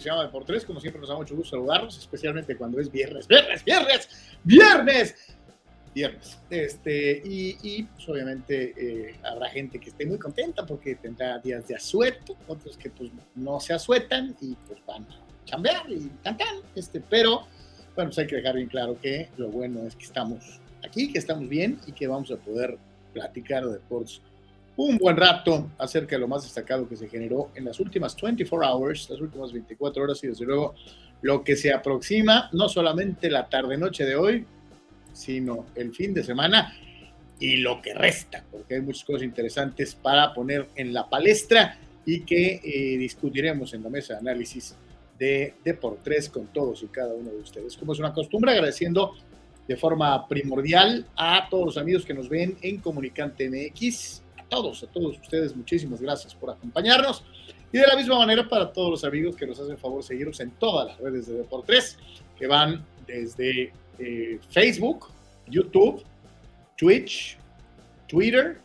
se llama por. Como siempre, nos da mucho gusto saludarlos, especialmente cuando es viernes, viernes, viernes, viernes, viernes. Este, y, y pues, obviamente eh, habrá gente que esté muy contenta porque tendrá días de asueto, otros que pues no se asuetan y pues van a chambear y cantar. Este, pero bueno, pues hay que dejar bien claro que lo bueno es que estamos aquí, que estamos bien y que vamos a poder platicar de deportes un buen rato acerca de lo más destacado que se generó en las últimas 24 hours, las últimas 24 horas y desde luego lo que se aproxima, no solamente la tarde-noche de hoy, sino el fin de semana y lo que resta, porque hay muchas cosas interesantes para poner en la palestra y que eh, discutiremos en la mesa de análisis de Deportes con todos y cada uno de ustedes. Como es una costumbre, agradeciendo de forma primordial a todos los amigos que nos ven en Comunicante MX, todos, a todos ustedes, muchísimas gracias por acompañarnos. Y de la misma manera para todos los amigos que nos hacen favor seguirnos en todas las redes de Deportes, que van desde eh, Facebook, YouTube, Twitch, Twitter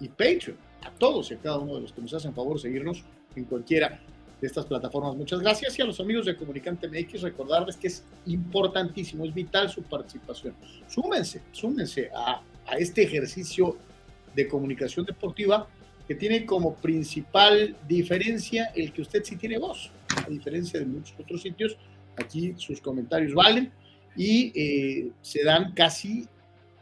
y Patreon. A todos y a cada uno de los que nos hacen favor seguirnos en cualquiera de estas plataformas. Muchas gracias y a los amigos de Comunicante MX recordarles que es importantísimo, es vital su participación. Súmense, súmense a, a este ejercicio de comunicación deportiva que tiene como principal diferencia el que usted sí tiene voz, a diferencia de muchos otros sitios. Aquí sus comentarios valen y eh, se dan casi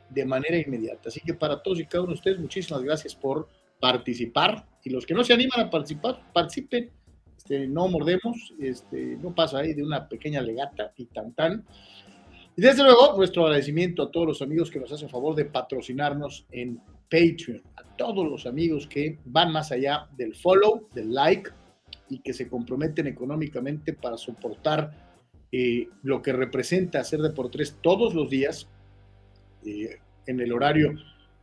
de manera inmediata. Así que para todos y cada uno de ustedes, muchísimas gracias por participar. Y los que no se animan a participar, participen. Este, no mordemos, este, no pasa ahí de una pequeña legata y tan tan. Y desde luego, nuestro agradecimiento a todos los amigos que nos hacen favor de patrocinarnos en Patreon, a todos los amigos que van más allá del follow, del like y que se comprometen económicamente para soportar eh, lo que representa hacer Deportes todos los días eh, en el horario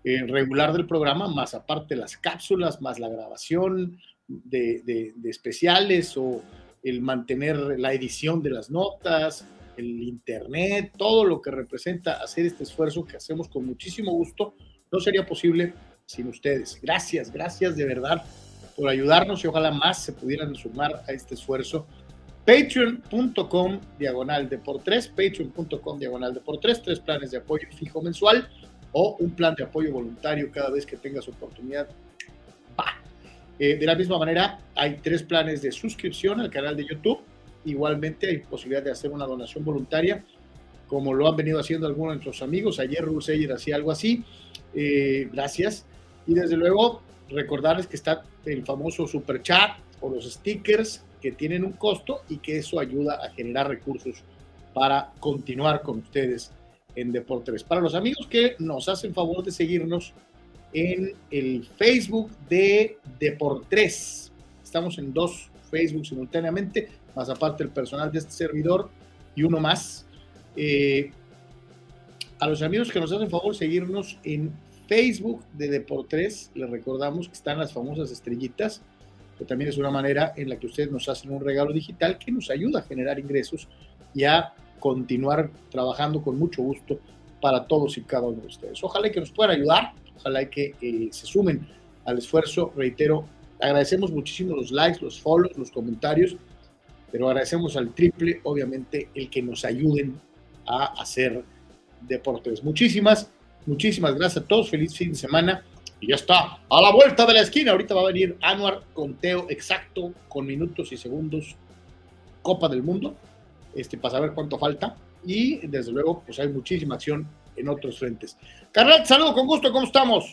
eh, regular del programa, más aparte las cápsulas, más la grabación de, de especiales o el mantener la edición de las notas, el internet, todo lo que representa hacer este esfuerzo que hacemos con muchísimo gusto no sería posible sin ustedes. Gracias, gracias de verdad por ayudarnos y ojalá más se pudieran sumar a este esfuerzo. Patreon.com diagonal de por tres, patreon.com diagonal de por tres, tres planes de apoyo fijo mensual o un plan de apoyo voluntario cada vez que tengas oportunidad. Eh, de la misma manera, hay tres planes de suscripción al canal de YouTube. Igualmente hay posibilidad de hacer una donación voluntaria, como lo han venido haciendo algunos de nuestros amigos. Ayer Ruseyer hacía algo así. Eh, gracias. Y desde luego, recordarles que está el famoso super chat o los stickers que tienen un costo y que eso ayuda a generar recursos para continuar con ustedes en Deportes. Para los amigos que nos hacen favor de seguirnos en el Facebook de Deportes. Estamos en dos Facebook simultáneamente, más aparte el personal de este servidor y uno más. Eh, a los amigos que nos hacen favor seguirnos en Facebook de Deportes, les recordamos que están las famosas estrellitas, que también es una manera en la que ustedes nos hacen un regalo digital que nos ayuda a generar ingresos y a continuar trabajando con mucho gusto para todos y cada uno de ustedes. Ojalá que nos puedan ayudar, ojalá que eh, se sumen al esfuerzo. Reitero, agradecemos muchísimo los likes, los follows, los comentarios, pero agradecemos al triple, obviamente, el que nos ayuden a hacer deportes. Muchísimas Muchísimas gracias a todos. Feliz fin de semana. Y ya está. A la vuelta de la esquina. Ahorita va a venir Anuar conteo exacto con minutos y segundos. Copa del Mundo. Este, para saber cuánto falta. Y desde luego, pues hay muchísima acción en otros frentes. Carlos, saludo con gusto. ¿Cómo estamos?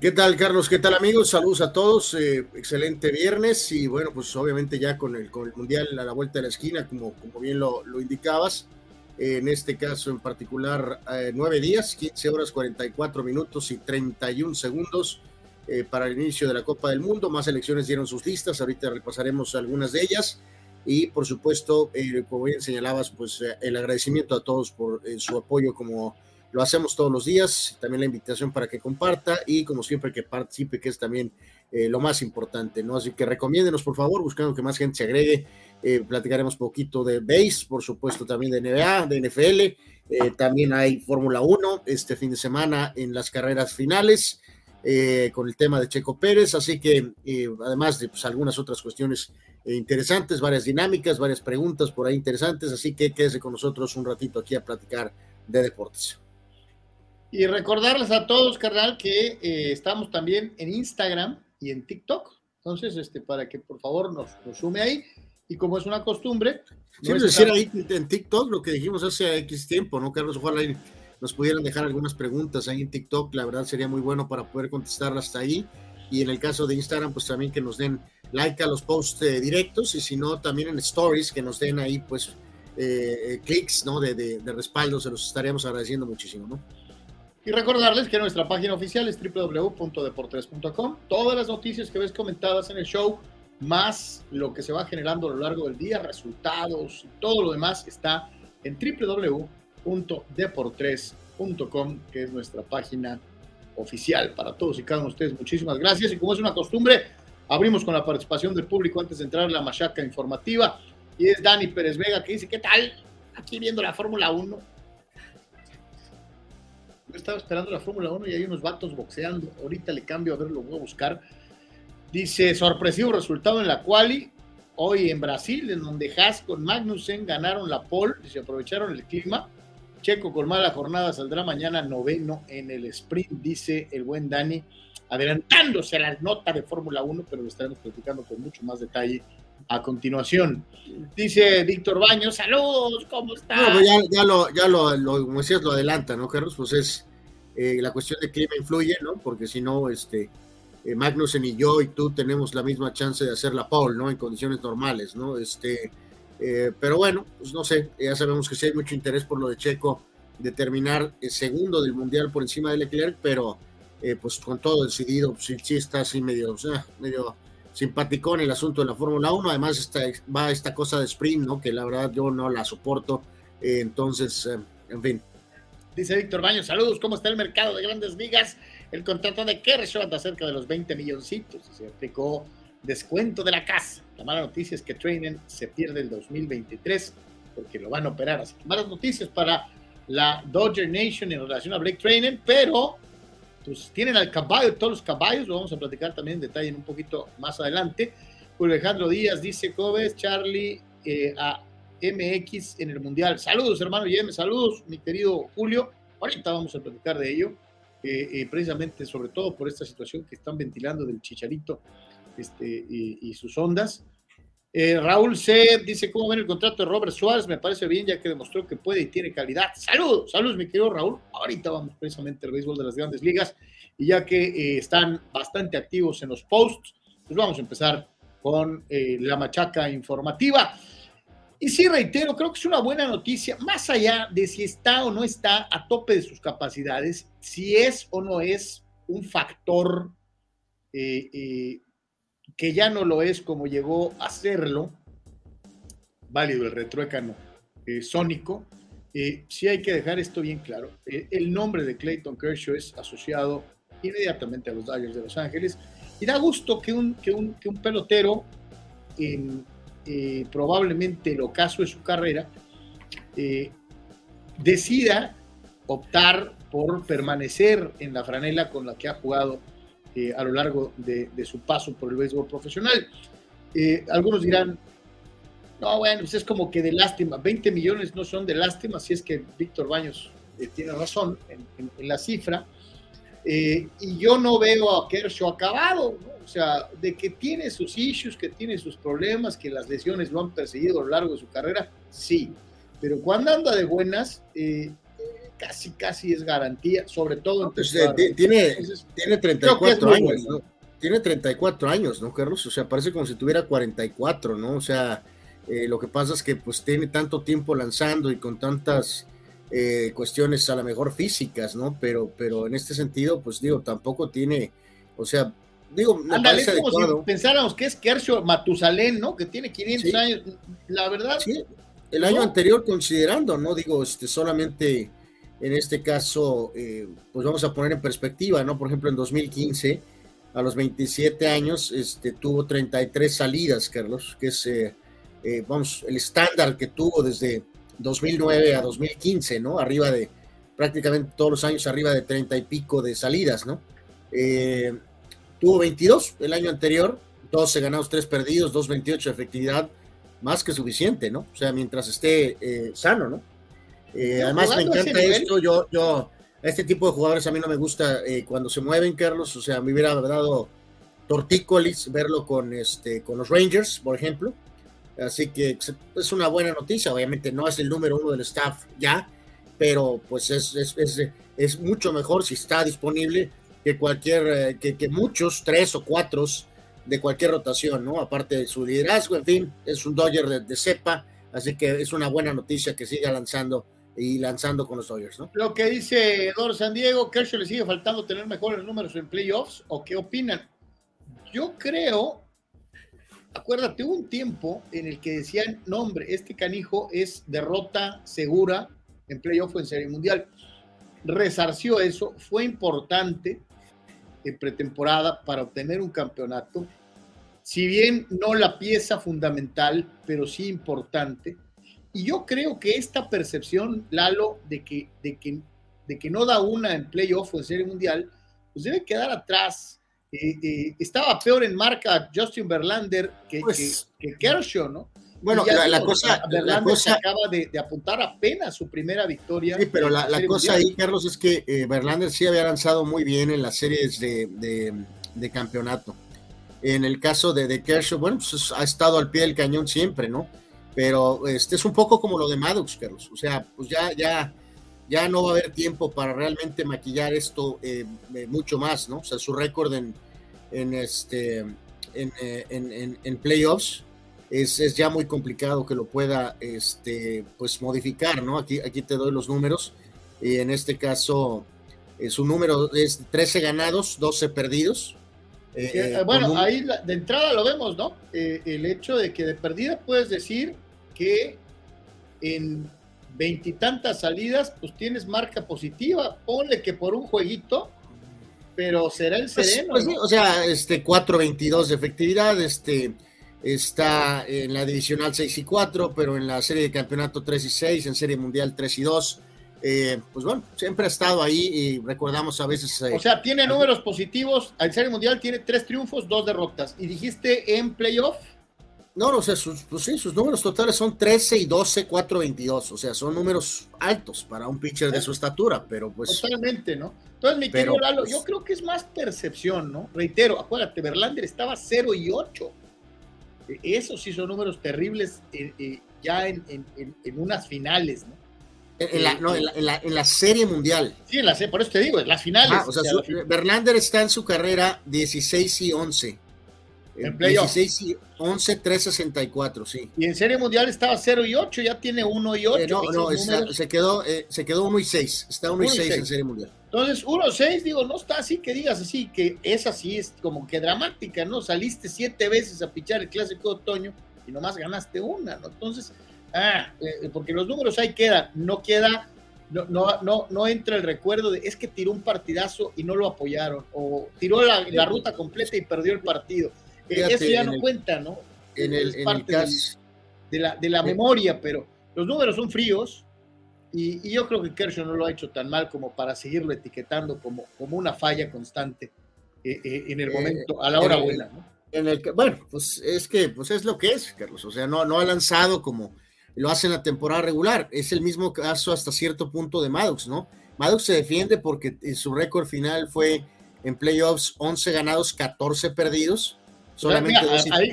¿Qué tal, Carlos? ¿Qué tal, amigos? Saludos a todos. Eh, excelente viernes. Y bueno, pues obviamente ya con el, con el Mundial a la vuelta de la esquina, como, como bien lo, lo indicabas en este caso en particular, eh, nueve días, 15 horas 44 minutos y 31 segundos eh, para el inicio de la Copa del Mundo. Más elecciones dieron sus listas, ahorita repasaremos algunas de ellas. Y por supuesto, eh, como bien señalabas, pues el agradecimiento a todos por su apoyo como lo hacemos todos los días. También la invitación para que comparta y como siempre que participe, que es también lo más importante, ¿no? Así que recomiéndenos, por favor, buscando que más gente se agregue eh, platicaremos poquito de base, por supuesto también de NBA, de NFL, eh, también hay Fórmula 1 este fin de semana en las carreras finales eh, con el tema de Checo Pérez, así que además de pues, algunas otras cuestiones interesantes, varias dinámicas, varias preguntas por ahí interesantes, así que quédese con nosotros un ratito aquí a platicar de deportes. Y recordarles a todos, carnal, que estamos también en Instagram y en TikTok. Entonces, este, para que por favor nos, nos sume ahí. Y como es una costumbre. Sí, decir ahí en TikTok lo que dijimos hace X tiempo, ¿no, Carlos? Ojalá nos pudieran dejar algunas preguntas ahí en TikTok. La verdad sería muy bueno para poder contestarlas hasta ahí. Y en el caso de Instagram, pues también que nos den like a los posts eh, directos y si no, también en stories que nos den ahí, pues, eh, eh, clics, ¿no? De, de, de respaldo, se los estaríamos agradeciendo muchísimo, ¿no? Y recordarles que nuestra página oficial es www.deportres.com. Todas las noticias que ves comentadas en el show, más lo que se va generando a lo largo del día, resultados y todo lo demás está en www.deportres.com, que es nuestra página oficial para todos y cada uno de ustedes. Muchísimas gracias. Y como es una costumbre, abrimos con la participación del público antes de entrar en la machaca informativa. Y es Dani Pérez Vega que dice, ¿qué tal? Aquí viendo la Fórmula 1 yo estaba esperando la Fórmula 1 y hay unos vatos boxeando. Ahorita le cambio a ver, lo voy a buscar. Dice, sorpresivo resultado en la quali hoy en Brasil, en donde Haas con Magnussen ganaron la pole y se aprovecharon el clima. Checo con mala jornada saldrá mañana noveno en el sprint, dice el buen Dani, adelantándose a la nota de Fórmula 1, pero lo estaremos platicando con mucho más detalle a continuación. Dice Víctor Baños, saludos, ¿cómo está? No, ya, ya, lo, ya lo, lo, como decías, lo adelanta, ¿no, Carlos? Pues es eh, la cuestión de clima influye, ¿no? Porque si no, este, eh, Magnussen y yo y tú tenemos la misma chance de hacer la pole, ¿no? En condiciones normales, ¿no? Este, eh, pero bueno, pues no sé, ya sabemos que sí hay mucho interés por lo de Checo de terminar el segundo del Mundial por encima de Leclerc, pero pues con todo decidido, pues sí, está así medio, medio simpaticón el asunto de la Fórmula 1. Además, está, va esta cosa de sprint, ¿no? Que la verdad yo no la soporto. Eh, entonces, eh, en fin. Dice Víctor Baños, saludos, ¿cómo está el mercado de grandes ligas? El contrato de Kershaw anda cerca de los 20 milloncitos. Se aplicó descuento de la casa. La mala noticia es que Trainen se pierde el 2023 porque lo van a operar. Así que malas noticias para la Dodger Nation en relación a Blake Trainen, pero pues tienen al caballo, todos los caballos, lo vamos a platicar también en detalle un poquito más adelante. Alejandro Díaz dice, Cobes, Charlie, eh, a MX en el Mundial. Saludos, hermano Yeme, saludos, mi querido Julio. Ahorita vamos a platicar de ello, eh, eh, precisamente sobre todo por esta situación que están ventilando del chicharito este, y sus ondas. Eh, Raúl C. dice, ¿cómo ven el contrato de Robert Suárez? Me parece bien ya que demostró que puede y tiene calidad. Saludos, saludos mi querido Raúl. Ahorita vamos precisamente al béisbol de las grandes ligas y ya que eh, están bastante activos en los posts, pues vamos a empezar con eh, la machaca informativa. Y sí, reitero, creo que es una buena noticia, más allá de si está o no está a tope de sus capacidades, si es o no es un factor que ya no lo es como llegó a serlo, válido el retruécano eh, sónico, eh, sí hay que dejar esto bien claro. Eh, el nombre de Clayton Kershaw es asociado inmediatamente a los Dodgers de Los Ángeles y da gusto que un, que un, que un pelotero en probablemente el ocaso de su carrera decida optar por permanecer en la franela con la que ha jugado eh, a lo largo de, su paso por el béisbol profesional. Eh, algunos dirán, no, bueno, pues es como que de lástima, 20 millones no son de lástima, si es que Víctor Baños eh, tiene razón en, la cifra. y yo no veo a Kershaw acabado, o sea, de que tiene sus issues, que tiene sus problemas, que las lesiones lo han perseguido a lo largo de su carrera, sí, pero cuando anda de buenas, casi, casi es garantía, sobre todo en pues, eh, tiene, tiene 34 años, ¿no? Tiene 34 años, ¿no, Carlos? O sea, parece como si tuviera 44, ¿no? O sea, eh, lo que pasa es que pues tiene tanto tiempo lanzando y con tantas eh, cuestiones a lo mejor físicas, ¿no? Pero, pero en este sentido, pues digo, tampoco tiene, o sea, digo, me Ándale, parece como si pensáramos que es Kershaw Matusalén, ¿no? Que tiene 500 años, la verdad. Sí, el año anterior considerando, ¿no? Digo, este, solamente en este caso, eh, pues vamos a poner en perspectiva, ¿no? Por ejemplo, en 2015, a los 27 años, este, tuvo 33 salidas, Carlos, que es, eh, eh, vamos, el estándar que tuvo desde 2009 a 2015, ¿no? Arriba de, prácticamente todos los años arriba de 30 y pico de salidas, ¿no? Eh, tuvo 22 el año anterior, 12 ganados, 3 perdidos, 2.28 de efectividad, más que suficiente, ¿no? O sea, mientras esté sano, ¿no? Eh, además, me encanta esto, yo, yo, este tipo de jugadores a mí no me gusta cuando se mueven, Carlos, o sea, me hubiera dado tortícolis verlo con, este, con los Rangers, por ejemplo. Así que es una buena noticia, obviamente no es el número uno del staff ya, pero pues es, es, es, es mucho mejor si está disponible que cualquier, eh, que, que, muchos, tres o cuatro de cualquier rotación, ¿no? Aparte de su liderazgo, en fin, es un Dodger de, de cepa, así que es una buena noticia que siga lanzando y lanzando con los Dodgers, ¿no? Lo que dice Eduardo San Diego, Kershaw le sigue faltando tener mejores números en playoffs, ¿o qué opinan? Yo creo, acuérdate, hubo un tiempo en el que decían, no hombre, este canijo es derrota segura en playoff o en serie mundial. Resarció eso, fue importante en pretemporada para obtener un campeonato. Si bien no la pieza fundamental, pero sí importante. Y yo creo que esta percepción, Lalo, de que, de que, de que no da una en playoff o en serie mundial, pues debe quedar atrás eh, eh, estaba peor en marca Justin Verlander que, pues, que, Kershaw, ¿no? Bueno, la, cosa, la cosa acaba de, apuntar apenas su primera victoria. Sí, pero la, cosa ahí, Carlos, es que eh, Verlander sí había lanzado muy bien en las series de, de, campeonato. En el caso de, de Kershaw, bueno, pues ha estado al pie del cañón siempre, ¿no? Pero este es un poco como lo de Maddox, Carlos. O sea, pues ya, ya, ya no va a haber tiempo para realmente maquillar esto eh, eh, mucho más, ¿no? O sea, su récord en, en, este, eh, en, en, playoffs es, es, ya muy complicado que lo pueda este, pues modificar, ¿no? Aquí, aquí te doy los números. Y en este caso, su número es 13 ganados, 12 perdidos. Bueno, ahí de entrada lo vemos, ¿no? el hecho de que de perdida puedes decir que en veintitantas salidas, pues tienes marca positiva. Ponle que por un jueguito, pero será el pues, sereno. Pues, o sea, este 4-22 de efectividad, este está en la divisional 6 y 4, pero en la serie de campeonato 3 y 6, en serie mundial 3 y 2. Eh, pues bueno, siempre ha estado ahí y recordamos a veces. Eh, o sea, tiene números positivos. En serie mundial tiene tres triunfos, dos derrotas. Y dijiste en playoff. No, o sea, sus, pues sí, sus números totales son 13 y 12, 4, 22. O sea, son números altos para un pitcher de su estatura, pero pues. Totalmente, ¿no? Entonces, mi querido Lalo, pues yo creo que es más percepción, ¿no? Reitero, acuérdate, Verlander estaba 0 y 8. E, esos sí son números terribles eh, eh, ya en, unas finales, ¿no? En la, no, en la, en la, serie mundial. Sí, en la serie, por eso te digo, en las finales. Ah, o sea, Verlander está en su carrera 16 y 11. En playoff. 16 y 11, 364, sí. Y en Serie Mundial estaba 0 y 8, ya tiene 1 y 8. Eh, no, no, se, quedó, eh, se quedó 1 y 6. Está 1 y 6, en Serie Mundial. Entonces, 1 y 6, digo, no está así que digas así, que es así, es como que dramática, ¿no? Saliste 7 veces a pichar el clásico de otoño y nomás ganaste una, ¿no? Entonces, ah, eh, porque los números ahí quedan, no queda no, no, no, no entra el recuerdo de es que tiró un partidazo y no lo apoyaron, o tiró la, la ruta completa y perdió el partido. Eso ya no cuenta, ¿no? En el, es parte de, la, de la memoria, pero los números son fríos y, yo creo que Kershaw no lo ha hecho tan mal como para seguirlo etiquetando como, como una falla constante eh, eh, en el eh, momento, a la hora buena, ¿no? En el, bueno, pues es que pues es lo que es, Carlos. O sea, no, no ha lanzado como lo hace en la temporada regular. Es el mismo caso hasta cierto punto de Maddox, ¿no? Maddox se defiende porque su récord final fue en playoffs 11 ganados, 14 perdidos.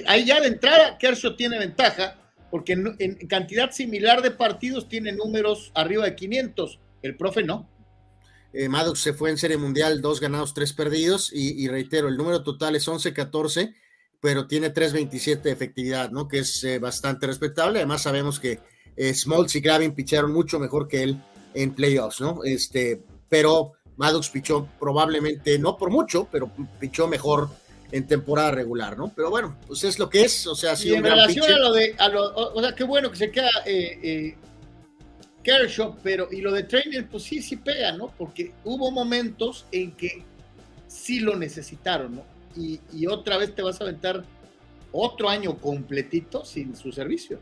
ahí, ya de entrada Kershaw tiene ventaja, porque en, cantidad similar de partidos tiene números arriba de 500, el profe no. Eh, Maddox se fue en Serie Mundial, dos ganados, tres perdidos, y, reitero, el número total es 11-14, pero tiene 3.27 de efectividad, ¿no? Que es eh, bastante respetable. Además, sabemos que eh, Smoltz y Gravin picharon mucho mejor que él en playoffs, ¿no? Este, pero Maddox pichó probablemente, no por mucho, pero pichó mejor en temporada regular, ¿no? Pero bueno, pues es lo que es, o sea, sí. en relación a lo de, a lo, o, sea, qué bueno que se queda eh, eh, Kershaw, pero y lo de Trainer, pues sí, sí pega, ¿no? Porque hubo momentos en que sí lo necesitaron, ¿no? Y, otra vez te vas a aventar otro año completito sin su servicio.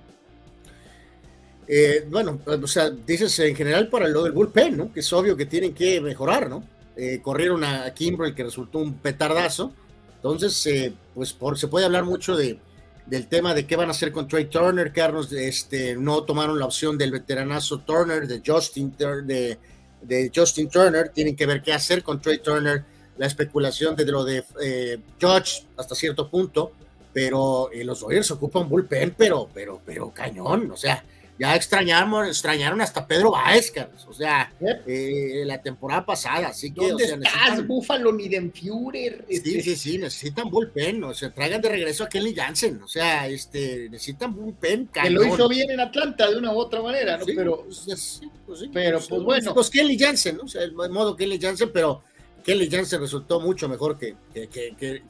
Eh, bueno, o sea, dices en general para lo del bullpen, ¿no? Que es obvio que tienen que mejorar, ¿no? eh, corrieron a Kimbrel que resultó un petardazo. Entonces, eh, pues por, se puede hablar mucho de, del tema de qué van a hacer con Trey Turner, Carlos, este, no tomaron la opción del veteranazo Turner, de Justin, de, de Justin Turner, tienen que ver qué hacer con Trey Turner, la especulación de lo de eh, Judge hasta cierto punto, pero los Dodgers ocupan bullpen, pero, pero, pero cañón, o sea, ya extrañaron, extrañaron hasta Pedro Baez, O sea, eh, la temporada pasada. Así que, ¿Dónde estás, Búfalo Midenführer? Sí, este sí, sí, necesitan bullpen. O sea, traigan de regreso a Kelly Jansen. O sea, este, necesitan bullpen. Que lo hizo bien en Atlanta de una u otra manera, ¿no? pero, pues, pues, pero, pues, pues bueno. Pues Kelly Jansen, ¿no? O sea, el modo Kelly Jansen, pero Kelly Jansen resultó mucho mejor que, que,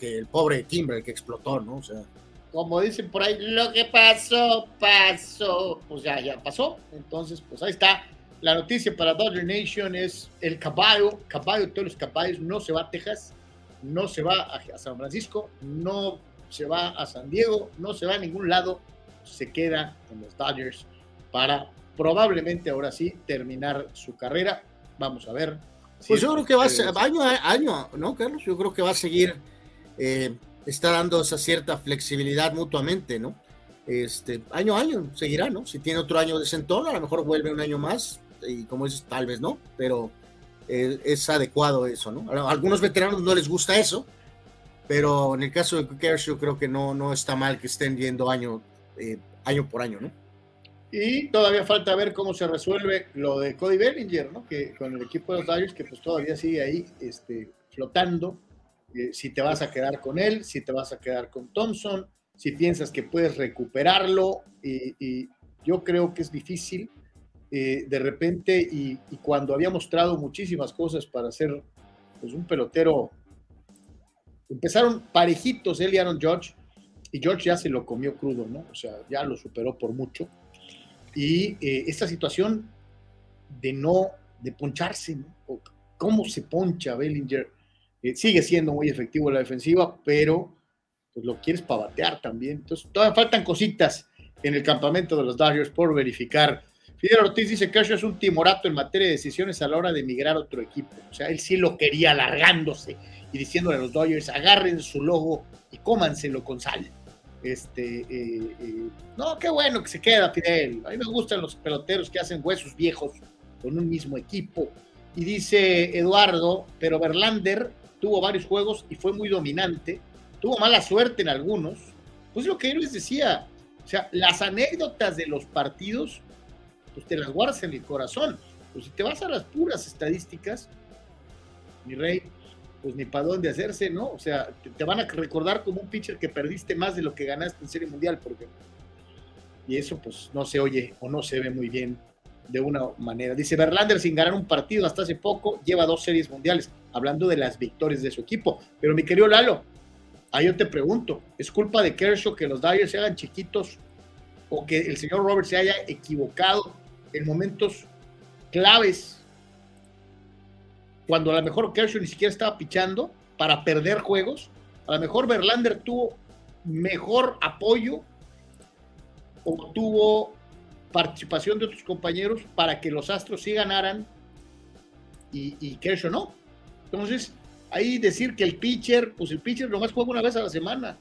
el pobre Kimber que explotó, ¿no? O sea como dicen por ahí, lo que pasó, pasó, pues ya, ya pasó. Entonces, pues ahí está. La noticia para Dodger Nation es el caballo, caballo, todos los caballos, no se va a Texas, no se va a San Francisco, no se va a San Diego, no se va a ningún lado, se queda en los Dodgers para probablemente ahora sí terminar su carrera. Vamos a ver. Pues yo creo que va a ser año a año, ¿no, Carlos? Yo creo que va a seguir eh, está dando esa cierta flexibilidad mutuamente, ¿no? Este, año a año seguirá, ¿no? Si tiene otro año de centón, a lo mejor vuelve un año más, y como dices, tal vez no, pero eh, es adecuado eso, ¿no? A algunos veteranos no les gusta eso, pero en el caso de Kershaw creo que no, no está mal que estén yendo año, eh, año por año, ¿no? Y todavía falta ver cómo se resuelve lo de Cody Bellinger, ¿no? Que con el equipo de los Dodgers, que pues todavía sigue ahí este, flotando eh, si te vas a quedar con él, si te vas a quedar con Thompson, si piensas que puedes recuperarlo. Y, yo creo que es difícil eh, de repente y, cuando había mostrado muchísimas cosas para ser pues, un pelotero, empezaron parejitos él y Aaron George y George ya se lo comió crudo, ¿no? O sea, ya lo superó por mucho. Y eh, esta situación de no, de poncharse, ¿no? ¿Cómo se poncha Bellinger? Eh, sigue siendo muy efectivo la defensiva, pero pues lo quieres para batear también. Entonces, todavía faltan cositas en el campamento de los Dodgers por verificar. Fidel Ortiz dice que es un timorato en materia de decisiones a la hora de emigrar a otro equipo. O sea, él sí lo quería alargándose y diciéndole a los Dodgers, agarren su logo y cómanselo con sal. Este, eh, eh, no, qué bueno que se queda Fidel. A mí me gustan los peloteros que hacen huesos viejos con un mismo equipo. Y dice Eduardo, pero Verlander tuvo varios juegos y fue muy dominante, tuvo mala suerte en algunos, pues lo que yo les decía, o sea, las anécdotas de los partidos, pues te las guardas en el corazón, pues si te vas a las puras estadísticas, mi rey, pues ni para dónde hacerse, ¿no? O sea, te, van a recordar como un pitcher que perdiste más de lo que ganaste en Serie Mundial, porque y eso pues no se oye o no se ve muy bien de una manera. Dice Verlander sin ganar un partido hasta hace poco, lleva dos series mundiales, hablando de las victorias de su equipo. Pero mi querido Lalo, ahí yo te pregunto, ¿es culpa de Kershaw que los Dyers se hagan chiquitos o que el señor Robert se haya equivocado en momentos claves cuando a lo mejor Kershaw ni siquiera estaba pichando para perder juegos? A lo mejor Verlander tuvo mejor apoyo o tuvo participación de otros compañeros para que los Astros sí ganaran y, y Kershaw no. Entonces, ahí decir que el pitcher, pues el pitcher nomás juega una vez a la semana,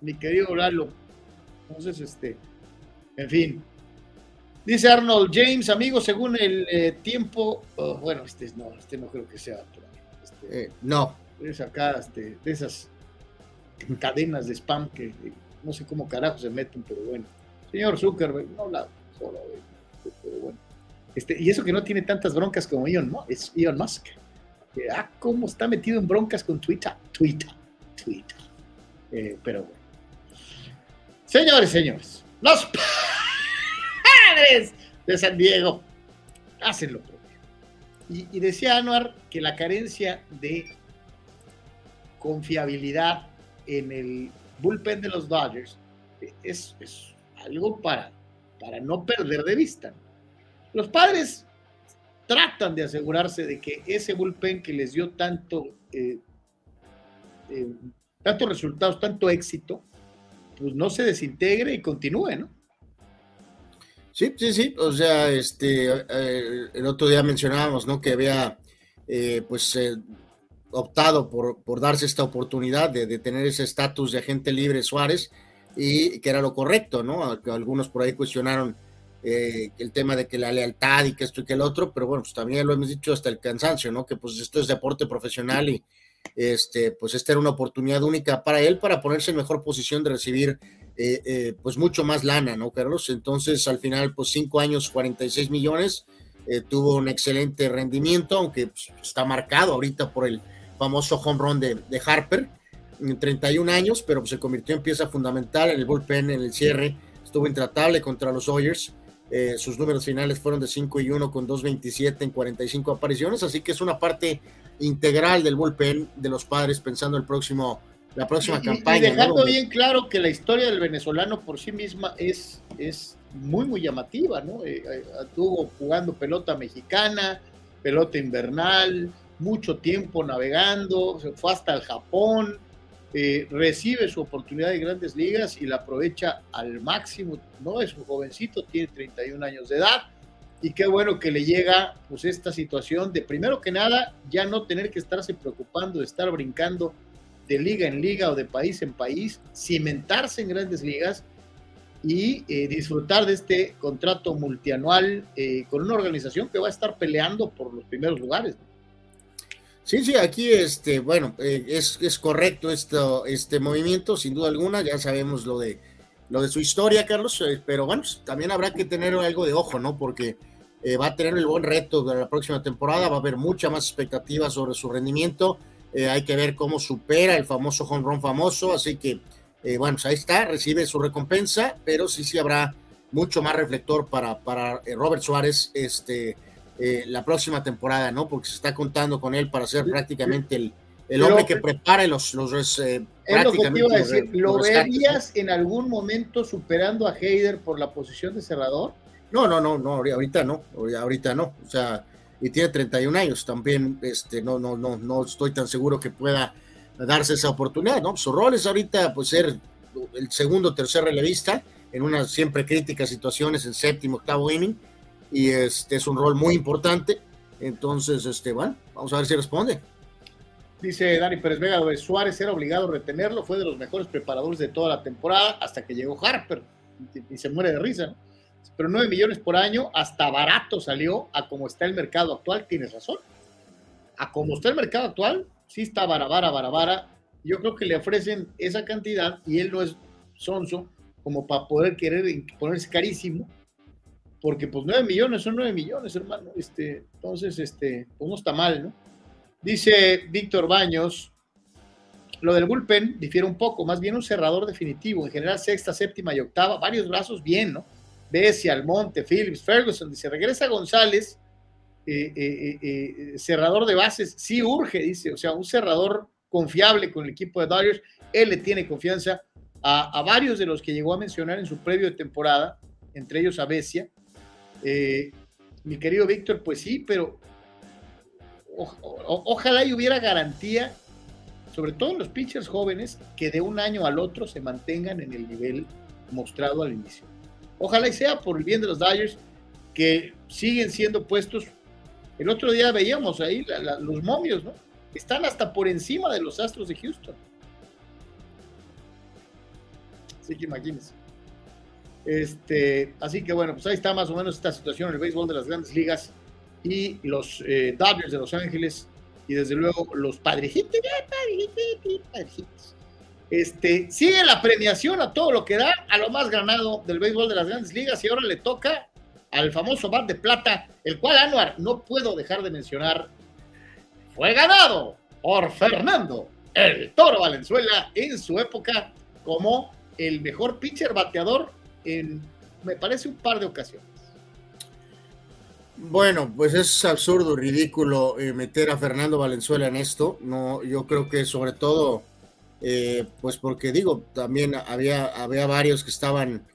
mi querido Lalo. Entonces, este, en fin. Dice Arnold James, amigo, según el eh, tiempo, oh, bueno, este no, este no creo que sea. Este, eh, no. Es acá, este, de esas cadenas de spam que no sé cómo carajo se meten, pero bueno. Señor Zuckerberg, no habla solo, pero bueno. Este, y eso que no tiene tantas broncas como Elon, ¿no? Es Elon Musk. ah, cómo está metido en broncas con Twitter, Twitter, Twitter. Eh, pero bueno. Señores, señores, los de San Diego hacen lo propio. Y, decía Anuar que la carencia de confiabilidad en el bullpen de los Dodgers es, es algo para, para no perder de vista. Los padres tratan de asegurarse de que ese bullpen que les dio tanto, eh, eh, resultados, tanto éxito, pues no se desintegre y continúe, ¿no? Sí, sí, sí. O sea, este, eh, el otro día mencionábamos, ¿no? Que había pues optado por, por, darse esta oportunidad de, de tener ese estatus de agente libre Suárez y que era lo correcto, ¿no? Algunos por ahí cuestionaron eh, el tema de que la lealtad y que esto y que el otro, pero bueno, pues también lo hemos dicho hasta el cansancio, ¿no? Que pues esto es deporte profesional y este, pues esta era una oportunidad única para él para ponerse en mejor posición de recibir eh, eh, pues mucho más lana, ¿no, Carlos? Entonces al final, pues cinco años, 46 millones, tuvo un excelente rendimiento, aunque pues, está marcado ahorita por el famoso home run de, Harper, en 31 años, pero pues, se convirtió en pieza fundamental en el bullpen, en el cierre, estuvo intratable contra los Oyers eh, sus números finales fueron de 5 y 1 con 2.27 en 45 apariciones, así que es una parte integral del bullpen de los padres pensando el próximo, la próxima campaña. Y dejando bien claro que la historia del venezolano por sí misma es, es muy, muy llamativa, ¿no? Eh, eh, estuvo jugando pelota mexicana, pelota invernal, mucho tiempo navegando, se fue hasta el Japón, eh, recibe su oportunidad de grandes ligas y la aprovecha al máximo. No es un jovencito, tiene 31 años de edad y qué bueno que le llega pues esta situación de primero que nada ya no tener que estarse preocupando de estar brincando de liga en liga o de país en país, cimentarse en grandes ligas y eh, disfrutar de este contrato multianual eh, con una organización que va a estar peleando por los primeros lugares. Sí, sí, aquí este, bueno, eh, es, es, correcto esto, este movimiento, sin duda alguna, ya sabemos lo de lo de su historia, Carlos, eh, pero bueno, también habrá que tener algo de ojo, ¿no? Porque va a tener el buen reto de la próxima temporada, va a haber mucha más expectativa sobre su rendimiento, hay que ver cómo supera el famoso run famoso, así que, bueno, pues ahí está, recibe su recompensa, pero sí, sí habrá mucho más reflector para, para Robert Suárez, este eh, la próxima temporada, ¿no? Porque se está contando con él para ser prácticamente el, el hombre que prepare los, los eh, lo que iba a decir. ¿Lo verías en algún momento superando a Heider por la posición de cerrador? No, no, no, no, ahorita no, ahorita no. O sea, y tiene 31 años, también este, no, no, no, no estoy tan seguro que pueda darse esa oportunidad, ¿no? Su rol es ahorita pues ser el segundo o tercer relevista en unas siempre críticas situaciones en séptimo, octavo inning y este es un rol muy importante. Entonces, este, bueno, vamos a ver si responde. Dice Dani Pérez Vega, Suárez era obligado a retenerlo, fue de los mejores preparadores de toda la temporada hasta que llegó Harper y se muere de risa. Pero 9 millones por año, hasta barato salió a como está el mercado actual, tienes razón. A como está el mercado actual, sí está barabara, barabara. Yo creo que le ofrecen esa cantidad y él no es sonso como para poder querer ponerse carísimo porque pues 9 millones son 9 millones, hermano. Este, entonces, este, pues no está mal, ¿no? Dice Víctor Baños, lo del bullpen difiere un poco, más bien un cerrador definitivo, en general sexta, séptima y octava, varios brazos bien, ¿no? Bessie, Almonte, Phillips, Ferguson, dice, regresa González, eh, eh, eh, cerrador de bases, sí urge, dice, o sea, un cerrador confiable con el equipo de Dodgers, él le tiene confianza a, varios de los que llegó a mencionar en su previo de temporada, entre ellos a Bessia, mi querido Víctor, pues sí, pero ojalá y hubiera garantía, sobre todo en los pitchers jóvenes, que de un año al otro se mantengan en el nivel mostrado al inicio. Ojalá y sea por el bien de los Dodgers, que siguen siendo puestos. El otro día veíamos ahí los momios, ¿no? Están hasta por encima de los Astros de Houston. Así que imagínense. Este, así que bueno, pues ahí está más o menos esta situación en el béisbol de las grandes ligas y los eh, Dodgers de Los Ángeles y desde luego los padrejitos, Este, sigue la premiación a todo lo que da, a lo más ganado del béisbol de las grandes ligas y ahora le toca al famoso bat de plata, el cual Anuar no puedo dejar de mencionar, fue ganado por Fernando el Toro Valenzuela en su época como el mejor pitcher bateador en, me parece, un par de ocasiones. Bueno, pues es absurdo, ridículo eh, meter a Fernando Valenzuela en esto. No, yo creo que sobre todo, eh, pues porque digo, también había, había varios que estaban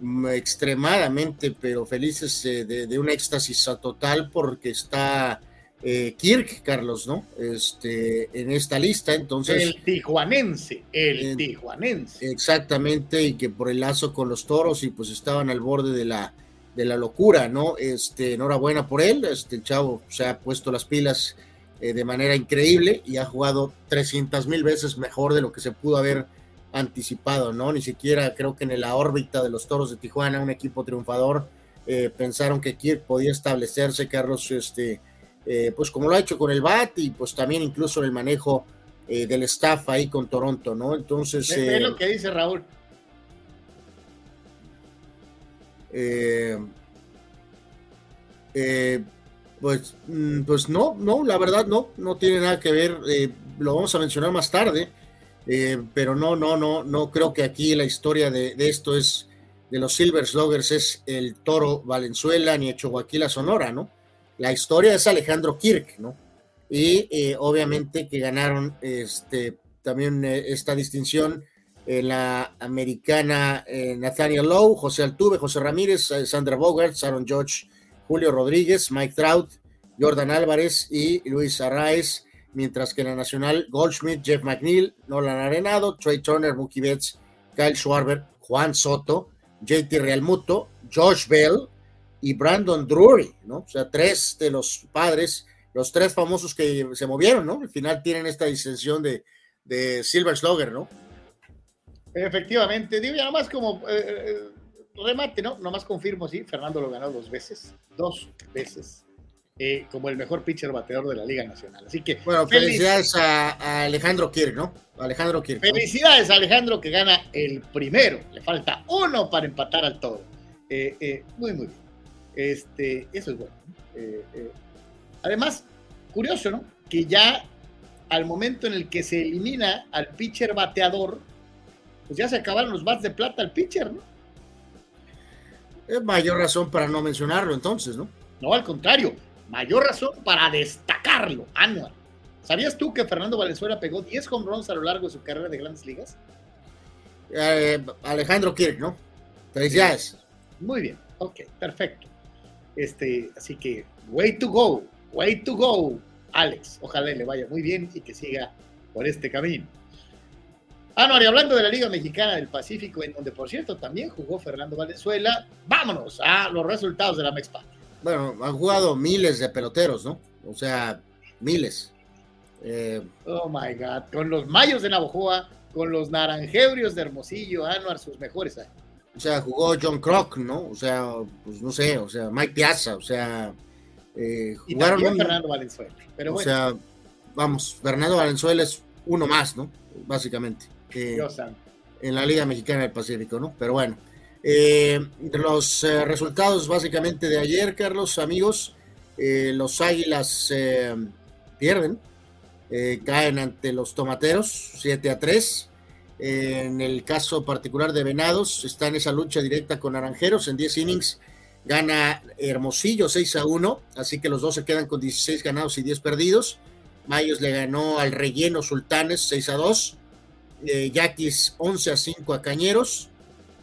mm, extremadamente, pero felices eh, de, de, un éxtasis total porque está eh, Kirk, Carlos, ¿no? Este, en esta lista, entonces. El tijuanense, el tijuanense. Exactamente, y que por el lazo con los toros y pues estaban al borde de la, de la locura, ¿no? Este, enhorabuena por él, este, el chavo se ha puesto las pilas eh, de manera increíble y ha jugado 300 mil veces mejor de lo que se pudo haber anticipado, ¿no? Ni siquiera creo que en la órbita de los Toros de Tijuana, un equipo triunfador, eh, pensaron que Kirk podía establecerse, Carlos, este, eh, pues como lo ha hecho con el BAT y pues también incluso en el manejo del staff ahí con Toronto, ¿no? Entonces... Es lo que dice Raúl. Eh, eh, pues, mm, pues no, no, la verdad no, no tiene nada que ver, eh, lo vamos a mencionar más tarde, pero no, no, no, no creo que aquí la historia de, esto es de los Silver Sluggers es el Toro Valenzuela ni Chihuahua Sonora, ¿no? La historia es Alejandro Kirk, ¿no? Y obviamente que ganaron este, también esta distinción la americana eh, Nathaniel Lowe, José Altuve, José Ramírez, eh, Sandra Bogart, Aaron George, Julio Rodríguez, Mike Trout, Jordan Álvarez y Luis Arraez, mientras que en la nacional Goldschmidt, Jeff McNeil, Nolan Arenado, Trey Turner, Mookie Betts, Kyle Schwarber, Juan Soto, JT Realmuto, Josh Bell y Brandon Drury, ¿no? O sea, tres de los padres, los tres famosos que se movieron, ¿no? Al final tienen esta distinción de, de Silver Slugger, ¿no? Efectivamente, digo ya nomás como eh, eh, remate, ¿no? Nomás confirmo, sí, Fernando lo ganó dos veces, dos veces, eh, como el mejor pitcher bateador de la Liga Nacional. Así que. Bueno, felicidades a, Alejandro Kirk, ¿no? Alejandro Kirk. Felicidades a Alejandro que gana el primero. Le falta uno para empatar al todo. muy, muy bien. Este, eso es bueno. además, curioso, ¿no? Que ya al momento en el que se elimina al pitcher bateador, pues ya se acabaron los bats de plata al pitcher, ¿no? Es mayor razón para no mencionarlo entonces, ¿no? No, al contrario, mayor razón para destacarlo, Anual. ¿Sabías tú que Fernando Valenzuela pegó 10 home runs a lo largo de su carrera de grandes ligas? Eh, Alejandro Kirk, ¿no? Felicidades. Muy bien, ok, perfecto. Este, así que, way to go, way to go, Alex. Ojalá le vaya muy bien y que siga por este camino. Ah, no, y hablando de la Liga Mexicana del Pacífico, en donde por cierto también jugó Fernando Valenzuela, vámonos a los resultados de la Mexpa. Bueno, han jugado miles de peloteros, ¿no? O sea, miles. Eh, oh my God, con los Mayos de Navojoa, con los Naranjebrios de Hermosillo, Anuar, sus mejores años. O sea, jugó John Crock, ¿no? O sea, pues no sé, o sea, Mike Piazza, o sea, eh, jugaron. Y Fernando Valenzuela. Pero bueno. O sea, vamos, Fernando Valenzuela es uno más, ¿no? Básicamente en la Liga Mexicana del Pacífico, ¿no? Pero bueno, eh, los eh, resultados básicamente de ayer, Carlos, amigos, eh, los Águilas pierden, caen ante los Tomateros 7 a 3. en el caso particular de Venados, está en esa lucha directa con Naranjeros en 10 innings. Gana Hermosillo 6 a 1, así que los dos se quedan con 16 ganados y 10 perdidos. Mayos le ganó al relleno Sultanes 6 a 2 eh, Yaquis 11 a 5 a Cañeros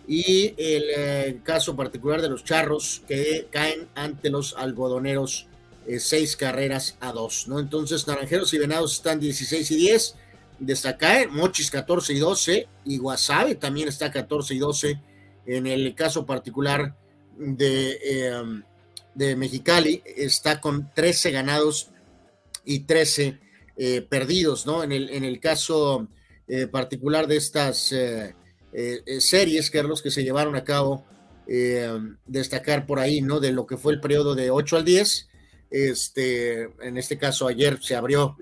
y el eh, caso particular de los Charros que caen ante los algodoneros 6 eh, carreras a 2, ¿no? Entonces Naranjeros y Venados están 16 y 10, destaca Mochis 14 y 12 y Guasave también está 14 y 12 en el caso particular de, em, de Mexicali está con 13 ganados y 13 perdidos, ¿no? En el, en el caso eh, particular de estas eh, eh, series, Carlos, que se llevaron a cabo, destacar por ahí, ¿no? De lo que fue el periodo de 8 al 10. Este, en este caso, ayer se abrió,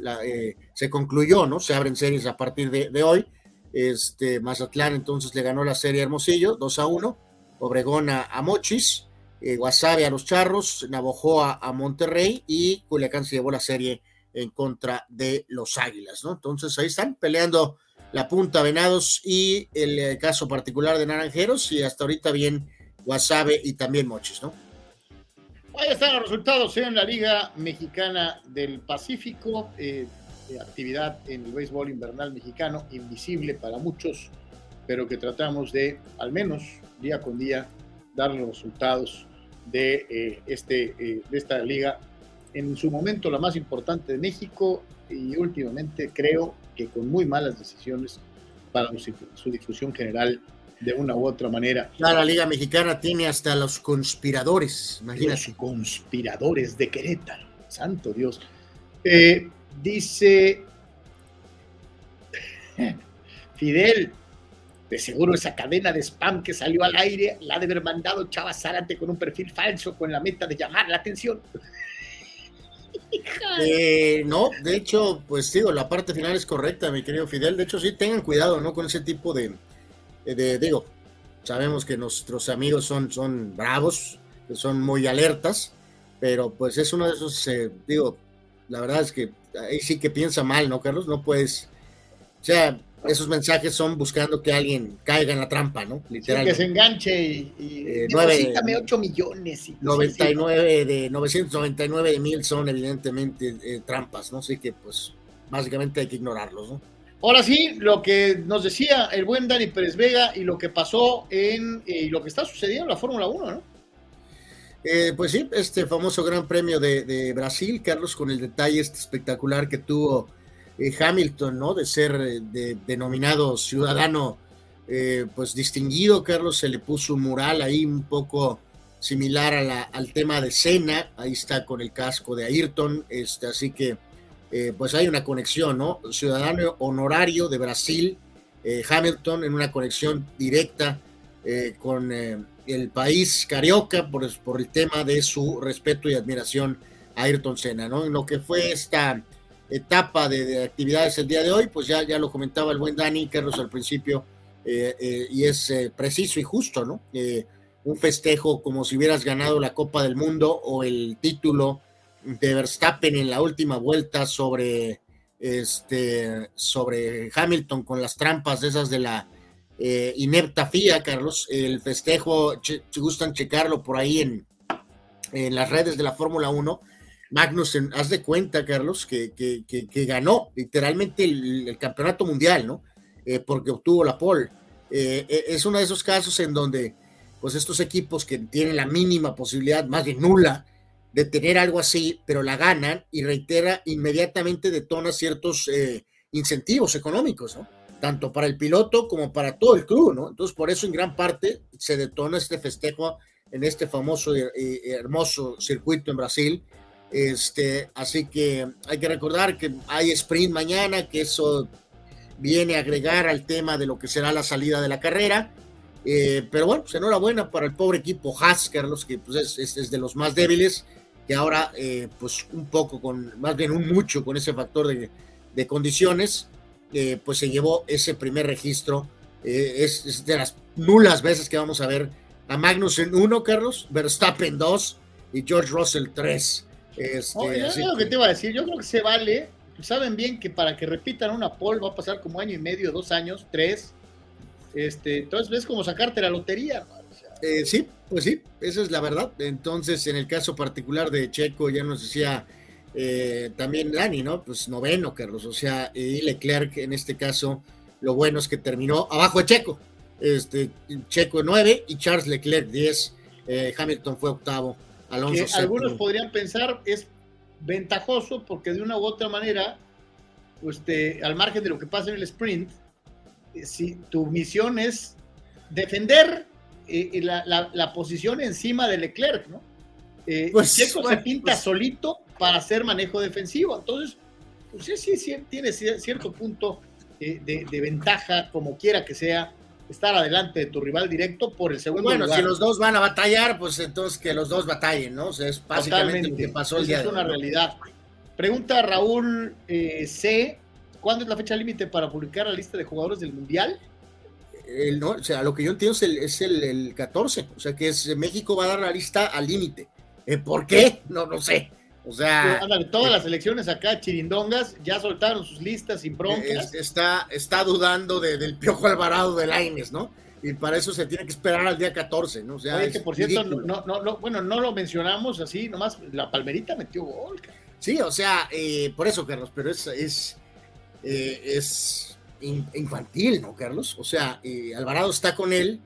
se concluyó, ¿no? Se abren series a partir de, hoy. Este, Mazatlán entonces le ganó la serie Hermosillo, 2 a 1. Obregón a, Mochis, Guasave a los Charros, Navojoa a Monterrey y Culiacán se llevó la serie en contra de los Águilas, ¿no? Entonces ahí están peleando la punta Venados y el eh, caso particular de Naranjeros y hasta ahorita bien Guasave y también Mochis, ¿no? Ahí están los resultados en la Liga Mexicana del Pacífico, eh, actividad en el béisbol invernal mexicano, invisible para muchos, pero que tratamos de, al menos día con día, dar los resultados de, eh, este, de esta liga, en su momento la más importante de México y últimamente creo que con muy malas decisiones para su difusión general de una u otra manera. la Liga Mexicana tiene hasta los conspiradores, imagínate. Los conspiradores de Querétaro, santo Dios. Eh, Dice Fidel, de seguro esa cadena de spam que salió al aire la de haber mandado Chava Zárate con un perfil falso con la meta de llamar la atención. Eh, no, de hecho, pues digo, la parte final es correcta, mi querido Fidel. De hecho, sí, tengan cuidado, ¿no? Con ese tipo de, de digo, sabemos que nuestros amigos son, son bravos, son muy alertas, pero pues es uno de esos, eh, digo, la verdad es que ahí sí que piensa mal, ¿no, Carlos? No puedes, o sea, esos mensajes son buscando que alguien caiga en la trampa, ¿no? Literalmente. que se enganche y, y eh, 8 millones. Y 99 de 999 de mil son evidentemente eh, trampas, ¿no? Así que pues básicamente hay que ignorarlos, ¿no? Ahora sí, lo que nos decía el buen Dani Pérez Vega y lo que pasó en eh, y lo que está sucediendo en la Fórmula 1, ¿no? Eh, pues sí, este famoso Gran Premio de, Brasil, Carlos, con el detalle este espectacular que tuvo eh, Hamilton, ¿no? De ser denominado ciudadano, pues distinguido, Carlos, se le puso un mural ahí un poco similar al tema de Senna, ahí está con el casco de Ayrton, este, así que eh, pues hay una conexión, ¿no? Ciudadano honorario de Brasil, eh, Hamilton, en una conexión directa eh, con el país carioca por, por, el tema de su respeto y admiración a Ayrton Senna, ¿no? En lo que fue esta etapa de, actividades el día de hoy, pues ya, ya lo comentaba el buen Dani Carlos al principio, y es preciso y justo, ¿no? un festejo como si hubieras ganado la Copa del Mundo o el título de Verstappen en la última vuelta sobre, este, sobre Hamilton con las trampas de esas de la eh, inepta FIA, Carlos. El festejo, si gustan checarlo por ahí en, en las redes de la Fórmula 1. Magnussen, haz de cuenta, Carlos, que, que, ganó literalmente el, campeonato mundial, ¿no? Eh, porque obtuvo la pole. Eh, es uno de esos casos en donde, pues, estos equipos que tienen la mínima posibilidad, más de nula, de tener algo así, pero la ganan y reitera, inmediatamente detona ciertos eh, incentivos económicos, ¿no? Tanto para el piloto como para todo el club, ¿no? Entonces, por eso en gran parte se detona este festejo en este famoso y hermoso circuito en Brasil. Este, así que hay que recordar que hay sprint mañana, que eso viene a agregar al tema de lo que será la salida de la carrera. Eh, pero bueno, pues enhorabuena para el pobre equipo Haas, Carlos, que pues es, de los más débiles que ahora, eh, pues un poco, con más bien un mucho con ese factor de, de condiciones, eh, pues se llevó ese primer registro. Es, de las nulas veces que vamos a ver a Magnus en uno, Carlos, Verstappen dos y George Russell tres. Este, lo que te iba a decir, yo creo que se vale. Saben bien que para que repitan una pole va a pasar como año y medio, dos años, tres. Este, entonces ves como sacarte la lotería. Eh, sí, pues sí, esa es la verdad. Entonces, en el caso particular de Checo, ya nos decía eh, también Dani, ¿no? Pues noveno, Carlos. O sea, y Leclerc en este caso, lo bueno es que terminó abajo de Checo. Este, Checo 9 y Charles Leclerc 10. Eh, Hamilton fue octavo. Alonso que algunos podrían pensar es ventajoso porque de una u otra manera, pues al margen de lo que pasa en el sprint, si tu misión es defender eh, la, posición encima de Leclerc, ¿no? Eh, pues, se pinta pues. solito para hacer manejo defensivo. Entonces, pues sí, sí, tiene cierto punto eh, de, ventaja, como quiera que sea, estar adelante de tu rival directo por el segundo bueno, si los dos van a batallar, pues entonces que los dos batallen, ¿no? O sea, es básicamente lo que pasó el día Es una realidad. Pregunta Raúl C. ¿Cuándo es la fecha límite para publicar la lista de jugadores del Mundial? no, o sea, lo que yo entiendo es el, es el, 14, o sea que es, México va a dar la lista al límite. Eh, ¿Por qué? No, no sé. O sea, todas las elecciones acá, chirindongas, ya soltaron sus listas sin broncas. está, está dudando del Piojo Alvarado de Laines, ¿no? Y para eso se tiene que esperar al día 14, ¿no? O sea, que por cierto, no, no, bueno, no lo mencionamos así, nomás la Palmerita metió gol. Sí, o sea, eh, por eso, Carlos, pero es, es, eh, es infantil, ¿no, Carlos? O sea, eh, Alvarado está con él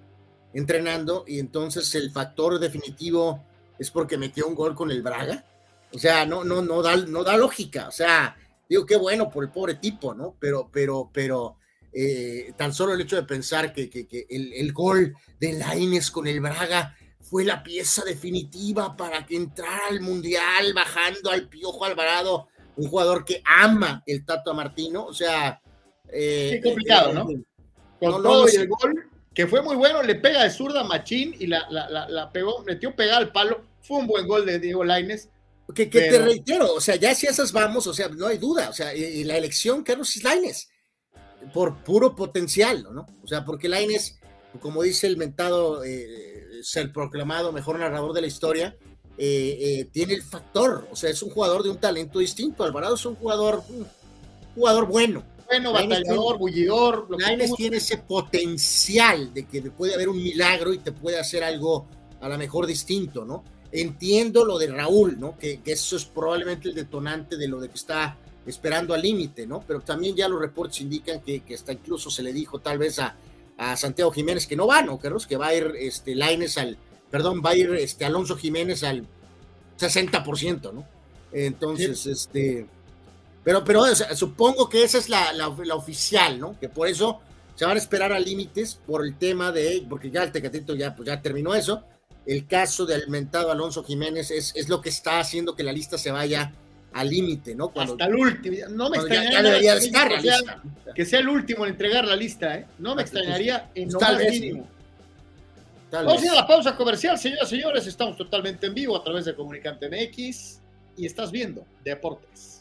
entrenando y entonces el factor definitivo es porque metió un gol con el Braga. O sea, no, no, no da, no da lógica. O sea, digo, qué bueno por el pobre tipo, ¿no? Pero, pero, pero, eh, tan solo el hecho de pensar que, que, el, el, gol de Laines con el Braga fue la pieza definitiva para que entrara al Mundial bajando al Piojo Alvarado un jugador que ama el Tato Martino, o sea... Eh, complicado, ¿no? Con todo y el gol, que fue muy bueno, le pega de zurda a Machín y la, la, la, pegó, metió pegada al palo, fue un buen gol de Diego Laines. Que, que te reitero, o sea, ya si esas vamos, o sea, no hay duda, o sea, y, la elección Carlos Laines, por puro potencial, ¿no? O sea, porque Laines, como dice el mentado, eh, el proclamado mejor narrador de la historia, eh, eh, tiene el factor, o sea, es un jugador de un talento distinto. Alvarado es un jugador, un jugador bueno. Bueno, batallador, bullidor. Laines tiene ese potencial de que puede haber un milagro y te puede hacer algo a lo mejor distinto, ¿no? Entiendo lo de Raúl, ¿no? Que, eso es probablemente el detonante de lo de que está esperando al límite, ¿no? Pero también ya los reportes indican que, que hasta incluso se le dijo tal vez a, a Santiago Jiménez que no va, ¿no, Carlos? Que va a ir este, Laines al, perdón, va a ir este, Alonso Jiménez al 60%, ¿no? Entonces, este, pero, pero supongo que esa es la, la, oficial, ¿no? Que por eso se van a esperar a límites por el tema de, porque ya el Tecatito ya, pues ya terminó eso, el caso del mentado Alonso Jiménez es, es lo que está haciendo que la lista se vaya al límite, ¿no? Hasta el último. No me extrañaría. Ya, debería estar que, sea, que sea el último en entregar la lista, ¿eh? No me extrañaría en lo más mínimo. Vamos a ir a la pausa comercial, señoras y señores. Estamos totalmente en vivo a través de Comunicante MX y estás viendo Deportes.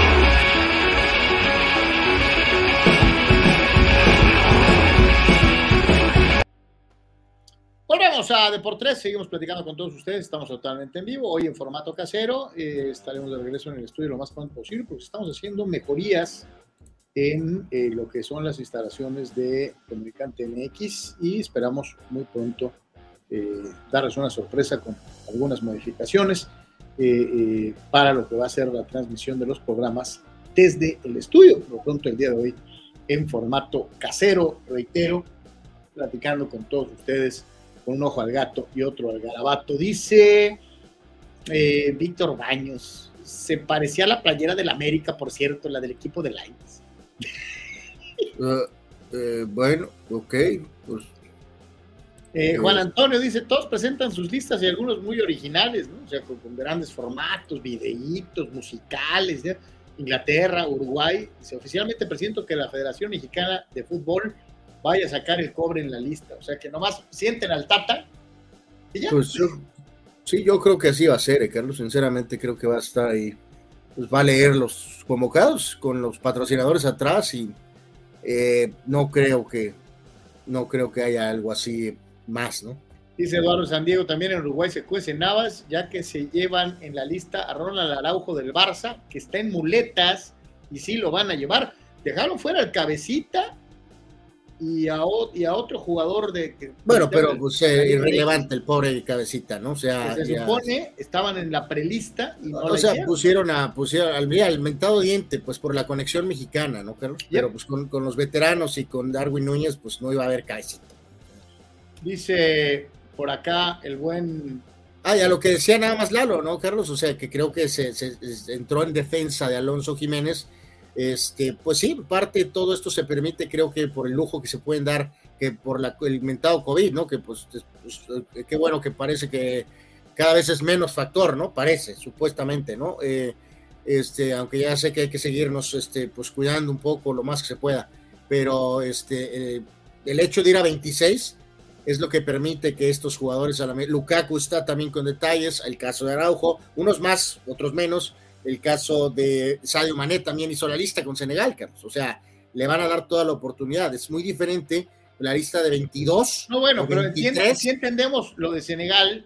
Volvemos a Deportes, seguimos platicando con todos ustedes, estamos totalmente en vivo, hoy en formato casero, eh, estaremos de regreso en el estudio lo más pronto posible porque estamos haciendo mejorías en eh, lo que son las instalaciones de Comunicante MX y esperamos muy pronto eh, darles una sorpresa con algunas modificaciones para lo que va a ser la transmisión de los programas desde el estudio, por lo pronto el día de hoy en formato casero, reitero, platicando con todos ustedes con un ojo al gato y otro al garabato. Dice eh, Víctor Baños, se parecía a la playera del América, por cierto, la del equipo de Lions. Uh, eh, bueno, ok, pues. Eh, Juan Antonio dice, todos presentan sus listas y algunos muy originales, ¿no? O sea, con, grandes formatos, videitos, musicales, Inglaterra, Uruguay. Dice, oficialmente presento que la Federación Mexicana de Fútbol vaya a sacar el cobre en la lista. O sea, que nomás sienten al Tata y ya. Pues yo, sí, yo creo que así va a ser, eh, Carlos. Sinceramente, creo que va a estar ahí. Pues va a leer los convocados con los patrocinadores atrás y eh, no creo que no creo que haya algo así más, ¿no? Dice Eduardo San Diego, también en Uruguay se cuecen Navas, ya que se llevan en la lista a Ronald Araujo del Barça, que está en muletas y sí lo van a llevar. Dejaron fuera al cabecita y a, y a otro jugador de... Que, bueno, pero pues eh, irrelevante el pobre cabecita, ¿no? O sea... se supone, estaban en la prelista y no O sea, pusieron a, pusieron al, mira, mentado diente, pues por la conexión mexicana, ¿no, Carlos? Pero pues con, con, los veteranos y con Darwin Núñez, pues no iba a haber cabecita. Dice por acá el buen Ah, ya lo que decía nada más Lalo, ¿no, Carlos? O sea, que creo que se, entró en defensa de Alonso Jiménez. Este, pues sí, parte de todo esto se permite, creo que por el lujo que se pueden dar, que por la, el mentado COVID, ¿no? Que pues, pues eh, bueno que parece que cada vez es menos factor, ¿no? Parece, supuestamente, ¿no? Eh, este, aunque ya sé que hay que seguirnos, este, pues cuidando un poco lo más que se pueda, pero este, eh, el hecho de ir a 26 es lo que permite que estos jugadores, a la Lukaku está también con detalles, el caso de Araujo, unos más, otros menos, el caso de Sadio Mané también hizo la lista con Senegal, Carlos, o sea, le van a dar toda la oportunidad, es muy diferente la lista de 22. No, bueno, pero si entendemos lo de Senegal,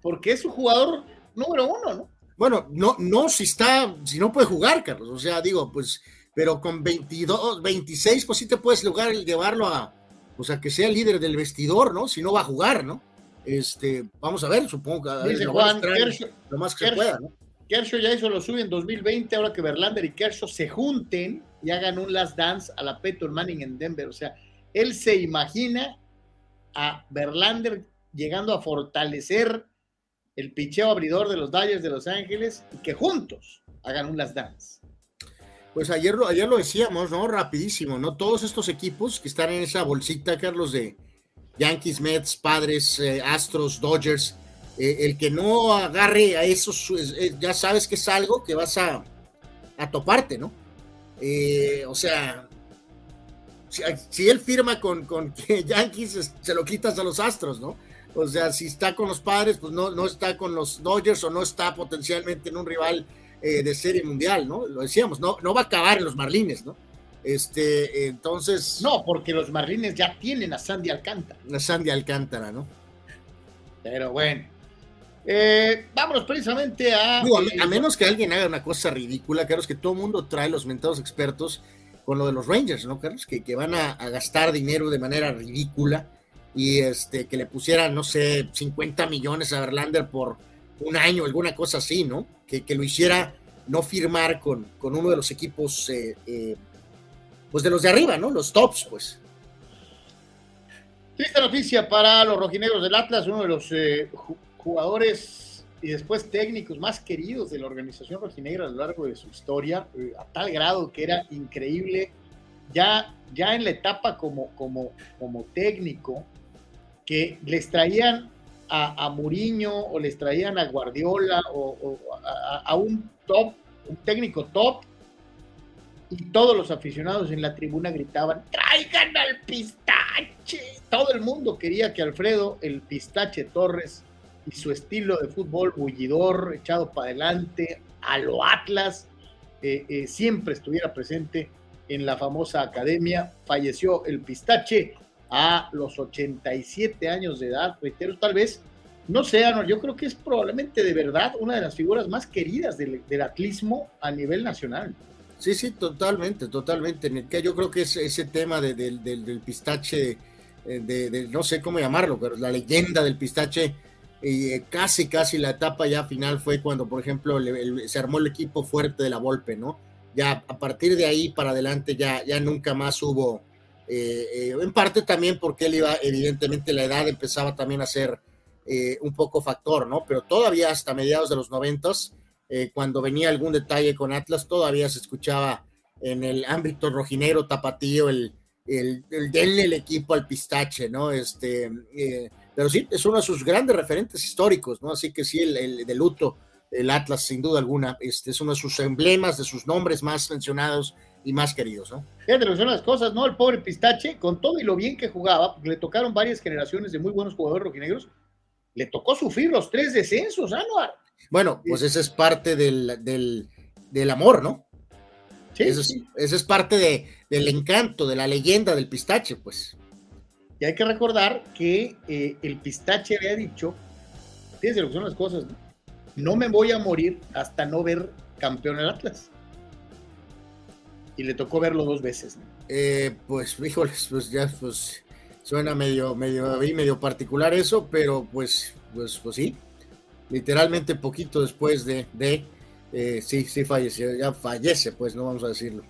porque es un jugador número uno, ¿no? Bueno, no, no, si está, si no puede jugar, Carlos, o sea, digo, pues, pero con 22, 26, pues sí te puedes lograr llevarlo a, o sea, que sea líder del vestidor, ¿no? Si no va a jugar, ¿no? Este, vamos a ver, supongo que Dice lo, Juan, lo más que pueda, ¿no? Kershaw ya hizo lo suyo en 2020, ahora que Verlander y Kershaw se junten y hagan un last dance a la Peyton Manning en Denver. O sea, él se imagina a Verlander llegando a fortalecer el picheo abridor de los Dodgers de Los Ángeles y que juntos hagan un last dance. Pues ayer, ayer lo decíamos, ¿no? Rapidísimo, ¿no? Todos estos equipos que están en esa bolsita, Carlos, de Yankees, Mets, Padres, eh, Astros, Dodgers, eh, el que no agarre a esos, eh, ya sabes que es algo que vas a, a toparte, ¿no? o sea, si, él firma con, con Yankees, se lo quitas a los Astros, ¿no? O sea, si está con los padres, pues no, no está con los Dodgers o no está potencialmente en un rival eh, de serie mundial, ¿no? Lo decíamos, no, no va a acabar en los Marlines, ¿no? Este, entonces. No, porque los Marlines ya tienen a Sandy Alcántara. A Sandy Alcántara, ¿no? Pero bueno. Eh, vámonos precisamente a. a, menos que alguien haga una cosa ridícula, Carlos, que todo el mundo trae los mentados expertos con lo de los Rangers, ¿no, Carlos? Que, que van a, a, gastar dinero de manera ridícula y este, que le pusieran, no sé, 50 millones a Verlander por un año, alguna cosa así, ¿no? Que, que lo hiciera no firmar con, con uno de los equipos, eh, eh, pues de los de arriba, ¿no? Los tops, pues. Triste noticia para los rojinegros del Atlas, uno de los eh, jugadores y después técnicos más queridos de la organización rojinegra a lo largo de su historia, a tal grado que era increíble, ya, ya en la etapa como, como, como técnico, que les traían a, a Muriño o les traían a Guardiola o, a, un top, un técnico top, y todos los aficionados en la tribuna gritaban, traigan al pistache. Todo el mundo quería que Alfredo, el pistache Torres, y su estilo de fútbol bullidor, echado para adelante, a lo Atlas, eh, eh, siempre estuviera presente en la famosa academia. Falleció el pistache a los 87 años de edad, reitero, tal vez, no sé, yo creo que es probablemente de verdad una de las figuras más queridas del, atlismo a nivel nacional. Sí, sí, totalmente, totalmente. Yo creo que es ese tema del pistache, eh, de, no sé cómo llamarlo, pero la leyenda del pistache, y eh, casi, casi la etapa ya final fue cuando, por ejemplo, se armó el equipo fuerte de la Volpe, ¿no? Ya a partir de ahí para adelante ya, ya nunca más hubo, eh, eh, en parte también porque él iba, evidentemente la edad empezaba también a ser un poco factor, ¿no? Pero todavía hasta mediados de los noventas, cuando venía algún detalle con Atlas, todavía se escuchaba en el ámbito rojinero tapatío el, el, el denle el equipo al pistache, ¿no? Este, pero sí, es uno de sus grandes referentes históricos, ¿no? Así que sí, el, el de luto, el Atlas, sin duda alguna, este, es uno de sus emblemas, de sus nombres más mencionados y más queridos, ¿no? Fíjate lo son las cosas, ¿no? El pobre Pistache, con todo y lo bien que jugaba, porque le tocaron varias generaciones de muy buenos jugadores rojinegros, le tocó sufrir los tres descensos, Anuar. Bueno, pues esa es parte del, del, amor, ¿no? Sí, eso es, es parte de, del encanto, de la leyenda del pistache, pues. Y hay que recordar que eh, el pistache había dicho, fíjense lo que son las cosas, ¿no? me voy a morir hasta no ver campeón el Atlas y le tocó verlo dos veces. Eh, pues, híjoles, pues ya pues suena medio, medio, medio particular eso, pero pues, pues, pues sí, literalmente poquito después de, de eh, sí, sí falleció, ya fallece, pues, no vamos a decirlo.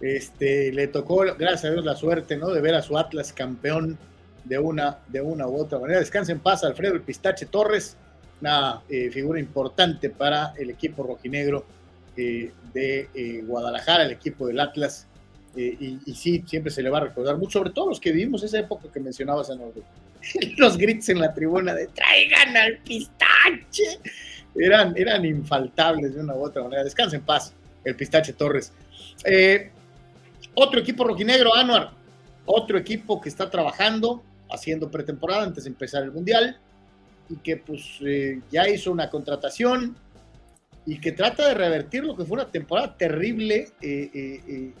Este, le tocó, gracias a Dios, la suerte, ¿no? De ver a su Atlas campeón de una, de una u otra manera. Descansa en paz, Alfredo el Pistache Torres. una eh, figura importante para el equipo rojinegro eh, de eh, Guadalajara, el equipo del Atlas. Y, sí, siempre se le va a recordar mucho, sobre todo los que vivimos esa época que mencionabas en los grits en la tribuna de traigan al pistache. Eran, eran infaltables de una u otra manera. Descansa en paz, el pistache Torres. Otro equipo rojinegro, Anuar. Otro equipo que está trabajando, haciendo pretemporada antes de empezar el Mundial y que pues eh, ya hizo una contratación y que trata de revertir lo que fue una temporada terrible eh, eh,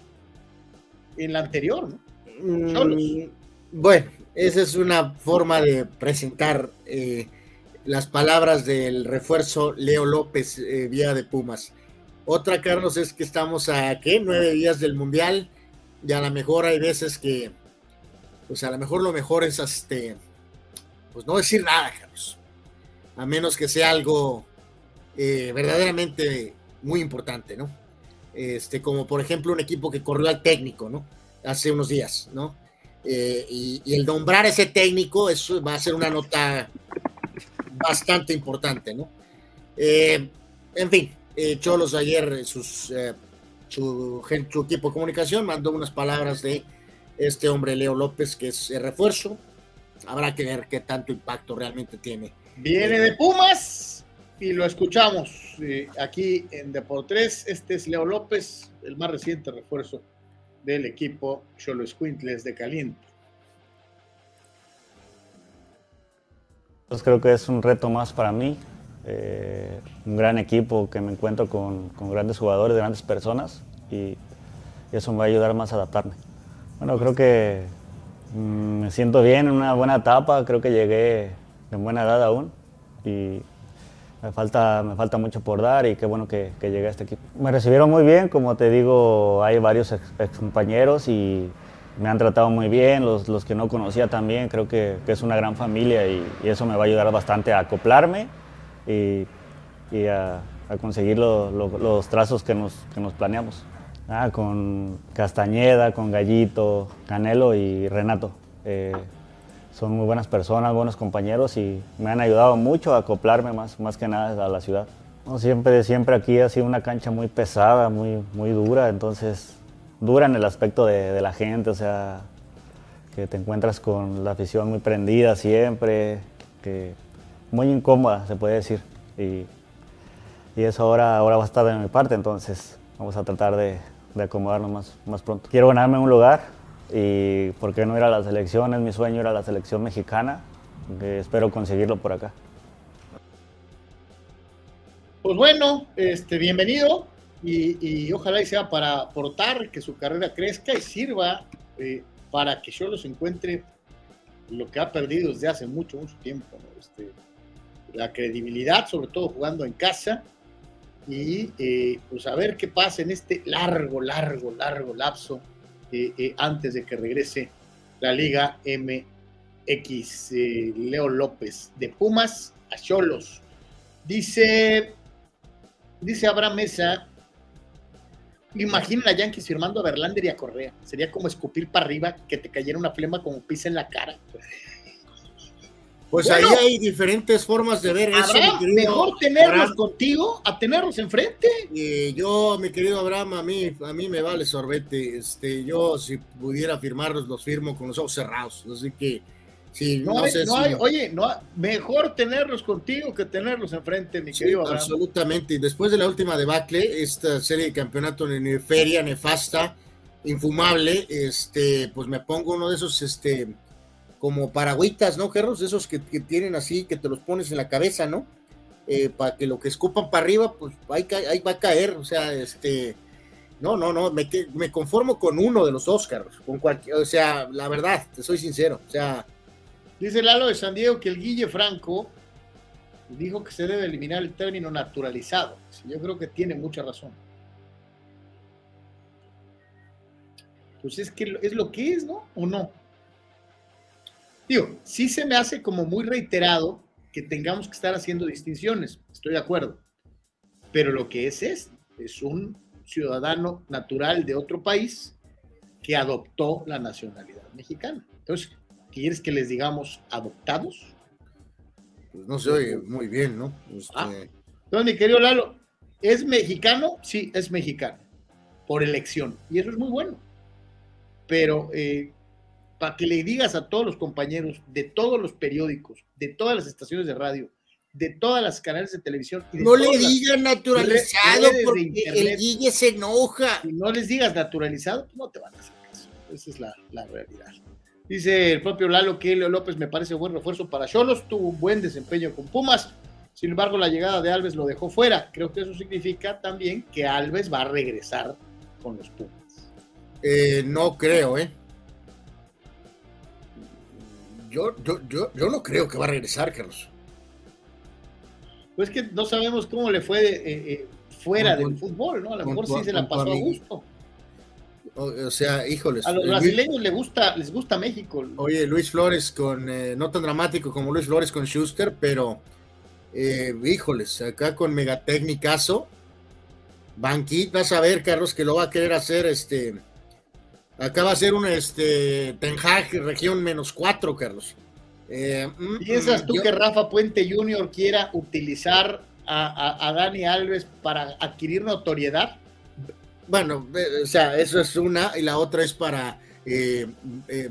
en la anterior, ¿no? Mm, bueno, esa es una forma de presentar las palabras del refuerzo Leo López vía de Pumas. Otra, Carlos, es que estamos a ¿qué? nueve días del Mundial y a lo mejor hay veces que, pues a lo mejor lo mejor es este, pues no decir nada, Carlos a menos que sea algo eh, verdaderamente muy importante, ¿no? Este, como por ejemplo un equipo que corrió al técnico, ¿no? Hace unos días, ¿no? Eh, y, el nombrar ese técnico, eso va a ser una nota bastante importante, ¿no? Eh, en fin, Cholos ayer, sus, su, su, equipo de comunicación mandó unas palabras de este hombre Leo López, que es el refuerzo. Habrá que ver qué tanto impacto realmente tiene Viene de Pumas y lo escuchamos eh, aquí en Deportes. Este es Leo López, el más reciente refuerzo del equipo Cholo Squintles de Caliente. Pues creo que es un reto más para mí. Eh, un gran equipo que me encuentro con, grandes jugadores, grandes personas y, eso me va a ayudar más a adaptarme. Bueno, creo que mm, me siento bien en una buena etapa, creo que llegué en buena edad aún y me falta, me falta mucho por dar y qué bueno que, que llegué a este equipo. Me recibieron muy bien, como te digo, hay varios ex, compañeros y me han tratado muy bien, los, los que no conocía también, creo que, que es una gran familia y, y, eso me va a ayudar bastante a acoplarme y, y a, a, conseguir lo, lo, los trazos que nos, que nos planeamos. Ah, con Castañeda, con Gallito, Canelo y Renato. Eh, son muy buenas personas, buenos compañeros y me han ayudado mucho a acoplarme más, más que nada a la ciudad. No, siempre, siempre aquí ha sido una cancha muy pesada, muy, muy dura, entonces dura en el aspecto de, de la gente, o sea, que te encuentras con la afición muy prendida siempre, que muy incómoda se puede decir. Y, y eso ahora, ahora va a estar de mi parte, entonces vamos a tratar de, de acomodarnos más, más pronto. Quiero ganarme un lugar, y por qué no ir a la selección, es mi sueño ir a la selección mexicana, espero conseguirlo por acá. Pues bueno, este, bienvenido y, ojalá y sea para aportar que su carrera crezca y sirva eh, para que yo los encuentre lo que ha perdido desde hace mucho, mucho tiempo. Este, la credibilidad, sobre todo jugando en casa, y eh, pues a ver qué pasa en este largo, largo, largo lapso eh, eh, antes de que regrese la Liga MX. Leo López, de Pumas a Cholos. Dice, dice Abraham Mesa, imagina a Yankees firmando a Verlander y a Correa. Sería como escupir para arriba que te cayera una flema como pisa en la cara. Pues ahí hay diferentes formas de ver eso. mejor tenerlos contigo a tenerlos enfrente. Yo, mi querido Abraham, a mí, a mí me vale sorbete. Este, yo si pudiera firmarlos, los firmo con los ojos cerrados. Así que, sí, no, sé oye, no, mejor tenerlos contigo que tenerlos enfrente, mi querido Abraham. Absolutamente. Y después de la última debacle, esta serie de campeonato en feria nefasta, infumable, este, pues me pongo uno de esos, este como paragüitas, ¿no, Gerros? Esos que, tienen así, que te los pones en la cabeza, ¿no? Eh, para que lo que escupan para arriba, pues ahí, va a caer, o sea, este, no, no, no, me, conformo con uno de los dos, con cualquier, o sea, la verdad, te soy sincero, o sea. Dice Lalo de San Diego que el Guille Franco dijo que se debe eliminar el término naturalizado. Yo creo que tiene mucha razón. Pues es que es lo que es, ¿no? ¿O no? Digo, sí se me hace como muy reiterado que tengamos que estar haciendo distinciones, estoy de acuerdo, pero lo que es es, es un ciudadano natural de otro país que adoptó la nacionalidad mexicana. Entonces, ¿quieres que les digamos adoptados? Pues no se oye muy bien, ¿no? Ah. Este, Entonces, mi querido Lalo, ¿es mexicano? Sí, es mexicano, por elección, y eso es muy bueno. Pero eh, para que le digas a todos los compañeros de todos los periódicos, de todas las estaciones de radio, de todas las canales de televisión. y de no le digan naturalizado porque internet. el Guille se enoja. si no les digas naturalizado, pues no te van a hacer caso. Esa es la, la realidad. Dice el propio Lalo que Leo López me parece buen refuerzo para Cholos, tuvo un buen desempeño con Pumas. Sin embargo, la llegada de Alves lo dejó fuera. Creo que eso significa también que Alves va a regresar con los Pumas. Eh, no creo, ¿eh? Yo, yo, yo, yo no creo que va a regresar, Carlos. Pues que no sabemos cómo le fue eh, eh, fuera Con- del fútbol, ¿no? A lo mejor tu- sí se la pasó a gusto. O, o sea, híjoles. A los Luis- brasileños les gusta, les gusta México. Oye, Luis Flores con, eh, no tan dramático como Luis Flores con Schuster, pero, híjoles, acá con Megatécnicazo, Banquit, vas a ver, Carlos, que lo va a querer hacer, este, acá va a ser un, este, Ten Hag región menos cuatro, Carlos. Eh, mm, ¿Piensas mm, tú yo- que Rafa Puente Jr. quiera utilizar a, a- a Dani Alves para adquirir notoriedad? Bueno, o sea, eso es una, y la otra es para eh, eh,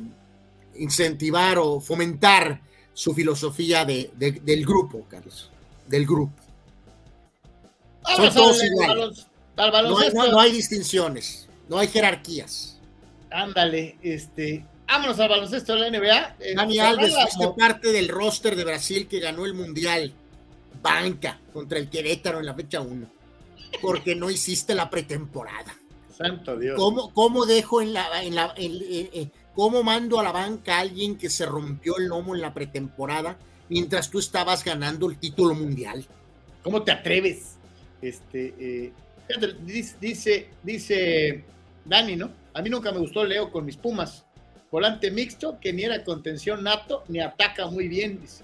incentivar o fomentar su filosofía de- de- del grupo, Carlos, del grupo. Vamos todos iguales. hay, no hay distinciones, no hay jerarquías. Ándale, este, vámonos al baloncesto de la NBA. Eh, Dani Alves fuiste parte del roster de Brasil que ganó el Mundial. Banca contra el Querétaro en la fecha 1. Porque no hiciste la pretemporada. Santo Dios. ¿Cómo, cómo dejo en la, en la en- eh, eh, cómo mando a la banca a alguien que se rompió el lomo en la pretemporada mientras tú estabas ganando el título mundial? ¿Cómo te atreves? Este, eh, dice, dice Dani, ¿no? A mí nunca me gustó Leo con mis Pumas. Volante mixto que ni era contención nato ni ataca muy bien. Dice.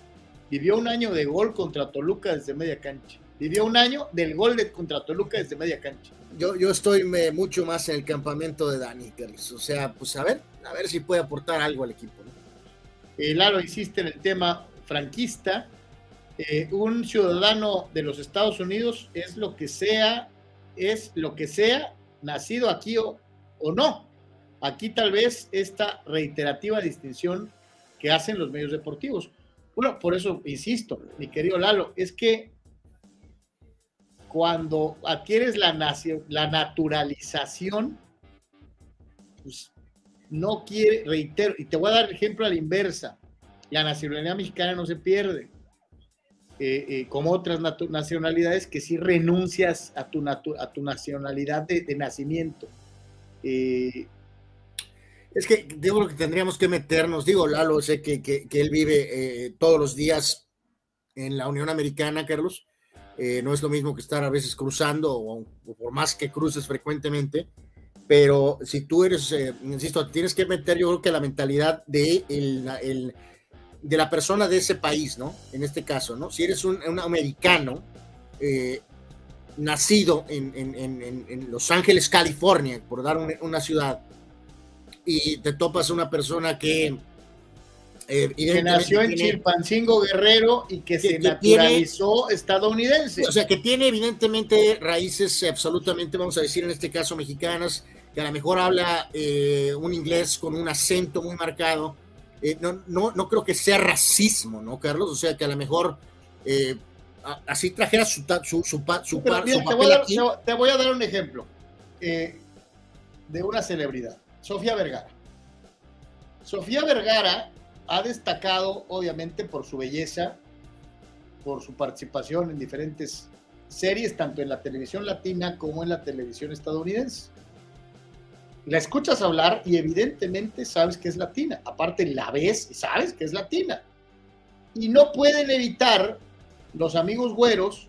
Vivió un año de gol contra Toluca desde media cancha. Vivió un año del gol de contra Toluca desde media cancha. Yo, yo estoy me- mucho más en el campamento de Dani, Carlos. O sea, pues a ver, a ver si puede aportar algo al equipo. ¿no? Eh, Lalo, hiciste en el tema franquista. Eh, un ciudadano de los Estados Unidos es lo que sea, es lo que sea, nacido aquí o, o no. Aquí tal vez esta reiterativa distinción que hacen los medios deportivos. Bueno, por eso insisto, mi querido Lalo, es que cuando adquieres la, naturalización, pues no quiere, reitero, y te voy a dar el ejemplo a la inversa, la nacionalidad mexicana no se pierde, eh, eh, como otras nacionalidades que sí renuncias a tu, a tu nacionalidad de nacimiento. Eh, Es que digo que tendríamos que meternos, digo, Lalo, sé que, que- él vive eh, todos los días en la Unión Americana, Carlos. Eh, no es lo mismo que estar a veces cruzando, o, por más que cruces frecuentemente, pero si tú eres, insisto, tienes que meter, yo creo que la mentalidad de, el- el- de la persona de ese país, ¿no? En este caso, ¿no? Si eres un, un americano eh, nacido en, en- en- en- Los Ángeles, California, por dar una- una ciudad, y te topas una persona que eh, que nació en tiene- Chilpancingo Guerrero y que, Que- se que tiene- naturalizó estadounidense. o sea, que tiene evidentemente raíces absolutamente, vamos a decir en este caso mexicanas, que a lo mejor habla eh, un inglés con un acento muy marcado. Eh, no, no, no creo que sea racismo, ¿no, Carlos? O sea, que a lo mejor eh, a- así trajera su, su, su, pa- su, Pero pa- mira, su te, voy papel dar, aquí. te voy a dar un ejemplo eh, de una celebridad, Sofía Vergara. Sofía Vergara ha destacado, obviamente, por su belleza, por su participación en diferentes series, tanto en la televisión latina como en la televisión estadounidense. La escuchas hablar y evidentemente sabes que es latina. Aparte la ves y sabes que es latina. Y no pueden evitar los amigos güeros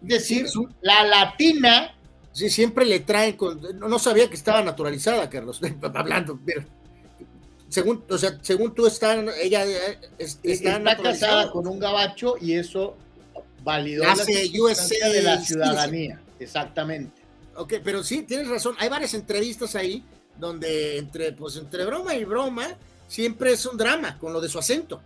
decir la latina Sí, siempre le traen, con- no, no sabía que estaba naturalizada, Carlos, hablando, mira. Según, o sea, según tú, está, ella eh, es- está, está, casada con un gabacho y eso validó la USA de la ciudadanía. Exactamente. Ok, pero sí, tienes razón. Hay varias entrevistas ahí donde entre, pues, entre broma y broma siempre es un drama con lo de su acento.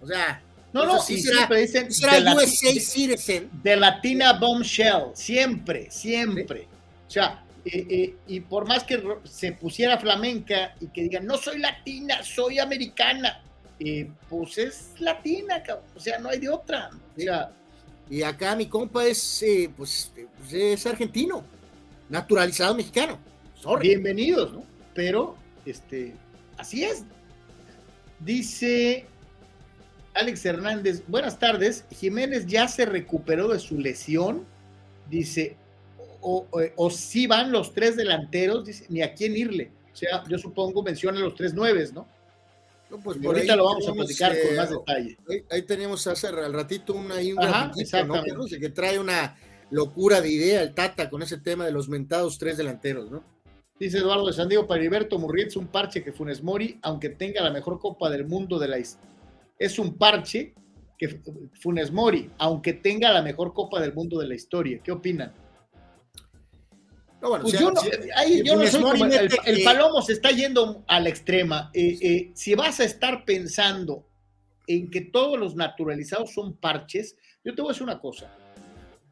O sea, No, no, sí siempre dicen será de la- USA Citizen. de Latina Bombshell, siempre, siempre. O sea, eh, eh, y por más que se pusiera flamenca y que digan, no soy latina, soy americana, eh, pues es latina, cabrón. o sea, no hay de otra. O sea, Y acá mi compa es, pues, pues, es argentino, naturalizado mexicano. Sorry. bienvenidos, ¿no? Pero, este, así es. Dice Alex Hernández, buenas tardes, Jiménez ya se recuperó de su lesión, dice, o, o, o si van los tres delanteros, dice, ni a quién irle. O sea, yo supongo menciona los tres nueves, ¿no? No, pues, por ahorita lo vamos a platicar con más detalle. Ahí, ahí tenemos hace al ratito una, ahí un Ajá, ¿no, que trae una locura de idea el Tata con ese tema de los mentados tres delanteros, ¿no? Dice Eduardo de San Diego, para Heriberto Murrieta es un parche que Funes Mori, aunque tenga la mejor Copa del Mundo de la historia, es un parche que Funes Mori, aunque tenga la mejor Copa del Mundo de la historia. ¿Qué opinan? No, bueno, Pues o sea, yo no, si- ahí si yo no Funes soy como- el, palomo se está yendo a la extrema. Eh, eh, si vas a estar pensando en que todos los naturalizados son parches, yo te voy a decir una cosa.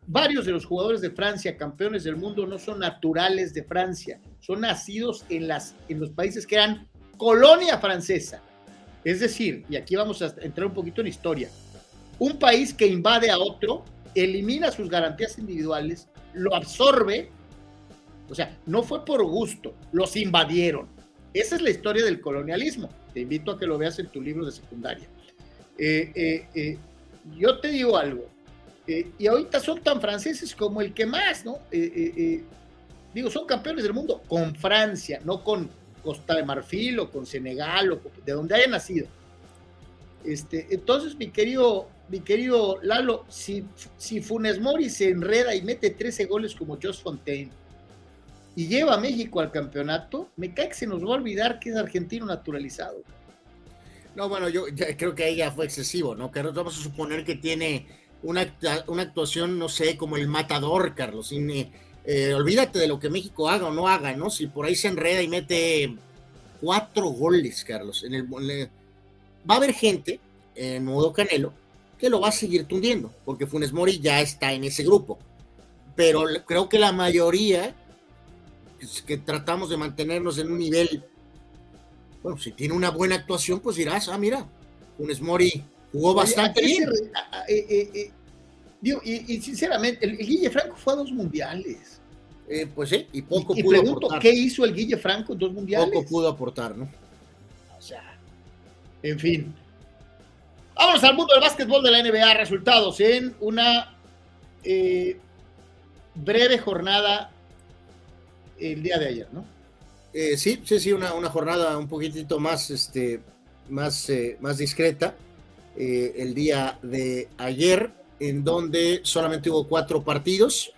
Varios de los jugadores de Francia, campeones del mundo, no son naturales de Francia, son nacidos en, las, en los países que eran colonia francesa. Es decir, y aquí vamos a entrar un poquito en historia, un país que invade a otro, elimina sus garantías individuales, lo absorbe, o sea, no fue por gusto, los invadieron. Esa es la historia del colonialismo. Te invito a que lo veas en tu libro de secundaria. Eh, eh, eh, yo te digo algo, y ahorita son tan franceses como el que más, ¿no? Digo, son campeones del mundo con Francia, no con Costa de Marfil o con Senegal o de donde hayan nacido. Este, entonces, mi querido, mi querido Lalo, si, si Funes Mori se enreda y mete 13 goles como Josh Fontaine y lleva a México al campeonato, me cae que se nos va a olvidar que es argentino naturalizado. No, bueno, yo creo que ahí ya fue excesivo, ¿no? Carlos, vamos a suponer que tiene una, una actuación, no sé, como el matador, Carlos. sin, eh, olvídate de lo que México haga o no haga, ¿no? Si por ahí se enreda y mete cuatro goles, Carlos. En el, va a haber gente, en modo Canelo, que lo va a seguir tundiendo, porque Funes Mori ya está en ese grupo. Pero creo que la mayoría que, que tratamos de mantenernos en un nivel bueno, si tiene una buena actuación, pues dirás, ah, mira, Funes Mori jugó bastante Oye, ¿a qué bien. se re- a- a- eh, eh, digo, y, y sinceramente, el, el Guille Franco fue a dos mundiales. Eh, pues sí, y poco y, y pudo pregunto, aportar. ¿qué hizo el Guille Franco en dos mundiales? Poco pudo aportar, ¿no? O sea, en fin. Vámonos al mundo del básquetbol de la NBA. Resultados en una eh, breve jornada el día de ayer, ¿no? Eh, sí, sí, sí, una, una jornada un poquitito más, este, más, eh, más discreta el día de ayer, en donde solamente hubo cuatro partidos.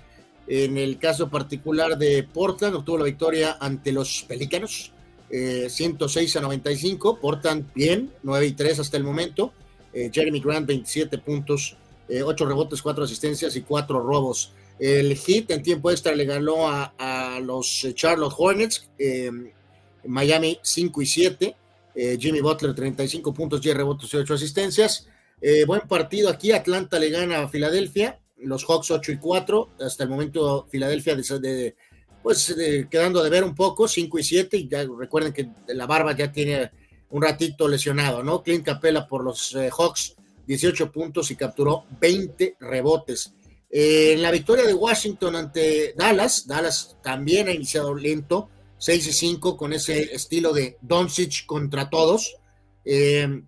En el caso particular de Portland, obtuvo la victoria ante los Pelícanos, eh, 106 a 95. Portland bien, 9 y 3 hasta el momento. Eh, Jeremy Grant, 27 puntos, 8 rebotes, 4 asistencias y 4 robos. El Heat en tiempo extra le ganó a, a los Charlotte Hornets, eh, Miami 5 y 7, eh, Jimmy Butler 35 puntos, 10 rebotes y 8 asistencias. Eh, buen partido aquí, Atlanta le gana a Filadelfia, los Hawks 8 y 4, hasta el momento Filadelfia de, de, pues quedando de ver un poco, 5 y 7, y ya recuerden que la barba ya tiene un ratito lesionado, ¿no? Clint Capela por los eh, Hawks, 18 puntos y capturó 20 rebotes. Eh, en la victoria de Washington ante Dallas, Dallas también ha iniciado lento, 6 y 5 con ese estilo de Doncic contra todos. Eh,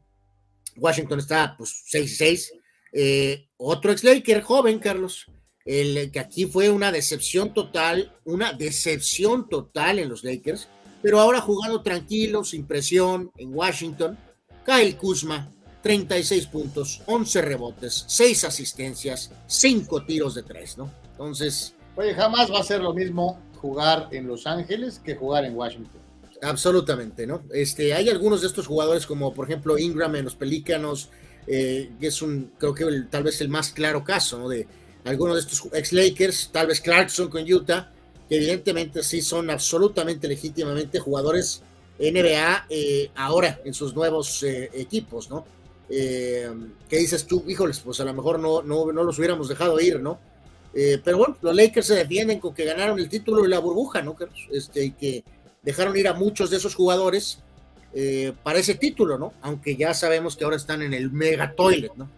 Washington está pues 6 y 6. Eh, otro ex Laker joven, Carlos, el que aquí fue una decepción total, una decepción total en los Lakers, pero ahora jugando tranquilo, sin presión en Washington. Kyle Kuzma, 36 puntos, 11 rebotes, 6 asistencias, 5 tiros de 3, ¿no? Entonces. Oye, jamás va a ser lo mismo jugar en Los Ángeles que jugar en Washington. Absolutamente, ¿no? Este, hay algunos de estos jugadores, como por ejemplo Ingram en los Pelícanos, eh, que es un, creo que tal vez el más claro caso, ¿no? De algunos de estos ex Lakers, tal vez Clarkson con Utah, que evidentemente sí son absolutamente legítimamente jugadores NBA eh, ahora en sus nuevos eh, equipos, ¿no? eh, que dices tú, híjoles, pues a lo mejor no, no, no los hubiéramos dejado ir, ¿no? Pero bueno, los Lakers se defienden con que ganaron el título y la burbuja, ¿no? Este, y que dejaron ir a muchos de esos jugadores eh, para ese título, ¿no? Aunque ya sabemos que ahora están en el mega toilet, ¿no?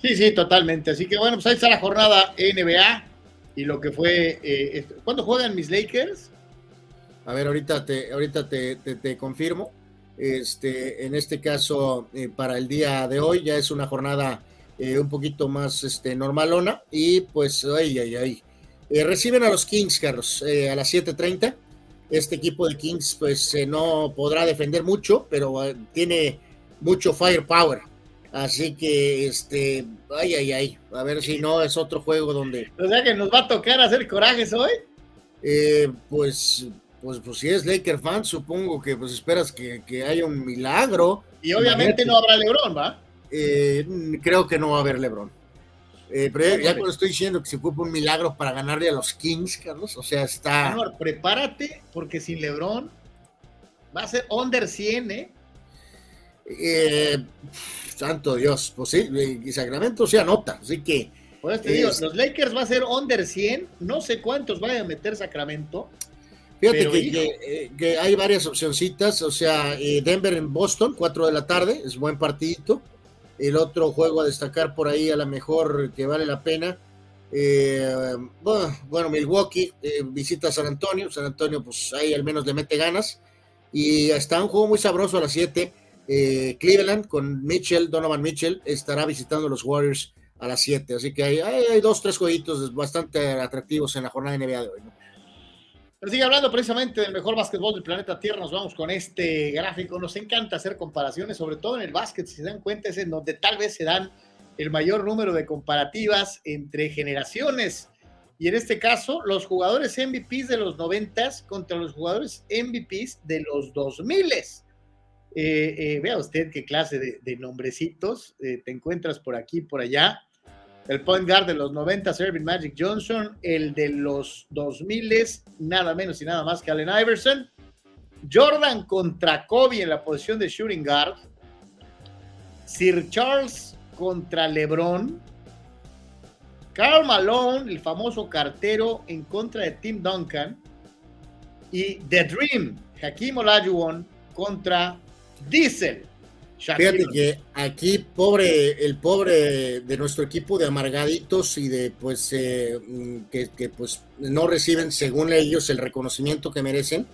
Sí, sí, totalmente. Así que bueno, pues ahí está la jornada NBA y lo que fue. Eh, ¿Cuándo juegan mis Lakers? A ver, ahorita te, ahorita te, te confirmo. Este, en este caso, eh, para el día de hoy, ya es una jornada eh, un poquito más este, normalona. Y pues, ay, ay, ay. Reciben a los Kings, Carlos, a las 7:30. Este equipo de Kings, pues no podrá defender mucho, pero tiene mucho firepower. Así que, este, ay, ay, ay. A ver si no es otro juego donde. O sea que nos va a tocar hacer corajes hoy. pues pues, pues si es Laker fan, supongo que pues esperas que, haya un milagro. Y obviamente no habrá Lebron, ¿va? Eh, creo que no va a haber Lebron. Eh, pero ya, cuando estoy diciendo que se ocupa un milagro para ganarle a los Kings, Carlos, o sea, está... prepárate, porque sin Lebron va a ser under 100, ¿eh? eh santo Dios, pues sí, y Sacramento se anota, así que... Pues te digo, los Lakers va a ser under 100, no sé cuántos vaya a meter Sacramento, Fíjate eh, que, hay varias opcioncitas, o sea, eh, Denver en Boston, 4 de la tarde, es buen partidito. El otro juego a destacar por ahí, a lo mejor que vale la pena. Eh, bueno, Milwaukee visita San Antonio. San Antonio, pues ahí al menos le mete ganas. Y está un juego muy sabroso a las 7. Cleveland con Mitchell, Donovan Mitchell, estará visitando los Warriors a las 7. Así que hay, hay, dos, tres jueguitos bastante atractivos en la jornada de NBA de hoy. ¿no? Pero sigue hablando precisamente del mejor básquetbol del planeta Tierra. Nos vamos con este gráfico. Nos encanta hacer comparaciones, sobre todo en el básquet. Si se dan cuenta, es en donde tal vez se dan el mayor número de comparativas entre generaciones. Y en este caso, los jugadores MVPs de los 90 contra los jugadores MVPs de los 2000. Eh, eh, vea usted qué clase de, nombrecitos eh, te encuentras por aquí, por allá el point guard de los 90, Irving Magic Johnson, el de los 2000, nada menos y nada más que Allen Iverson, Jordan contra Kobe en la posición de shooting guard, Sir Charles contra LeBron, Carl Malone, el famoso cartero, en contra de Tim Duncan, y The Dream, Hakim Olajuwon contra Diesel. Fíjate que aquí, pobre, el pobre de nuestro equipo de amargaditos y de pues eh, mm, que, pues no reciben según ellos el reconocimiento que merecen.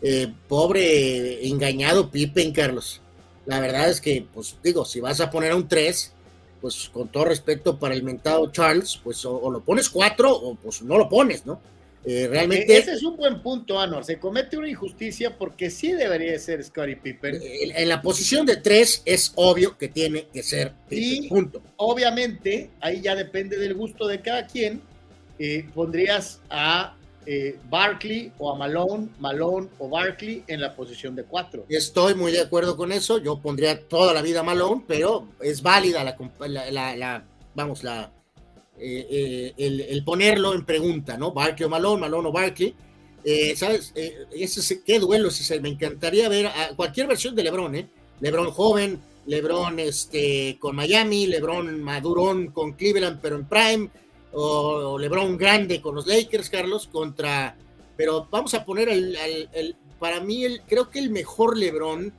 Eh, pobre engañado Pippen, Carlos. La verdad es que, pues digo, si vas a poner a un 3, pues con todo respeto para el mentado Charles, pues o, o lo pones 4 o pues no lo pones, ¿no? Eh, realmente. Ese es un buen punto, Anor. Se comete una injusticia porque sí debería ser Scottie Pippen. En, la posición de tres es obvio que tiene que ser Pippen. Y punto. obviamente, ahí ya depende del gusto de cada quien. Eh, pondrías a eh, Barkley o a Malone, Malone o Barkley en la posición de cuatro. Estoy muy de acuerdo con eso. Yo pondría toda la vida a Malone, pero es válida la, la vamos, la eh, eh, el, ponerlo en pregunta, ¿no? Barkley o Malone, Malone o Barkley. Eh, ¿Sabes? ese, ¿Qué duelo ese? Me encantaría ver a cualquier versión de LeBron, ¿eh? LeBron joven, LeBron este, con Miami, LeBron madurón con Cleveland, pero en Prime, o, LeBron grande con los Lakers, Carlos, contra. Pero vamos a poner el, para mí, el, creo que el mejor LeBron,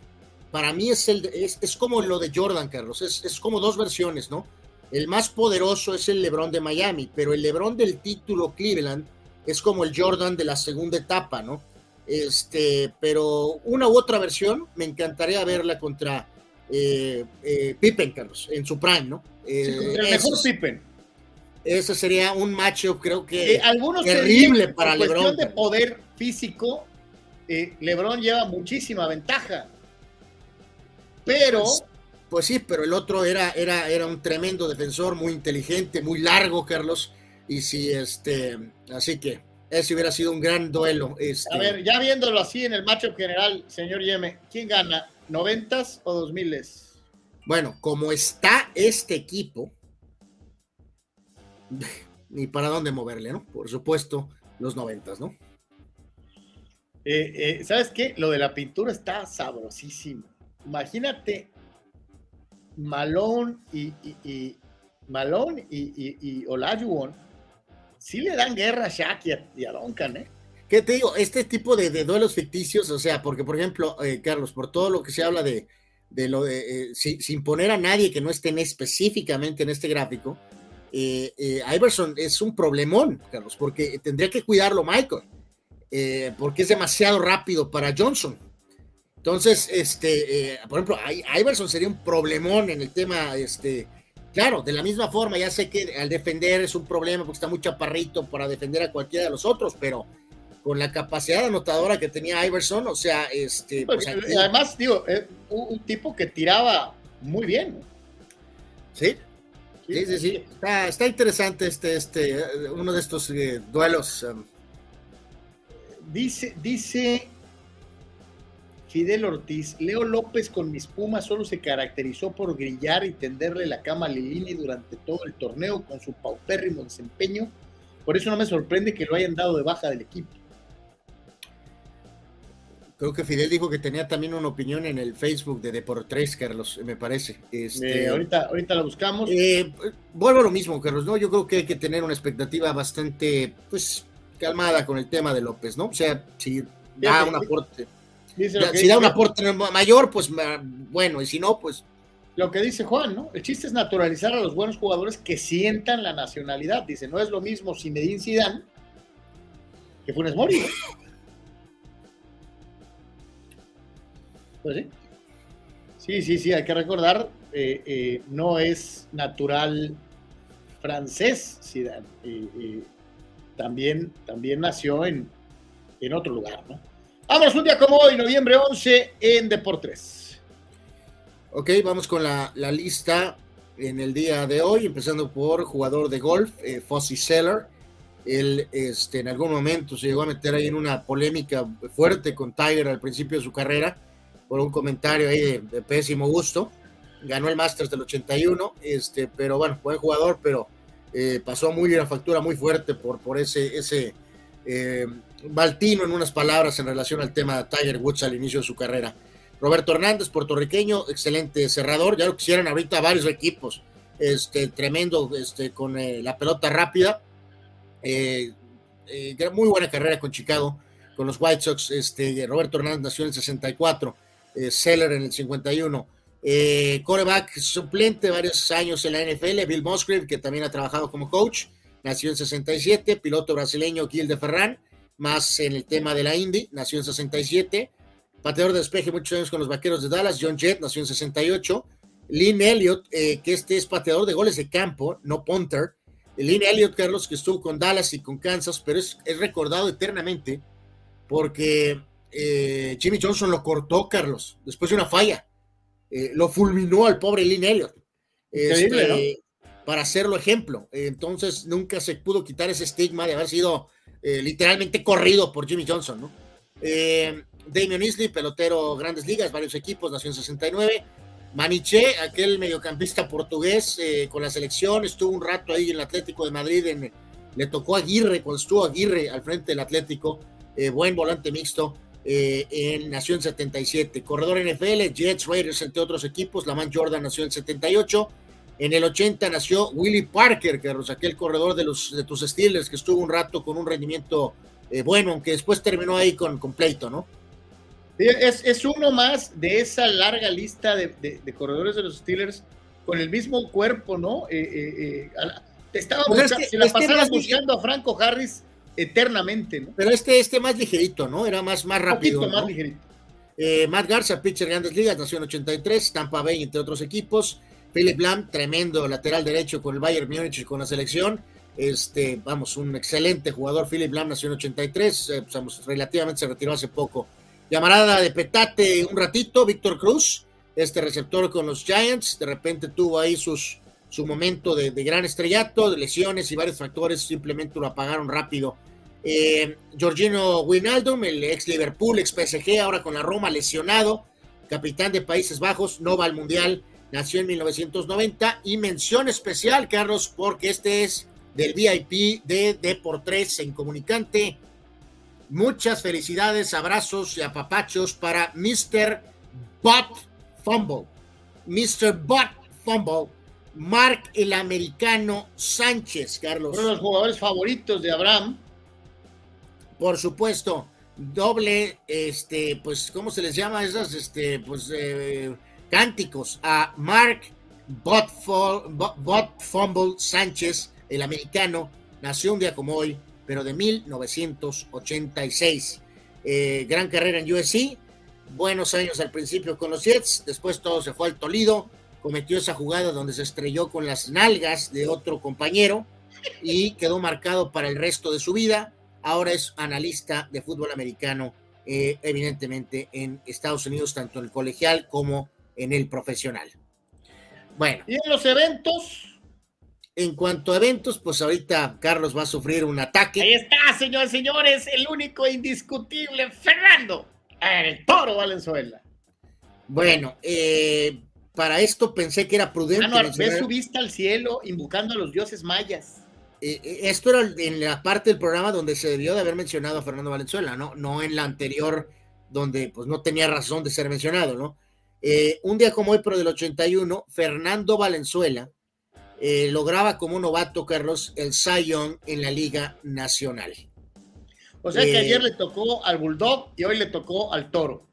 para mí es, el, es, es como lo de Jordan, Carlos, es, es como dos versiones, ¿no? El más poderoso es el LeBron de Miami, pero el LeBron del título Cleveland es como el Jordan de la segunda etapa, ¿no? Este, pero una u otra versión me encantaría verla contra eh, eh, Pippen, Carlos, en su prime, ¿no? el mejor Pippen. Ese sería un macho, creo que terrible para LeBron. cuestión de poder físico, eh, LeBron lleva muchísima ventaja. Pero pues sí, pero el otro era, era, era un tremendo defensor, muy inteligente, muy largo, Carlos. Y sí, este, así que ese hubiera sido un gran duelo. Este. A ver, ya viéndolo así en el macho general, señor Yeme, ¿quién gana? ¿Noventas o dos miles? Bueno, como está este equipo, ni para dónde moverle, ¿no? Por supuesto, los noventas, ¿no? Eh, eh, ¿Sabes qué? Lo de la pintura está sabrosísimo. Imagínate Malone y, y, Malone y, y, Olajuwon sí le dan guerra a Shaq y a, Duncan, ¿eh? ¿Qué te digo? Este tipo de, duelos ficticios, o sea, porque por ejemplo, eh, Carlos, por todo lo que se habla de, lo de, eh, sin poner a nadie que no esté específicamente en este gráfico, eh, Iverson es un problemón, Carlos, porque tendría que cuidarlo Michael, porque es demasiado rápido para Johnson. Entonces, este, por ejemplo, Iverson sería un problemón en el tema, este, claro, de la misma forma, ya sé que al defender es un problema porque está muy chaparrito para defender a cualquiera de los otros, pero con la capacidad anotadora que tenía Iverson, o sea, este... Pues, además, digo, un, un, tipo que tiraba muy bien. Sí, Sí, sí, sí. Está, interesante este, este, uno de estos eh, duelos. Um. Dice, dice Fidel Ortiz, Leo López con mis Pumas solo se caracterizó por grillar y tenderle la cama a Lilini durante todo el torneo con su paupérrimo desempeño. Por eso no me sorprende que lo hayan dado de baja del equipo. Creo que Fidel dijo que tenía también una opinión en el Facebook de Deportes, Carlos, me parece. Este, ahorita, ahorita la buscamos. Eh, vuelvo a lo mismo, Carlos, ¿no? Yo creo que hay que tener una expectativa bastante, pues, calmada con el tema de López, ¿no? O sea, si da un aporte. Si da un aporte mayor, pues bueno, y si no, pues. Lo que dice Juan, ¿no? El chiste es naturalizar a los buenos jugadores que sientan la nacionalidad. Dice, no es lo mismo Zinedine Zidane que Funes Mori, Pues sí. Sí, sí, hay que recordar, eh, eh, no es natural francés, Zidane. Eh, también, también nació en, en otro lugar, ¿no? Vamos, un día como hoy, noviembre 11, en Deportes. Ok, vamos con la, lista en el día de hoy, empezando por jugador de golf, eh, Seller. Él este, en algún momento se llegó a meter ahí en una polémica fuerte con Tiger al principio de su carrera por un comentario ahí de, pésimo gusto. Ganó el Masters del 81, este, pero bueno, buen jugador, pero eh, pasó muy una factura muy fuerte por, por ese, ese eh, baltino en unas palabras en relación al tema de Tiger Woods al inicio de su carrera. Roberto Hernández, puertorriqueño, excelente cerrador, ya lo quisieran ahorita varios equipos, este, tremendo este, con eh, la pelota rápida, eh, muy buena carrera con Chicago, con los White Sox, este, Roberto Hernández nació en el 64, eh, Seller en el 51. Eh, coreback suplente varios años en la NFL, Bill Musgrave, que también ha trabajado como coach, nació en 67, piloto brasileño Gil de Ferran, más en el tema de la Indy, nació en 67, pateador de despeje muchos años con los Vaqueros de Dallas, John Jett, nació en 68, Lynn Elliott, eh, que este es pateador de goles de campo, no punter, Lynn Elliott, Carlos, que estuvo con Dallas y con Kansas, pero es, es recordado eternamente porque eh, Jimmy Johnson lo cortó, Carlos, después de una falla. Eh, lo fulminó al pobre Lynn Elliott. Este, para hacerlo ejemplo. entonces nunca se pudo quitar ese estigma de haber sido eh, literalmente corrido por Jimmy Johnson, ¿no? Damian Isley, pelotero grandes ligas, varios equipos, nació en 69. Maniche, aquel mediocampista portugués con la selección, estuvo un rato ahí en el Atlético de Madrid, le tocó Aguirre cuando estuvo Aguirre al frente del Atlético, buen volante mixto eh, en, nació en 77. Corredor NFL, Jets, Raiders, entre otros equipos. Lamont Jordan nació en 78. En el 80 nació Willie Parker, que aquel corredor de, los, de tus Steelers que estuvo un rato con un rendimiento eh, bueno, aunque después terminó ahí con completo, ¿no? Es, es, uno más de esa larga lista de, de, corredores de los Steelers con el mismo cuerpo, ¿no? Eh, estaba pues si la pasabas buscando a Franco Harris eternamente, ¿no? Pero este, este más ligerito, ¿no? Era más, más rápido. más ligerito. Eh, Matt Garza, pitcher de Grandes Ligas, nació en 83, Tampa Bay, entre otros equipos. Philip Lam, tremendo lateral derecho con el Bayern Múnich y con la selección. Este, vamos, un excelente jugador. Philip Lam nació en 83, eh, pues, relativamente se retiró hace poco. Llamarada de petate un ratito, Víctor Cruz, este receptor con los Giants, de repente tuvo ahí sus, su momento de, gran estrellato, de lesiones y varios factores simplemente lo apagaron rápido eh, Georgino Winaldum, el ex Liverpool, ex PSG, ahora con la Roma, lesionado, capitán de Países Bajos, no va al Mundial, nació en 1990. Y mención especial, Carlos, porque este es del VIP de Deportes en Comunicante. Muchas felicidades, abrazos y apapachos para Mr. Butt Fumble. Mr. Butt Fumble, Mark el americano Sánchez, Carlos. Uno de los jugadores favoritos de Abraham. Por supuesto, doble, este, pues, ¿cómo se les llama esas, este, pues, eh, A Mark Bot, Fumble Sánchez, el americano, nació un día como hoy, pero de 1986. Eh, gran carrera en USC, buenos años al principio con los Jets, después todo se fue al Tolido, cometió esa jugada donde se estrelló con las nalgas de otro compañero y quedó marcado para el resto de su vida. Ahora es analista de fútbol americano, eh, evidentemente en Estados Unidos, tanto en el colegial como en el profesional. Bueno. ¿Y en los eventos? En cuanto a eventos, pues ahorita Carlos va a sufrir un ataque. Ahí está, señores, señores, el único indiscutible, Fernando, el toro Valenzuela. Bueno, eh, para esto pensé que era prudente. No, ve su vista al cielo, invocando a los dioses mayas. Eh, eh, esto era en la parte del programa donde se debió de haber mencionado a Fernando Valenzuela, ¿no? No en la anterior, donde pues no tenía razón de ser mencionado, ¿no? Un día como hoy, pero del 81, Fernando Valenzuela eh, lograba como novato, Carlos, el Zion en la Liga Nacional. O sea que eh, ayer le tocó al Bulldog y hoy le tocó al Toro.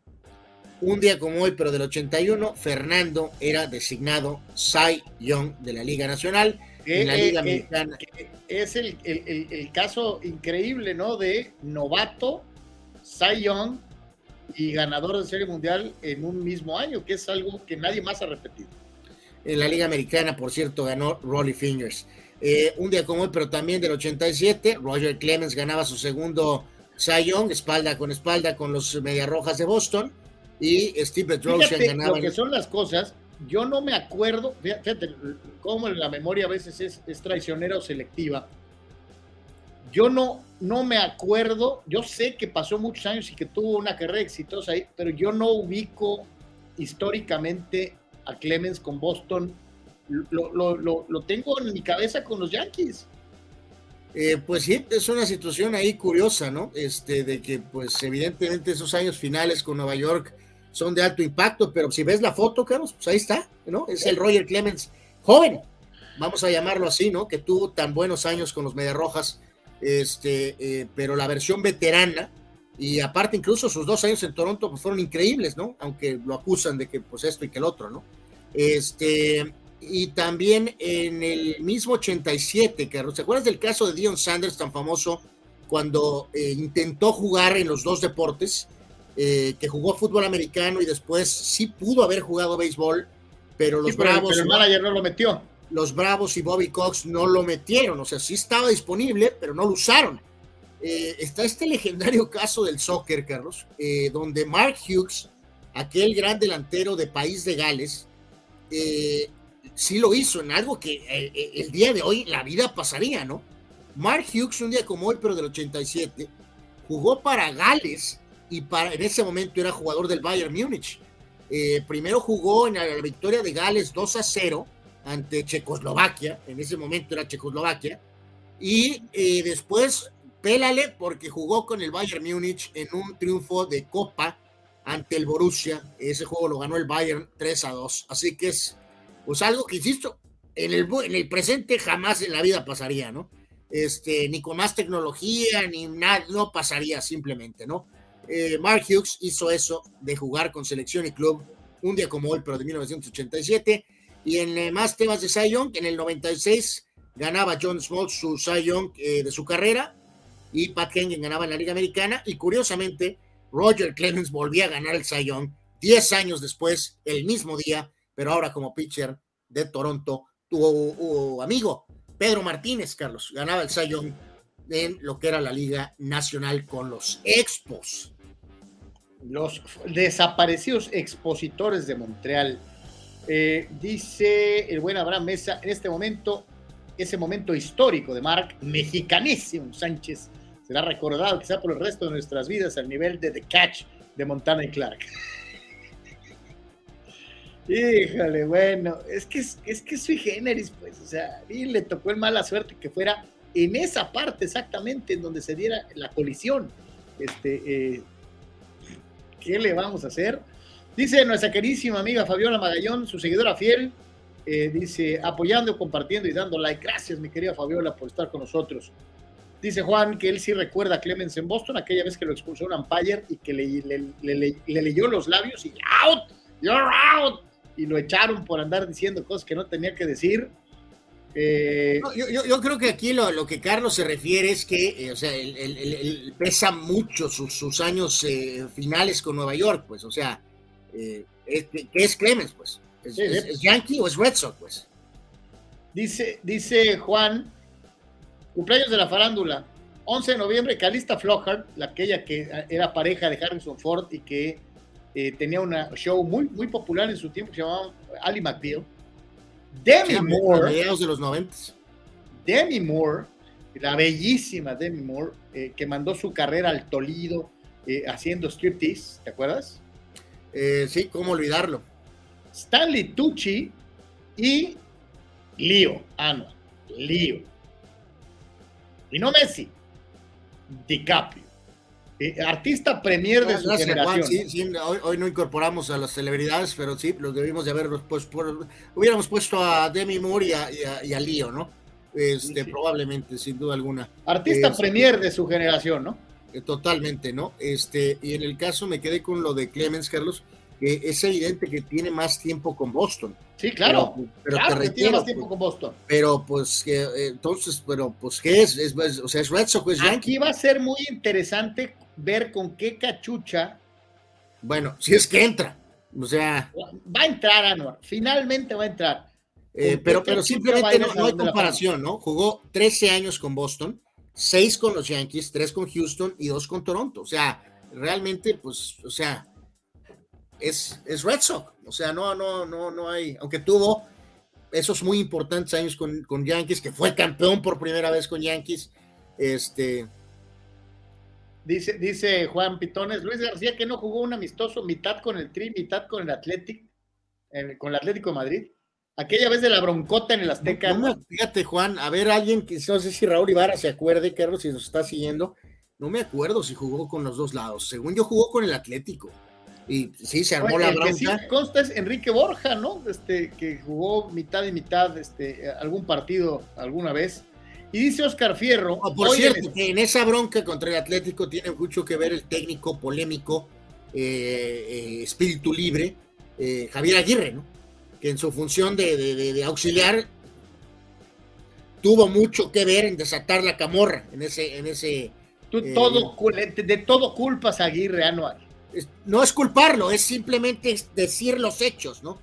Un día como hoy, pero del 81, Fernando era designado Cy Young de la Liga Nacional. en la Liga Americana. es el, caso increíble, ¿no? De novato, Cy Young y ganador de Serie Mundial en un mismo año, que es algo que nadie más ha repetido. En la Liga Americana, por cierto, ganó Rolly Fingers. Eh, un día como hoy, pero también del 87, Roger Clemens ganaba su segundo Cy Young, espalda con espalda con los Rojas de Boston. Y Steve Petrosian ganaba. Lo que son las cosas, yo no me acuerdo, fíjate cómo la memoria a veces es, es traicionera o selectiva. Yo no, no me acuerdo, yo sé que pasó muchos años y que tuvo una carrera exitosa ahí, pero yo no ubico históricamente a Clemens con Boston, lo, tengo en mi cabeza con los Yankees. Eh, pues sí, es una situación ahí curiosa, ¿no? Este, de que, pues, evidentemente esos años finales con Nueva York son de alto impacto, pero si ves la foto, Carlos, pues ahí está, ¿no? Es el Roger Clemens joven, vamos a llamarlo así, ¿no? Que tuvo tan buenos años con los Rojas, este, eh, pero la versión veterana, y aparte incluso sus dos años en Toronto pues, fueron increíbles, ¿no? Aunque lo acusan de que pues esto y que el otro, ¿no? Este, y también en el mismo 87, que ¿se acuerdas del caso de Dion Sanders tan famoso cuando eh, intentó jugar en los dos deportes? Eh, que jugó fútbol americano y después sí pudo haber jugado béisbol, pero los Bravos. Pero el manager no lo metió. Los Bravos y Bobby Cox no lo metieron, o sea, sí estaba disponible, pero no lo usaron. Eh, está este legendario caso del soccer, Carlos, eh, donde Mark Hughes, aquel gran delantero de País de Gales, eh, sí lo hizo en algo que el día de hoy la vida pasaría, ¿no? Mark Hughes, un día como hoy, pero del 87, jugó para Gales y para, en ese momento era jugador del Bayern Múnich. primero jugó en la, victoria de Gales 2 a 0 ante Checoslovaquia, en ese momento era Checoslovaquia, y después pélale porque jugó con el Bayern Múnich en un triunfo de Copa ante el Borussia. Ese juego lo ganó el Bayern 3 a 2. Así que es pues algo que, insisto, en el, en el presente jamás en la vida pasaría, ¿no? Este, ni con más tecnología, ni nada, no pasaría simplemente, ¿no? Eh, Mark Hughes hizo eso de jugar con selección y club un día como hoy, pero de 1987. Y en eh, más temas de Cy Young, en el 96 ganaba John Small su Cy Young eh, de su carrera y Pat Hengen ganaba en la Liga Americana y curiosamente Roger Clemens volvía a ganar el Cy Young 10 años después, el mismo día, pero ahora como pitcher de Toronto, tu, amigo Pedro Martínez, Carlos, ganaba el Cy Young en lo que era la Liga Nacional con los Expos. Los desaparecidos expositores de Montreal. Eh, dice el buen Abraham Mesa, en este momento, ese momento histórico de Mark, mexicanísimo Sánchez, será recordado quizá por el resto de nuestras vidas al nivel de The Catch de Montana y Clark. Híjole, bueno, es que es, que sui generis, pues, o sea, y le tocó el mala suerte que fuera en esa parte exactamente en donde se diera la colisión. Este, eh, ¿qué le vamos a hacer? Dice nuestra queridísima amiga Fabiola Magallón, su seguidora fiel, eh, dice, apoyando, compartiendo y dando like. Gracias, mi querida Fabiola, por estar con nosotros. Dice Juan que él sí recuerda a Clemens en Boston, aquella vez que lo expulsó un umpire y que le, leyó los labios y out, you're out. Y lo echaron por andar diciendo cosas que no tenía que decir. Eh, yo, creo que aquí lo, que Carlos se refiere es que, eh, o sea, él, pesa mucho sus, años eh, finales con Nueva York, pues, o sea, ¿qué es Clemens, pues? ¿Es, Yankee o es Red Sox, pues? Dice, dice Juan, cumpleaños de la farándula, 11 de noviembre, Calista Flockhart, la aquella que era pareja de Harrison Ford y que tenía un show muy, muy popular en su tiempo que se llamaba Ali McBeal Demi Moore. de los 90. Demi Moore, la bellísima Demi Moore, eh, que mandó su carrera al Tolido eh, haciendo striptease, ¿te acuerdas? Eh, sí, cómo olvidarlo. Stanley Tucci y Leo. Ah, no, Leo. Y no Messi, DiCaprio. Eh, artista premier de su generación. hoy, no incorporamos a las celebridades, pero sí, los debimos de haber puesto, hubiéramos puesto a Demi Moore y a, y a, Leo, ¿no? Este, probablemente, sin duda alguna. Artista este, premier de su generación, ¿no? Eh, totalmente, ¿no? Este, y en el caso me quedé con lo de Clemens, Carlos, que es evidente que tiene más tiempo con Boston. Sí, claro. Pero, claro que tiene más tiempo con Boston. Pero pues que entonces, pero pues ¿qué es? o sea, es Red Sox, es Aquí va a ser muy interesante ver con qué cachucha. Bueno, si es que entra. O sea. Va a entrar, Anuar. Finalmente va a entrar. Eh, pero, pero simplemente no, hay comparación, ¿no? Jugó 13 años con Boston, 6 con los Yankees, 3 con Houston y 2 con Toronto. O sea, realmente, pues, o sea, es, es Red Sox. O sea, no, no, no, no hay. Aunque tuvo esos muy importantes años con, con Yankees, que fue campeón por primera vez con Yankees. Este, Dice, dice Juan Pitones, Luis García que no jugó un amistoso mitad con el Tri, mitad con el Athletic, con el Atlético de Madrid. Aquella vez de la broncota en el Azteca. fíjate, Juan, a ver, alguien que no sé si Raúl Ibarra se acuerde, Carlos, si nos está siguiendo. No me acuerdo si jugó con los dos lados. Según yo, jugó con el Atlético. Y sí, se armó la bronca. sí consta es Enrique Borja, ¿no? Este, que jugó mitad y mitad, este, algún partido alguna vez. Y dice Oscar Fierro. por cierto, que en esa bronca contra el Atlético tiene mucho que ver el técnico polémico, eh, eh, espíritu libre, eh, Javier Aguirre, ¿no? Que en su función de, auxiliar tuvo mucho que ver en desatar la camorra en ese. En ese Tú todo, de todo culpas a Aguirre, Anual. No es culparlo, es simplemente decir los hechos, ¿no?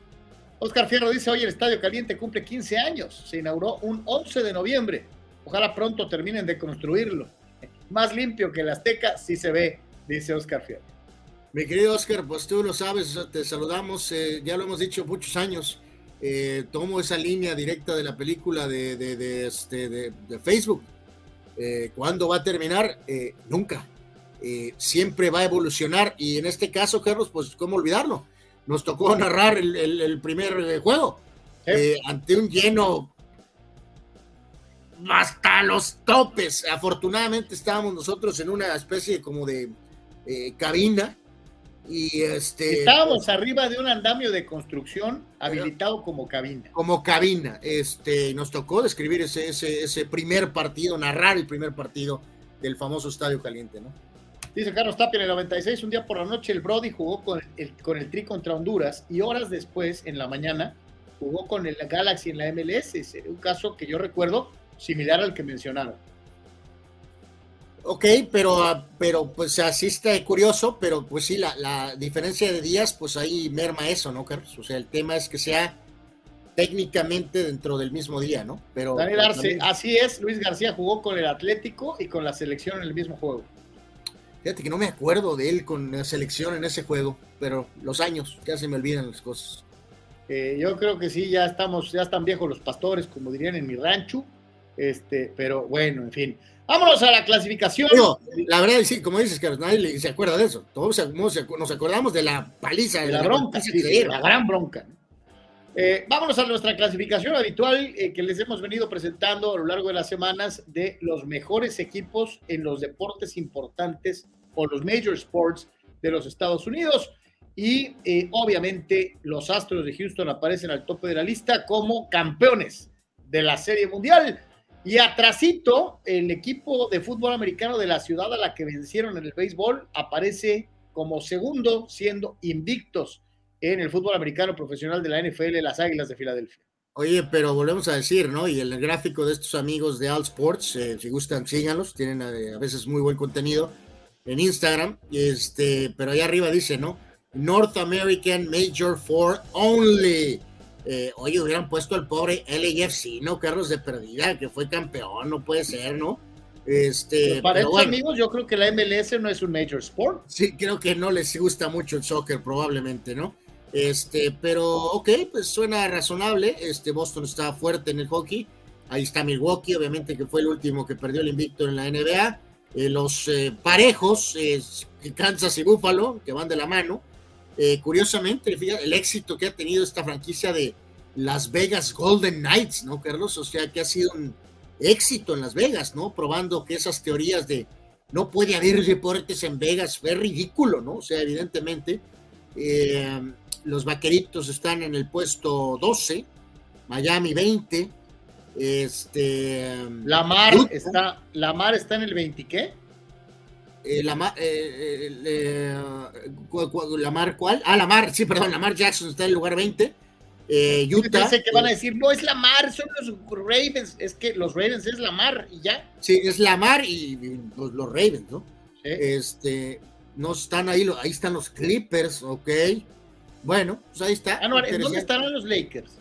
Oscar Fierro dice: Hoy el Estadio Caliente cumple 15 años. Se inauguró un 11 de noviembre Ojalá pronto terminen de construirlo. Más limpio que el Azteca sí se ve, dice Oscar Fierro. Mi querido Oscar, pues tú lo sabes, te saludamos, eh, ya lo hemos dicho muchos años. Eh, tomo esa línea directa de la película de, de, este, Facebook. Eh, ¿Cuándo va a terminar? nunca. siempre va a evolucionar y en este caso, Carlos, pues cómo olvidarlo. Nos tocó narrar el primer juego ante un lleno hasta los topes. Afortunadamente estábamos nosotros en una especie como de eh, cabina y este estábamos arriba de un andamio de construcción habilitado como cabina. Como cabina. Este nos tocó describir ese, ese, ese primer partido, narrar el primer partido del famoso Estadio Caliente, ¿no? Dice Carlos Tapia en el 96, un día por la noche el Brody jugó con el, con el Tri contra Honduras y horas después, en la mañana, jugó con el Galaxy en la MLS. un caso que yo recuerdo similar al que mencionaron. Ok, pero, pero pues así está curioso, pero pues sí, la, diferencia de días, pues ahí merma eso, ¿no, Carlos? O sea, el tema es que sea técnicamente dentro del mismo día, ¿no? Pero Daniel Arce, así es, Luis García jugó con el Atlético y con la selección en el mismo juego. Fíjate que no me acuerdo de él con la selección en ese juego, pero los años, ya se me olvidan las cosas. Eh, yo creo que sí, ya estamos, ya están viejos los pastores, como dirían en mi rancho. Este, pero bueno, en fin. Vámonos a la clasificación. la verdad, sí, como dices, que nadie se acuerda de eso. Todos nos acordamos de la paliza, de, la, bronca, la gran bronca. Eh, vámonos a nuestra clasificación habitual eh, que les hemos venido presentando a lo largo de las semanas de los mejores equipos en los deportes importantes o los major sports de los Estados Unidos. Y eh, obviamente los Astros de Houston aparecen al tope de la lista como campeones de la Serie Mundial. Y atrasito, el equipo de fútbol americano de la ciudad a la que vencieron en el béisbol aparece como segundo, siendo invictos en el fútbol americano profesional de la NFL, las Águilas de Filadelfia. Oye, pero volvemos a decir, ¿no? Y el gráfico de estos amigos de All Sports, eh, si gustan, síganlos, tienen eh, a, veces muy buen contenido en Instagram, este, pero ahí arriba dice, ¿no? North American Major Four Only. Eh, oye, hubieran puesto al pobre LAFC, ¿no? Carlos de Perdida, que fue campeón, no puede ser, ¿no? Este, para estos amigos, yo creo que la MLS no es un major sport. Sí, creo que no les gusta mucho el soccer, probablemente, ¿no? Este, pero ok, pues suena razonable. Este, Boston está fuerte en el hockey. Ahí está Milwaukee, obviamente que fue el último que perdió el invicto en la NBA. Eh, los eh, parejos, eh, Kansas y Buffalo, que van de la mano. Curiosamente, el éxito que ha tenido esta franquicia de Las Vegas Golden Knights, ¿no, Carlos? O sea, que ha sido un éxito en Las Vegas, ¿no? Probando que esas teorías de no puede haber deportes en Vegas fue ridículo, ¿no? O sea, evidentemente. Los vaqueritos están en el puesto 12, Miami 20. Este. La Mar está, la Mar está en el 20, ¿qué? Eh, la, Mar, eh, eh, la Mar, ¿cuál? Ah, la Mar, sí, perdón, la Mar Jackson está en el lugar 20. Utah. Sé que van a decir, no es la Mar, son los Ravens. Es que los Ravens es la Mar y ya. Sí, es la Mar y, pues, los Ravens, ¿no? Este, no están ahí, ahí están los Clippers, ok. Bueno, pues ahí está. Ah, ¿Dónde estarán los Lakers?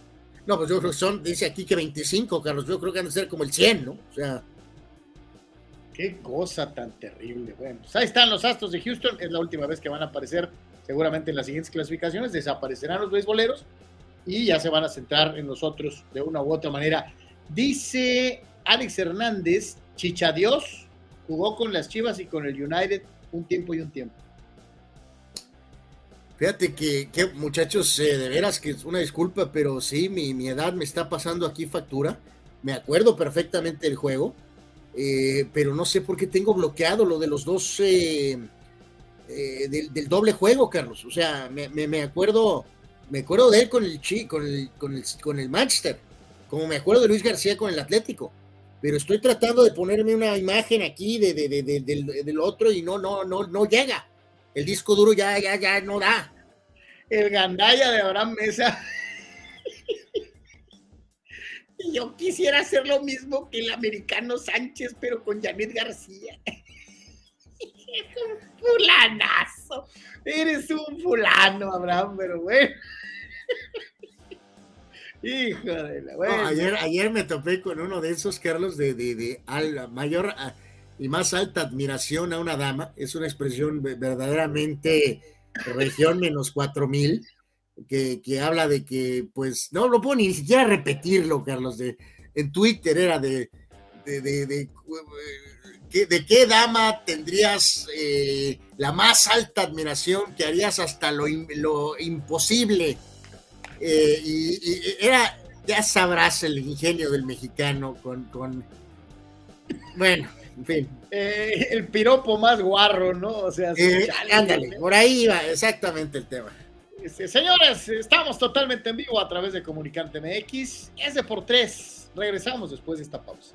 No, pues yo creo que son, dice aquí que 25, Carlos. Yo creo que han de ser como el 100, ¿no? O sea. Qué cosa tan terrible. Bueno, pues ahí están los Astros de Houston. Es la última vez que van a aparecer, seguramente en las siguientes clasificaciones. Desaparecerán los beisboleros y ya se van a centrar en los otros de una u otra manera. Dice Alex Hernández, Chicha Dios jugó con las Chivas y con el United un tiempo y un tiempo. Fíjate que, muchachos, eh, de veras que es una disculpa, pero sí, mi, edad me está pasando aquí factura. Me acuerdo perfectamente del juego, eh, pero no sé por qué tengo bloqueado lo de los dos, eh, del, doble juego, Carlos. O sea, me, acuerdo, me acuerdo de él con el, con el, con el, con el Manchester, como me acuerdo de Luis García con el Atlético. Pero estoy tratando de ponerme una imagen aquí de, del, del otro y no, no, no, no llega el disco duro ya, ya, ya no da. El gandaya de Abraham Mesa. Yo quisiera hacer lo mismo que el americano Sánchez, pero con Janet García. Es un fulanazo. Eres un fulano, Abraham, pero bueno. Hijo de la ayer, ayer me topé con uno de esos, Carlos, de, de, de mayor y más alta admiración a una dama, es una expresión verdaderamente región menos cuatro mil, que, que, habla de que, pues, no lo puedo ni siquiera repetirlo, Carlos, de, en Twitter era de, de, de, de, qué dama tendrías eh, la más alta admiración que harías hasta lo, lo imposible. Eh, y, era, ya sabrás el ingenio del mexicano con, con bueno, en fin. Eh, el piropo más guarro, ¿no? O sea, eh, ándale, por ahí va exactamente el tema. Este, señores, estamos totalmente en vivo a través de Comunicante MX. Es por tres. Regresamos después de esta pausa.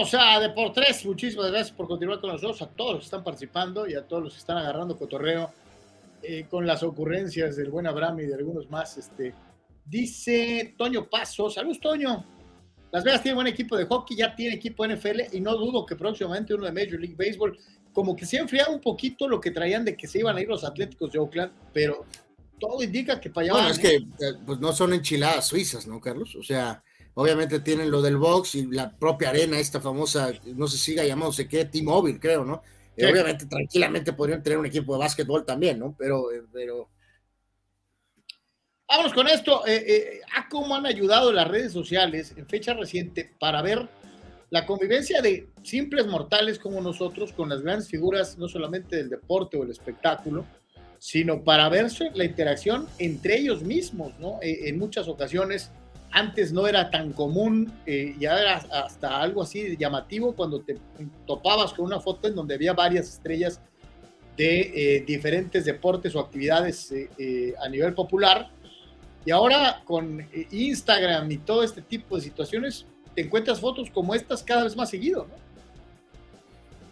Ponemos a Deportes. Muchísimas gracias por continuar con nosotros, a todos los que están participando y a todos los que están agarrando cotorreo eh, con las ocurrencias del buen Abraham y de algunos más. Este, dice Toño Paso. Saludos, Toño. Las Vegas tiene buen equipo de hockey, ya tiene equipo NFL y no dudo que próximamente uno de Major League Baseball. Como que se ha enfriado un poquito lo que traían de que se iban a ir los Atléticos de Oakland, pero todo indica que para allá Bueno, van, es que eh, pues no son enchiladas suizas, ¿no, Carlos? O sea, obviamente tienen lo del box y la propia arena, esta famosa, no sé si siga llamándose qué, T-Mobile, creo, ¿no? Sí. Eh, obviamente, tranquilamente podrían tener un equipo de básquetbol también, ¿no? Pero, eh, pero Vámonos con esto. Eh, eh, a cómo han ayudado las redes sociales en fecha reciente para ver la convivencia de simples mortales como nosotros con las grandes figuras, no solamente del deporte o el espectáculo, sino para ver su- la interacción entre ellos mismos, ¿no? Eh, en muchas ocasiones, antes no era tan común, eh, ya era hasta algo así llamativo cuando te topabas con una foto en donde había varias estrellas de eh, diferentes deportes o actividades eh, eh, a nivel popular. Y ahora con eh, Instagram y todo este tipo de situaciones, te encuentras fotos como estas cada vez más seguido, ¿no?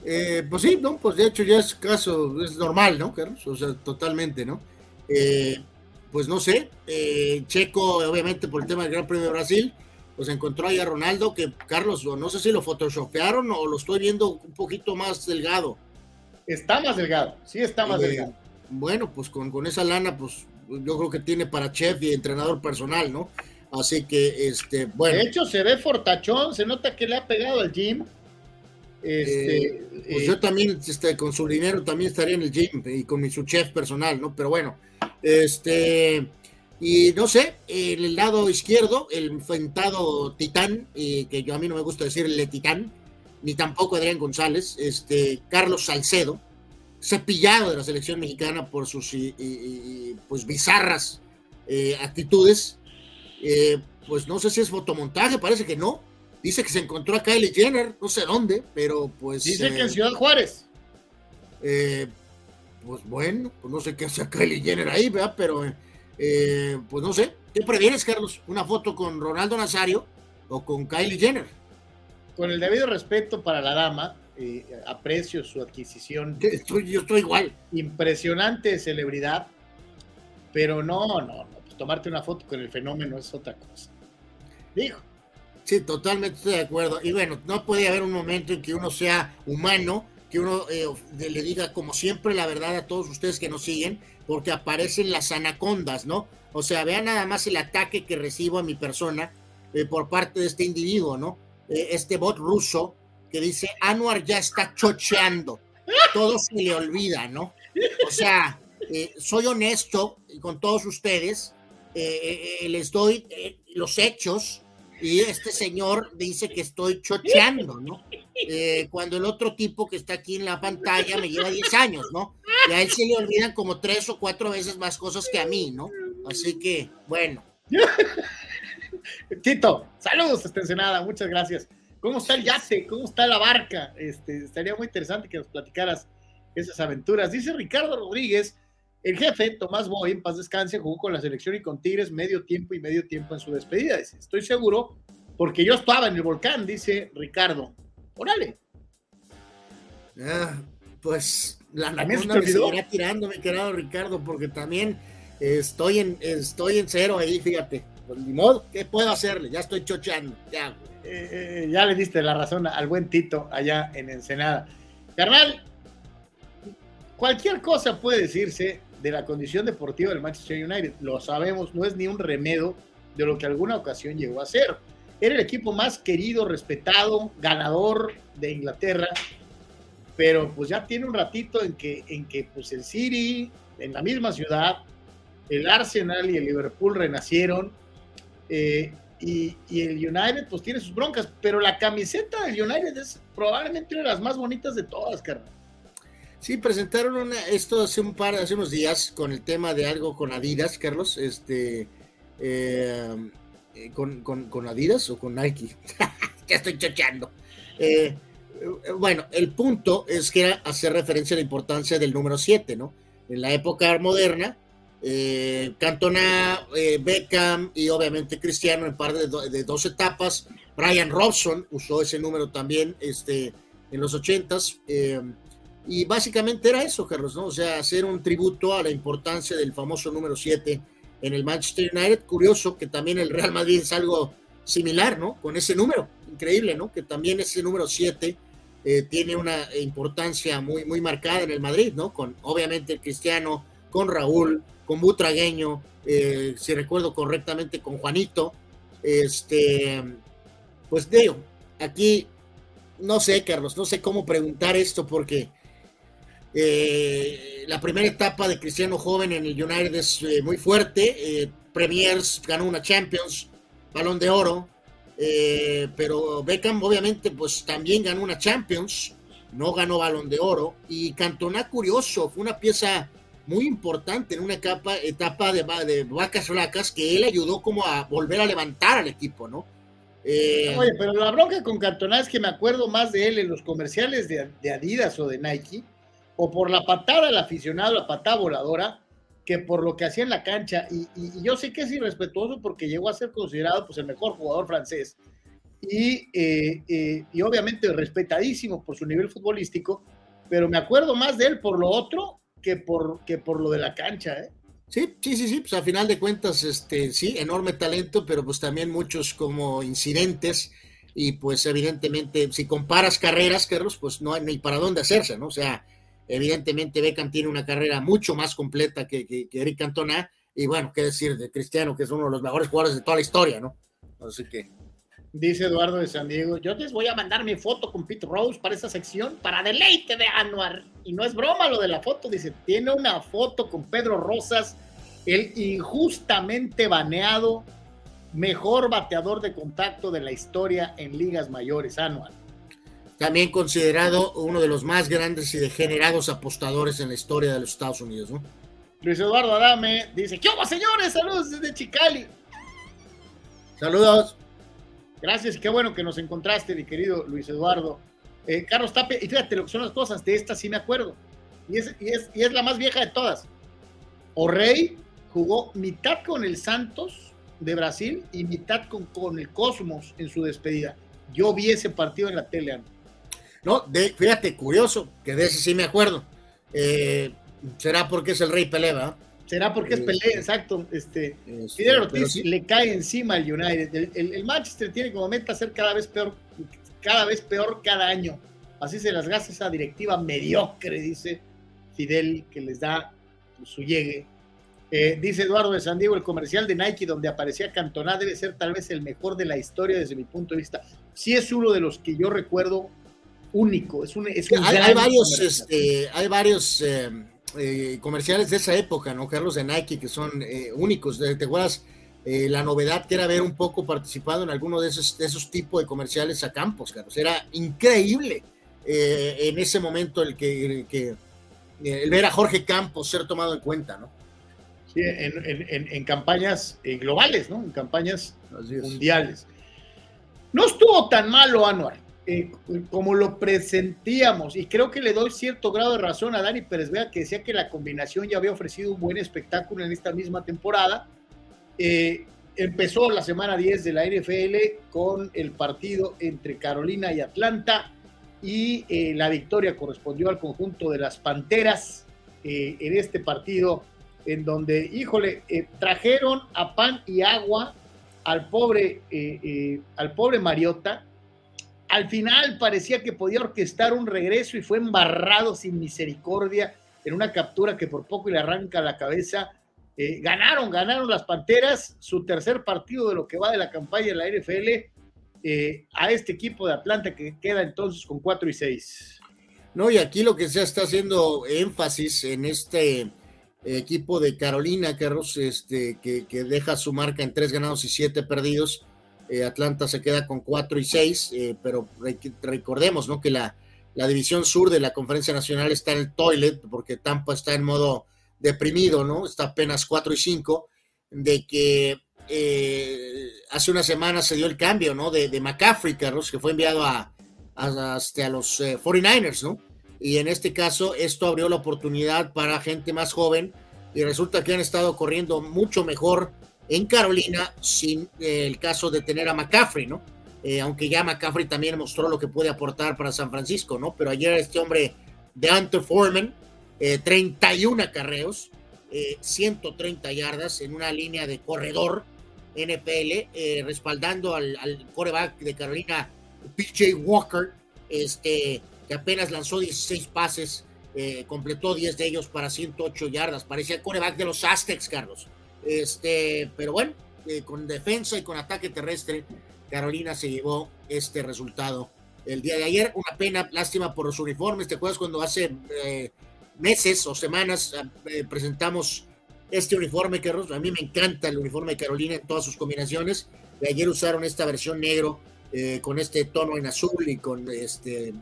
Eh, pues sí, ¿no? Pues de hecho ya es caso, es normal, ¿no? O sea, totalmente, ¿no? Eh, pues no sé, eh, Checo, obviamente por el tema del Gran Premio de Brasil, pues encontró ahí a Ronaldo, que Carlos, no sé si lo photoshopearon o lo estoy viendo un poquito más delgado. Está más delgado, sí está más Eh, delgado. Bueno, pues con, con esa lana, pues yo creo que tiene para chef y entrenador personal, ¿no? Así que, este, bueno. De hecho, se ve fortachón, se nota que le ha pegado al gym. Este, Eh, pues eh, yo también, este, con su dinero también estaría en el gym y con mi su chef personal, ¿no? Pero bueno, este, y no sé, en el lado izquierdo, el enfrentado titán, eh, que yo a mí no me gusta decirle titán, ni tampoco Adrián González, este, Carlos Salcedo, cepillado de la selección mexicana por sus y- y- y, pues bizarras eh, actitudes, eh, pues no sé si es fotomontaje, parece que no. Dice que se encontró a Kylie Jenner, no sé dónde, pero pues. dice eh, que en Ciudad Juárez. Pues bueno, pues no sé qué hace Kylie Jenner ahí, ¿verdad? Pero eh, pues no sé. ¿Qué prefieres, Carlos? ¿Una foto con Ronaldo Nazario o con Kylie Jenner? Con el debido respeto para la dama, eh, aprecio su adquisición Estoy, yo estoy igual. impresionante celebridad, pero no, no, no, pues tomarte una foto con el fenómeno es otra cosa. Dijo, Sí, totalmente estoy de acuerdo. Y bueno, no puede haber un momento en que uno sea humano, que uno eh, le diga como siempre la verdad a todos ustedes que nos siguen, porque aparecen las anacondas, ¿no? O sea, vean nada más el ataque que recibo a mi persona eh, por parte de este individuo, ¿no? Eh, este bot ruso que dice, Anuar ya está chocheando. Todo se le olvida, ¿no? O sea, soy honesto con todos ustedes, les doy los hechos y este señor dice que estoy chocheando, ¿no? Eh, cuando el otro tipo que está aquí en la pantalla me lleva 10 años, ¿no? Y a él se le olvidan como tres o cuatro veces más cosas que a mí, ¿no? Así que, bueno. Tito, saludos, esta Ensenada, muchas gracias. ¿Cómo está el yate? ¿Cómo está la barca? Este, estaría muy interesante que nos platicaras esas aventuras. Dice Ricardo Rodríguez, el jefe, Tomás Boy, en paz descanse, jugó con la selección y con Tigres medio tiempo y medio tiempo en su despedida. Dice, estoy seguro, porque yo estaba en el volcán, dice Ricardo. Órale. Ah, pues la ¿También se anaconda me seguirá tirando, mi querido Ricardo, porque también estoy en, estoy en cero ahí, fíjate. Pues ni modo, ¿qué puedo hacerle? Ya estoy chocheando, ya. Eh, eh, ya le diste la razón al buen Tito allá en Ensenada. Carnal, cualquier cosa puede decirse de la condición deportiva del Manchester United. Lo sabemos, no es ni un remedio de lo que alguna ocasión llegó a ser. Era el equipo más querido, respetado, ganador de Inglaterra. pero pues ya tiene un ratito en que, en que pues el City, en la misma ciudad, el Arsenal y el Liverpool renacieron, eh, y, el United pues tiene sus broncas, pero la camiseta del United es probablemente una de las más bonitas de todas, carnal. Sí, presentaron esto hace un par, hace unos días con el tema de algo con Adidas, Carlos, este, eh, eh, con, con, Adidas o con Nike, ya estoy chocheando. Eh, bueno, el punto es que era hacer referencia a la importancia del número 7, ¿no? En la época moderna, eh, Cantona, Beckham y obviamente Cristiano en par de, dos etapas. Brian Robson usó ese número también este, en los ochentas. Y básicamente era eso, Carlos, ¿no? O sea, hacer un tributo a la importancia del famoso número 7 en el Manchester United. Curioso que también el Real Madrid es algo similar, ¿no? Con ese número. Increíble, ¿no? Que también ese número 7 eh, tiene una importancia muy, muy marcada en el Madrid, ¿no? Con obviamente Cristiano, con Raúl, con Butragueño, eh, si recuerdo correctamente, con Juanito. Este, pues digo, aquí no sé, Carlos, no sé cómo preguntar esto porque eh, la primera etapa de Cristiano Joven en el United es eh, muy fuerte. Eh, Premiers ganó una Champions, Balón de Oro. pero Beckham obviamente pues también ganó una Champions, no ganó Balón de Oro. Y Cantona, curioso, fue una pieza muy importante en una etapa, de, vacas flacas que él ayudó como a volver a levantar al equipo, ¿no? Oye, pero la bronca con Cantona es que me acuerdo más de él en los comerciales de Adidas o de Nike o por la patada del aficionado, la patada voladora, que por lo que hacía en la cancha. Y, yo sé que es irrespetuoso porque llegó a ser considerado pues, el mejor jugador francés. Y, eh, eh, y obviamente respetadísimo por su nivel futbolístico, pero me acuerdo más de él por lo otro que por, que por lo de la cancha. ¿eh? Sí, sí, sí, sí, pues a final de cuentas, este, sí, enorme talento, pero pues también muchos como incidentes y pues evidentemente si comparas carreras, Carlos, pues no hay ni para dónde hacerse, ¿no? O sea, Evidentemente Beckham tiene una carrera mucho más completa que, que, Eric Cantona. Y bueno, qué decir de Cristiano, que es uno de los mejores jugadores de toda la historia, ¿no? Así que. Dice Eduardo de San Diego, yo les voy a mandar mi foto con Pete Rose para esa sección, para deleite de Anuar. Y no es broma lo de la foto, dice, tiene una foto con Pedro Rosas, el injustamente baneado mejor bateador de contacto de la historia en ligas mayores, Anuar también considerado uno de los más grandes y degenerados apostadores en la historia de los Estados Unidos. ¿no? Luis Eduardo Adame dice, ¿qué hubo señores? Saludos desde Chicali. Saludos. Gracias, qué bueno que nos encontraste, mi querido Luis Eduardo. Eh, Carlos Tape, y fíjate lo que son las cosas, de esta sí me acuerdo. Y es, y es, y es la más vieja de todas. O'Reilly jugó mitad con el Santos de Brasil y mitad con, con el Cosmos en su despedida. Yo vi ese partido en la tele. No, de, fíjate, curioso, que de ese sí me acuerdo. Eh, será porque es el Rey Pelé, ¿verdad? Será porque es Pelé, exacto. Este, este Ortiz le cae encima al United. El, Manchester tiene como meta ser cada vez peor, cada vez peor cada año. Así se las gasta esa directiva mediocre, dice Fidel, que les da su llegue. Eh, dice Eduardo de San Diego, el comercial de Nike donde aparecía Cantona debe ser tal vez el mejor de la historia desde mi punto de vista. Sí es uno de los que yo recuerdo único. Es un, hay, varios, este, hay varios eh, eh, comerciales de esa época, ¿no, Carlos? De Nike, que son eh, únicos. ¿Te acuerdas la novedad que era ver un poco participado en alguno de esos, de esos tipos de comerciales a campos, Carlos? Era increíble en ese momento el que, que el ver a Jorge Campos ser tomado en cuenta, ¿no? Sí, en, en campañas globales, ¿no? En campañas mundiales. No estuvo tan malo, Anuar eh, como lo presentíamos, y creo que le doy cierto grado de razón a Dani Pérez Vea, que decía que la combinación ya había ofrecido un buen espectáculo en esta misma temporada. Eh, empezó la semana 10 de la NFL con el partido entre Carolina y Atlanta, y eh, la victoria correspondió al conjunto de las Panteras en este partido, en donde, híjole, trajeron a pan y agua al pobre, al pobre Mariota al final parecía que podía orquestar un regreso y fue embarrado sin misericordia en una captura que por poco le arranca la cabeza. Eh, ganaron, ganaron las Panteras su tercer partido de lo que va de la campaña de la NFL eh, a este equipo de Atlanta que queda entonces con 4 y 6. No, y aquí lo que se está haciendo énfasis en este equipo de Carolina, Carlos, este, que, que deja su marca en tres ganados y siete perdidos. Eh, Atlanta se queda con cuatro y seis, eh, pero recordemos que la, división sur de la Conferencia Nacional está en el toilet, porque Tampa está en modo deprimido, ¿no? Está apenas cuatro y cinco, de que eh, hace una semana se dio el cambio, ¿no? De, de McCaffrey, Carlos, que fue enviado a, hasta a los 49ers, ¿no? y en este caso esto abrió la oportunidad para gente más joven y resulta que han estado corriendo mucho mejor en Carolina sin eh, el caso de tener a McCaffrey, ¿no? Eh, aunque ya McCaffrey también mostró lo que puede aportar para San Francisco, ¿no? Pero ayer este hombre de Ante Foreman, 31 acarreos, 130 yardas en una línea de corredor NFL, eh, respaldando al, al coreback de Carolina, PJ Walker, este, que apenas lanzó 16 pases, eh, completó 10 de ellos para 108 yardas. Parecía el coreback de los Aztecs, Carlos. Este, pero bueno, eh, con defensa y con ataque terrestre, Carolina se llevó este resultado el día de ayer. Una pena, lástima por los uniformes. ¿Te acuerdas cuando hace eh, meses o semanas presentamos este uniforme, Carlos? A mí me encanta el uniforme de Carolina en todas sus combinaciones. Ayer usaron esta versión negro con este tono en azul y con este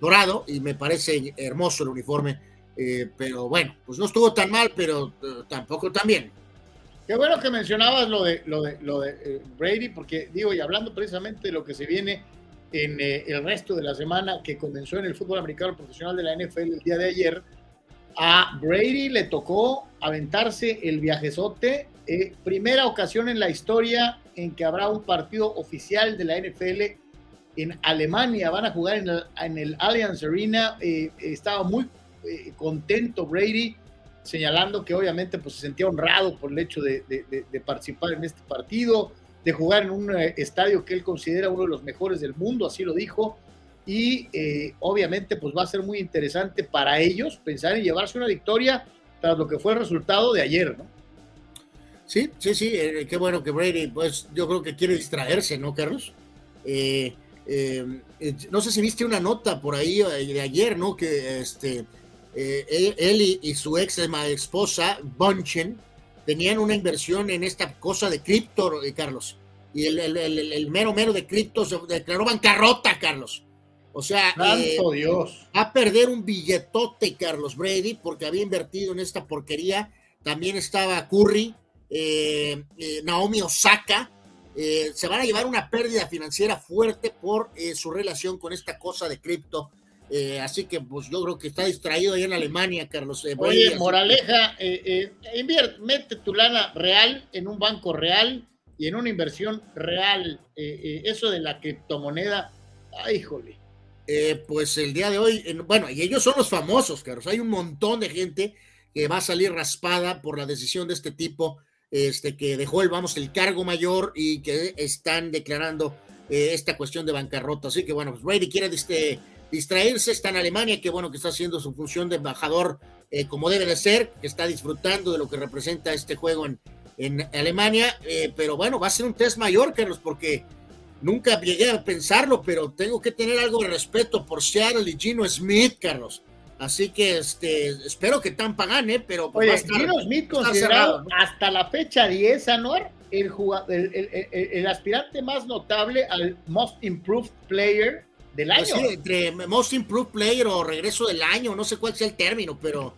dorado y me parece hermoso el uniforme. Eh, pero bueno, pues no estuvo tan mal, pero eh, tampoco tan bien. Qué bueno que mencionabas lo de, lo de, lo de eh, Brady, porque digo, y hablando precisamente de lo que se viene en el resto de la semana que comenzó en el fútbol americano profesional de la NFL el día de ayer, a Brady le tocó aventarse el viajezote, primera ocasión en la historia en que habrá un partido oficial de la NFL en Alemania, van a jugar en el, en el Allianz Arena. Eh, estaba muy eh, contento Brady, señalando que obviamente pues, se sentía honrado por el hecho de, participar en este partido, de jugar en un eh, estadio que él considera uno de los mejores del mundo, así lo dijo. Y obviamente pues va a ser muy interesante para ellos pensar en llevarse una victoria tras lo que fue el resultado de ayer, ¿no? Sí, sí, sí, qué bueno que Brady, pues yo creo que quiere distraerse, ¿no, Carlos? Eh, eh, eh, no sé si viste una nota por ahí eh, de ayer, ¿no? Que este, él y, su ex esposa, Bunchen, tenían una inversión en esta cosa de cripto, Carlos. Y el, mero mero de cripto se declaró bancarrota, Carlos. O sea, Dios. va a perder un billetote, Carlos Brady, porque había invertido en esta porquería. También estaba Curry, Naomi Osaka, eh, se van a llevar una pérdida financiera fuerte por eh, su relación con esta cosa de cripto. Eh, así que pues yo creo que está distraído ahí en Alemania, Carlos. Oye, moraleja, invierte, mete tu lana real en un banco real y en una inversión real. eso de la criptomoneda, ay, jole. pues el día de hoy, bueno, y ellos son los famosos, Carlos. Hay un montón de gente que va a salir raspada por la decisión de este tipo este, que dejó el, vamos, el cargo mayor y que están declarando eh, esta cuestión de bancarrota. Así que bueno, pues Brady quiere este, distraerse, está en Alemania, que bueno que está haciendo su función de embajador eh, como debe de ser, que está disfrutando de lo que representa este juego en, en Alemania, eh, pero bueno, va a ser un test mayor, Carlos, porque nunca llegué a pensarlo, pero tengo que tener algo de respeto por Seattle y Gino Smith, Carlos. Así que este, espero que Tampa gane, pero pues Oye, Gino Smith considerado hasta la fecha 10, Anuar, el, el, el, aspirante más notable al Most Improved Player del pues año. sí, entre Most Improved Player o regreso del año, no sé cuál sea el término, pero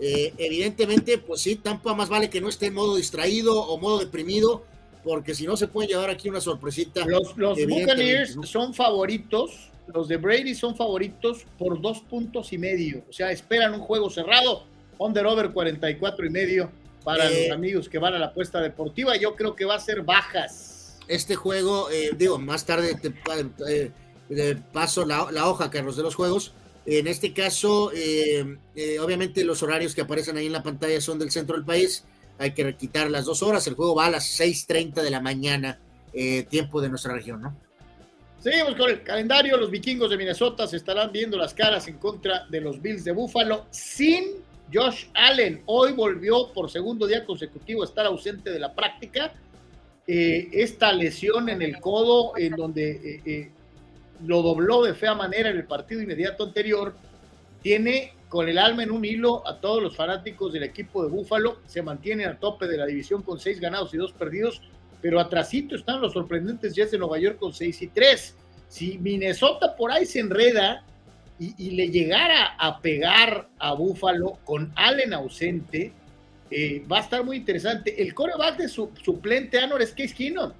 eh, evidentemente, pues sí, Tampa más vale que no esté en modo distraído o modo deprimido, porque si no se puede llevar aquí una sorpresita. Los, los Buccaneers son favoritos los de Brady son favoritos por dos puntos y medio. O sea, esperan un juego cerrado, under over 44 y medio para los eh, amigos que van a la apuesta deportiva. Yo creo que va a ser bajas. Este juego, eh, digo, más tarde te, eh, paso la, hoja, Carlos, de los juegos. En este caso, obviamente los horarios que aparecen ahí en la pantalla son del centro del país. Hay que quitar las dos horas. El juego va a las 6:30 de la mañana, tiempo de nuestra región, ¿no? Seguimos con el calendario. Los vikingos de Minnesota se estarán viendo las caras en contra de los Bills de Buffalo sin Josh Allen. Hoy volvió por segundo día consecutivo a estar ausente de la práctica. Eh, esta lesión en el codo, en donde eh, eh, lo dobló de fea manera en el partido inmediato anterior, tiene con el alma en un hilo a todos los fanáticos del equipo de Búfalo, se mantiene al tope de la división con seis ganados y dos perdidos, pero atrasito están los sorprendentes Jets de Nueva York con seis y tres. Si Minnesota por ahí se enreda y, le llegara a pegar a Búfalo con Allen ausente, eh, va a estar muy interesante. El coreback de su suplente Anor es Case Keenum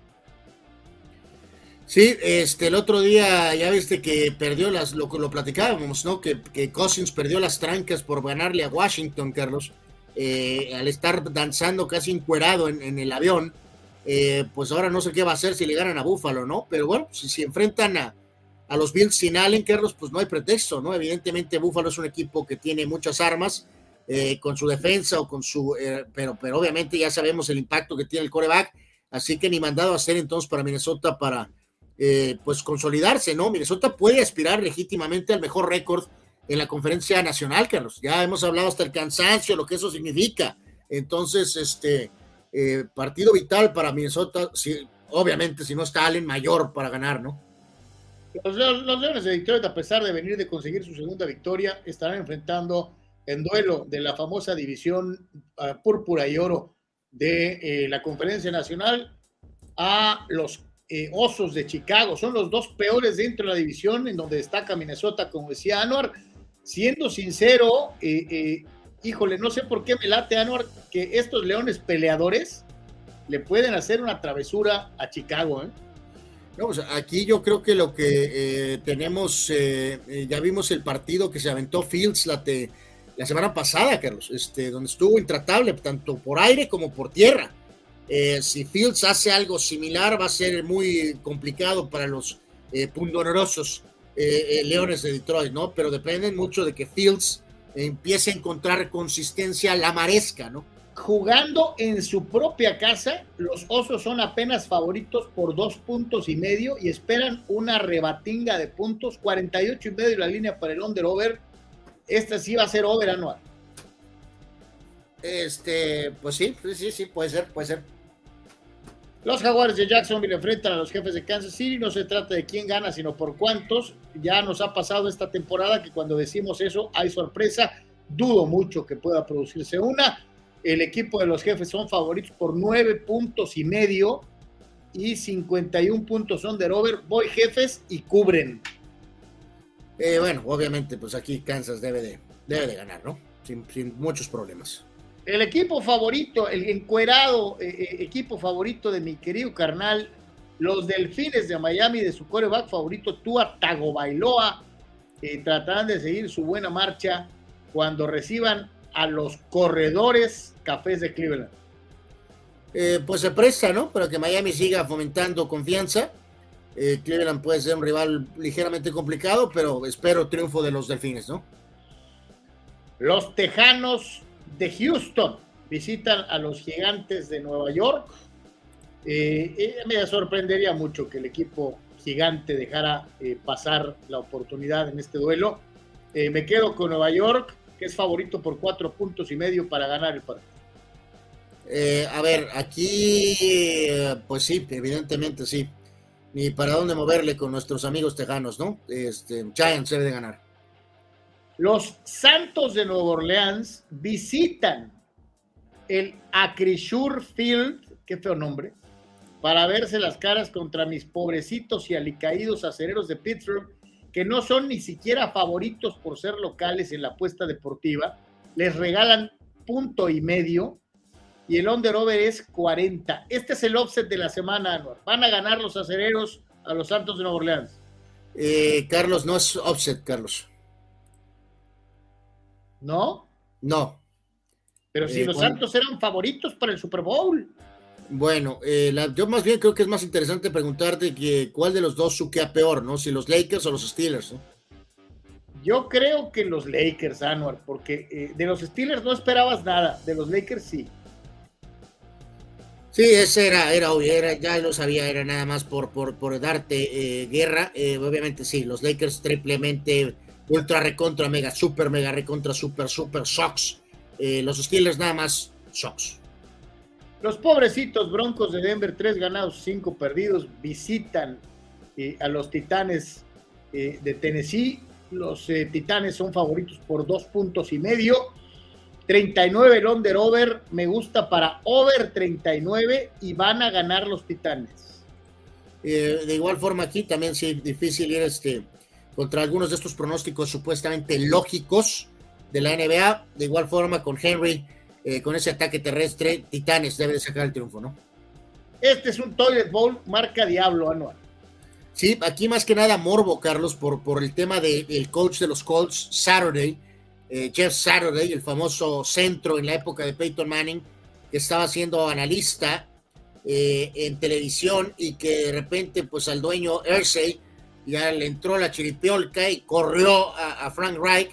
Sí, este, el otro día ya viste que perdió las, lo, lo platicábamos, ¿no? Que, que Cousins perdió las trancas por ganarle a Washington, Carlos, eh, al estar danzando casi encuerado en, el avión. Eh, pues ahora no sé qué va a hacer si le ganan a Búfalo, ¿no? Pero bueno, si, si enfrentan a, a, los Bills sin Allen, Carlos, pues no hay pretexto, ¿no? Evidentemente Búfalo es un equipo que tiene muchas armas eh, con su defensa o con su, pero, pero obviamente ya sabemos el impacto que tiene el coreback, así que ni mandado a hacer entonces para Minnesota para eh, pues consolidarse, ¿no? Minnesota puede aspirar legítimamente al mejor récord en la conferencia nacional, Carlos. Ya hemos hablado hasta el cansancio, lo que eso significa. Entonces, este eh, partido vital para Minnesota, obviamente, si no está Allen, mayor para ganar, ¿no? Los, Leones de Detroit, a pesar de venir de conseguir su segunda victoria, estarán enfrentando en duelo de la famosa división uh, púrpura y oro de eh, la conferencia nacional a los eh, Osos de Chicago. Son los dos peores dentro de la división, en donde destaca Minnesota, como decía Anuar. Siendo sincero, eh, eh, híjole, no sé por qué me late Anuar que estos leones peleadores le pueden hacer una travesura a Chicago. No, pues, aquí yo creo que lo que tenemos, ya vimos el partido que se aventó Fields la, la semana pasada, Carlos, este, donde estuvo intratable, tanto por aire como por tierra. Eh, si Fields hace algo similar, va a ser muy complicado para los eh, pundonorosos eh, eh, Leones de Detroit, ¿no? Pero dependen mucho de que Fields empiece a encontrar consistencia la maresca, ¿no? Jugando en su propia casa, los Osos son apenas favoritos por dos puntos y medio y esperan una rebatinga de puntos, 48 y medio la línea para el under-over. Esta sí va a ser over anual. Este, pues sí, sí, sí, puede ser, puede ser. Los Jaguares de Jacksonville enfrentan a los jefes de Kansas City. No se trata de quién gana, sino por cuántos. Ya nos ha pasado esta temporada que cuando decimos eso hay sorpresa. Dudo mucho que pueda producirse una. El equipo de los jefes son favoritos por nueve puntos y medio y 51 puntos son de over. Voy jefes y cubren. Eh, bueno, obviamente, pues aquí Kansas debe de, debe de ganar, ¿no? sin muchos problemas. El equipo favorito, el encuerado eh, eh, equipo favorito de mi querido carnal, los Delfines de Miami, de su coreback favorito, Tua Tagovailoa, eh, tratarán de seguir su buena marcha cuando reciban a los corredores cafés de Cleveland. pues se presta, ¿no? Para que Miami siga fomentando confianza. Cleveland puede ser un rival ligeramente complicado, pero espero triunfo de los Delfines, ¿no? Los Tejanos de Houston visitan a los gigantes de Nueva York. Eh, eh, me sorprendería mucho que el equipo gigante dejara eh, pasar la oportunidad en este duelo. me quedo con Nueva York, que es favorito por cuatro puntos y medio para ganar el partido. a ver, aquí, pues sí, evidentemente sí. Ni para dónde moverle con nuestros amigos tejanos, ¿no? Este, Giants debe de ganar. Los Santos de Nueva Orleans visitan el Acrisure Field, qué feo nombre, para verse las caras contra mis pobrecitos y alicaídos acereros de Pittsburgh, que no son ni siquiera favoritos por ser locales en la apuesta deportiva. Les regalan punto y medio y el under-over es 40. Este es el offset de la semana, Anuar. Van a ganar los acereros a los Santos de Nueva Orleans. Eh, Carlos, no es offset, Carlos. ¿No? No. Pero si eh, los Santos eran favoritos para el Super Bowl. Bueno, eh, yo más bien creo que es más interesante preguntarte que cuál de los dos suquea peor, ¿no? Si los Lakers o los Steelers, ¿no? Yo creo que los Lakers, Anwar, porque eh, de los Steelers no esperabas nada, de los Lakers sí. Sí, ese era, era obvio, ya lo sabía, era nada más por, por, por darte guerra. obviamente sí, los Lakers triplemente ultra recontra mega super mega recontra super super Sox. Eh, los Steelers nada más Sox. Los pobrecitos Broncos de Denver, tres ganados, cinco perdidos, visitan eh, a los Titanes eh, de Tennessee. Los eh, Titanes son favoritos por dos puntos y medio. 39 el under over. Me gusta para over 39 y van a ganar los Titanes. De igual forma aquí también sí difícil ir este, contra algunos de estos pronósticos supuestamente lógicos de la NBA. De igual forma con Henry, eh, con ese ataque terrestre, Titanes debe de sacar el triunfo, ¿no? Este es un Toilet Bowl marca Diablo anual. Sí, aquí más que nada morbo, Carlos, por, por el tema del coach de los Colts, Saturday, eh, Jeff Saturday, el famoso centro en la época de Peyton Manning, que estaba siendo analista eh, en televisión y que de repente, pues al dueño Ersey ya le entró la chiripiolca y corrió a, Frank Reich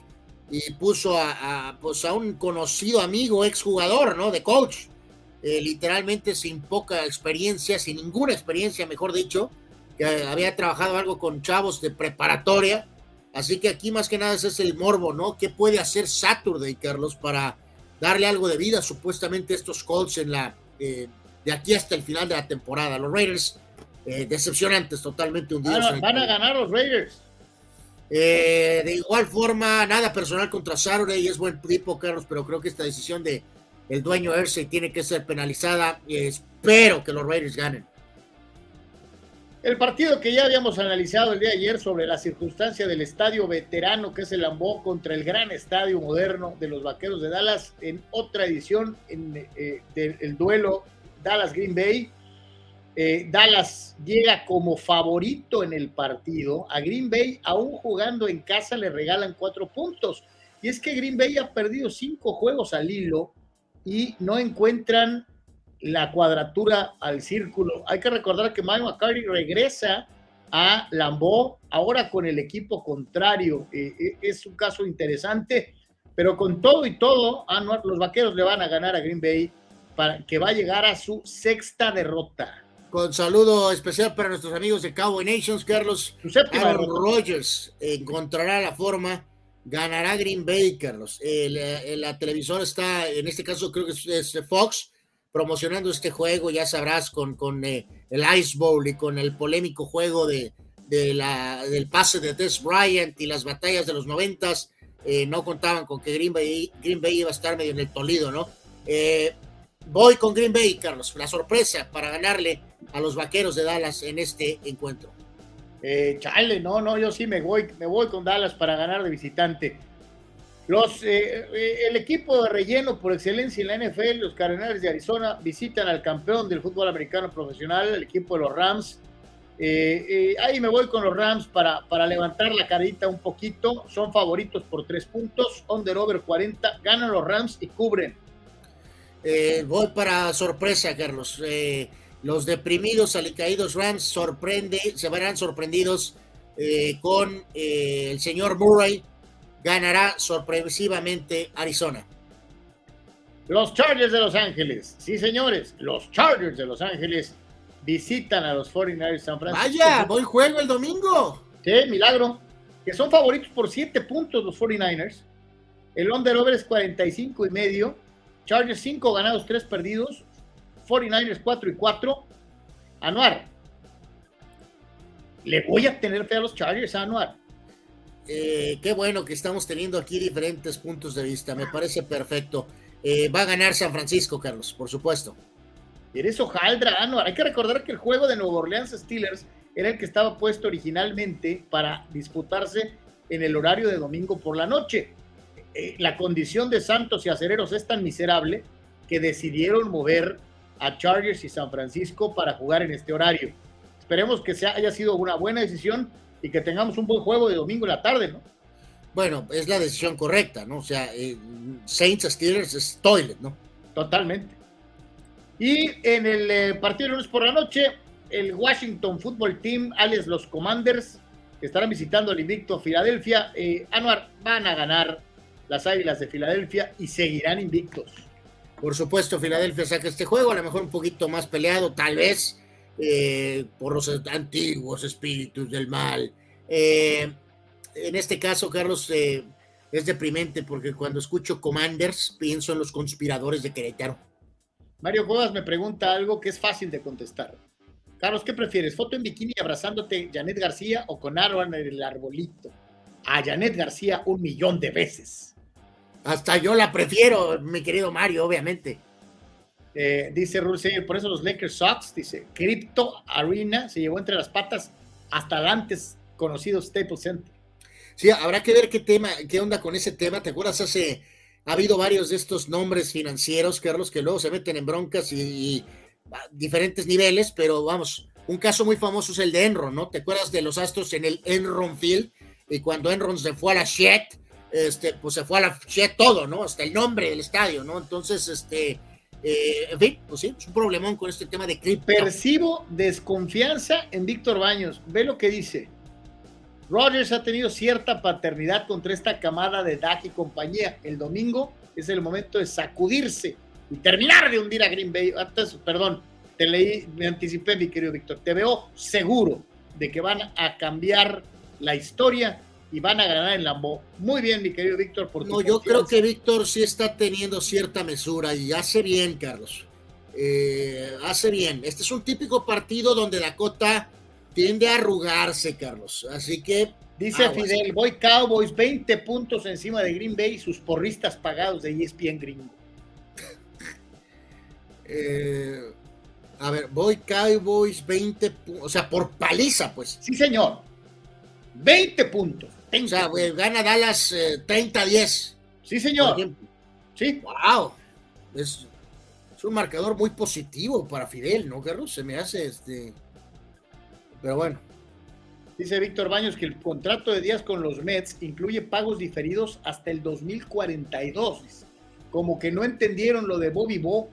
y puso a, pues a un conocido amigo, exjugador, ¿no? De coach, eh, literalmente sin poca experiencia, sin ninguna experiencia, mejor dicho, había trabajado algo con chavos de preparatoria. Así que aquí más que nada ese es el morbo, ¿no? ¿Qué puede hacer Saturday, Carlos, para darle algo de vida supuestamente a estos Colts en la, eh, de aquí hasta el final de la temporada? Los Raiders eh, decepcionantes, totalmente hundidos. van a ganar los Raiders. Eh, de igual forma, nada personal contra Saturday, es buen tipo, Carlos, pero creo que esta decisión de el dueño Ersey tiene que ser penalizada y espero que los Raiders ganen. El partido que ya habíamos analizado el día de ayer sobre la circunstancia del estadio veterano que es el Lambó contra el gran estadio moderno de los Vaqueros de Dallas en otra edición en, eh, del duelo Dallas-Green Bay. Eh, Dallas llega como favorito en el partido. A Green Bay, aún jugando en casa, le regalan cuatro puntos. Y es que Green Bay ha perdido cinco juegos al hilo y no encuentran la cuadratura al círculo. Hay que recordar que Mike McCarthy regresa a Lambeau, ahora con el equipo contrario. Eh, eh, es un caso interesante, pero con todo y todo, los vaqueros le van a ganar a Green Bay, para, que va a llegar a su sexta derrota. Con saludo especial para nuestros amigos de Cowboy Nations, Carlos. Aaron Rodgers encontrará la forma, ganará Green Bay, Carlos. la televisora está, en este caso creo que es Fox, promocionando este juego, ya sabrás, con, con eh, el Ice Bowl y con el polémico juego de, de la, del pase de Des Bryant y las batallas de los noventas, eh, no contaban con que Green Bay, Green Bay iba a estar medio en el Tolido, ¿no? Eh, voy con Green Bay, Carlos, la sorpresa para ganarle a los vaqueros de Dallas en este encuentro. chale, no, no, yo sí me voy, me voy con Dallas para ganar de visitante. Los, eh, eh, el equipo de relleno por excelencia en la NFL, los Cardenales de Arizona, visitan al campeón del fútbol americano profesional, el equipo de los Rams. Eh, ahí me voy con los Rams para, para levantar la carita un poquito. Son favoritos por tres puntos, under over 40, ganan los Rams y cubren. Voy para sorpresa, Carlos. los deprimidos, alicaídos Rams sorprende, se verán sorprendidos con el señor Murray ganará sorpresivamente Arizona. Los Chargers de Los Ángeles, sí señores, los Chargers de Los Ángeles visitan a los 49ers San Francisco. Vaya, voy juego el domingo. Sí, milagro. Que son favoritos por 7 puntos los 49ers. El under over es 45 y medio. Chargers 5 ganados, 3 perdidos. 49ers 4 y 4. Anuar. Le voy a tener fe a los Chargers, Anuar. Eh, qué bueno que estamos teniendo aquí diferentes puntos de vista. Me parece perfecto. Eh, va a ganar San Francisco, Carlos, por supuesto. Eres hojaldra, Anuar. Hay que recordar que el juego de Nueva Orleans Steelers era el que estaba puesto originalmente para disputarse en el horario de domingo por la noche. Eh, la condición de Santos y Acereros es tan miserable que decidieron mover a Chargers y San Francisco para jugar en este horario. Esperemos que sea, haya sido una buena decisión y que tengamos un buen juego de domingo en la tarde, ¿no? Bueno, es la decisión correcta, ¿no? O sea, eh, Saints Steelers es toilet, ¿no? Totalmente. Y en el eh, partido de lunes por la noche, el Washington Football Team, alias los Commanders, que estarán visitando el invicto Filadelfia, eh, Anuar, van a ganar las Águilas de Filadelfia y seguirán invictos. Por supuesto, Filadelfia saca este juego, a lo mejor un poquito más peleado, tal vez, eh, por los antiguos espíritus del mal. Eh, en este caso, Carlos, eh, es deprimente porque cuando escucho Commanders pienso en los conspiradores de Querétaro. Mario Cuevas me pregunta algo que es fácil de contestar. Carlos, ¿qué prefieres? ¿Foto en bikini abrazándote Janet García o con Aaron en el arbolito? a Janet García un millón de veces. Hasta yo la prefiero, mi querido Mario, obviamente. Eh, dice Rule por eso los Lakers Sox, dice, Crypto Arena se llevó entre las patas hasta el antes conocido Staples Center. Sí, habrá que ver qué tema, qué onda con ese tema. ¿Te acuerdas? Hace, ha habido varios de estos nombres financieros, Carlos, que luego se meten en broncas y, a diferentes niveles, pero vamos, un caso muy famoso es el de Enron, ¿no? ¿Te acuerdas de los Astros en el Enron Field? Y cuando Enron se fue a la Shed, este, pues se fue a la Shed todo, ¿no? Hasta el nombre del estadio, ¿no? Entonces, este, eh, en fin, pues sí, es un problemón con este tema de cripto. Percibo desconfianza en Víctor Baños. Ve lo que dice. Rogers ha tenido cierta paternidad contra esta camada de Dak y compañía. El domingo es el momento de sacudirse y terminar de hundir a Green Bay. Antes, perdón, te leí, me anticipé, mi querido Víctor. Te veo seguro de que van a cambiar la historia y van a ganar en Lambo. Muy bien, mi querido Víctor. Por no, yo creo que Víctor sí está teniendo cierta mesura y hace bien, Carlos. Eh, hace bien. Este es un típico partido donde Dakota tiende a arrugarse, Carlos. Así que. Dice Fidel, voy Cowboys 20 puntos encima de Green Bay y sus porristas pagados de ESPN Gringo. Eh, a ver, voy Cowboys 20 puntos, o sea, por paliza, pues. Sí, señor. 20 puntos. O sea, gana Dallas 30-10. Eh, sí, señor. Sí. Wow. Es, un marcador muy positivo para Fidel, ¿no, Carlos? Se me hace este. Pero bueno. Dice Víctor Baños que el contrato de Díaz con los Mets incluye pagos diferidos hasta el 2042. Como que no entendieron lo de Bobby Bo.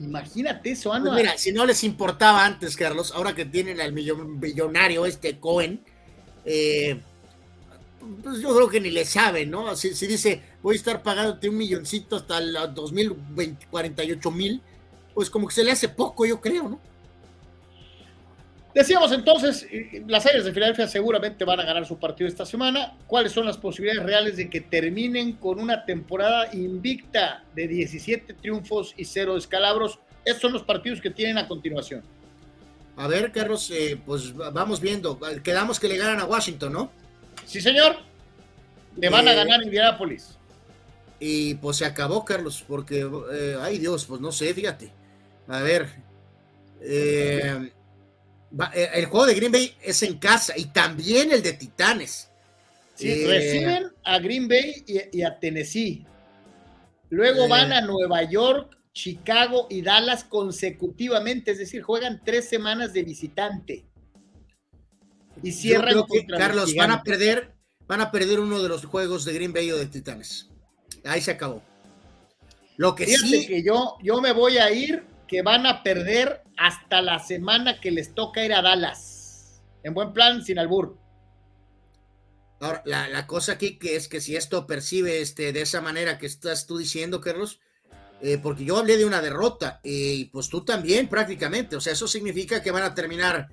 Imagínate eso, Ana. Pues mira, si no les importaba antes, Carlos, ahora que tienen al millonario este Cohen, eh, pues yo creo que ni le saben, ¿no? Si, si dice, voy a estar pagándote un milloncito hasta el 2048 mil, pues como que se le hace poco, yo creo, ¿no? Decíamos entonces, las Águilas de Filadelfia seguramente van a ganar su partido esta semana. ¿Cuáles son las posibilidades reales de que terminen con una temporada invicta de 17 triunfos y 0 descalabros? Estos son los partidos que tienen a continuación. A ver, Carlos, eh, pues vamos viendo. Quedamos que le ganan a Washington, ¿no? Sí, señor. Le van a eh, ganar Indianapolis. Y pues se acabó, Carlos, porque, eh, ay Dios, pues no sé, fíjate. A ver. El juego de Green Bay es en casa y también el de Titanes. Sí, reciben a Green Bay y, a Tennessee. Luego van a. Nueva York, Chicago y Dallas consecutivamente, es decir, juegan tres semanas de visitante. Y cierran Carlos, van a perder, van a perder uno de los juegos de Green Bay o de Titanes. Ahí se acabó. Lo que sí que yo, yo me voy a ir que van a perder hasta la semana que les toca ir a Dallas. En buen plan, sin albur. Ahora, la, cosa aquí que es que si esto percibe este, de esa manera que estás tú diciendo, Carlos, eh, porque yo hablé de una derrota y pues tú también prácticamente, o sea, eso significa que van a terminar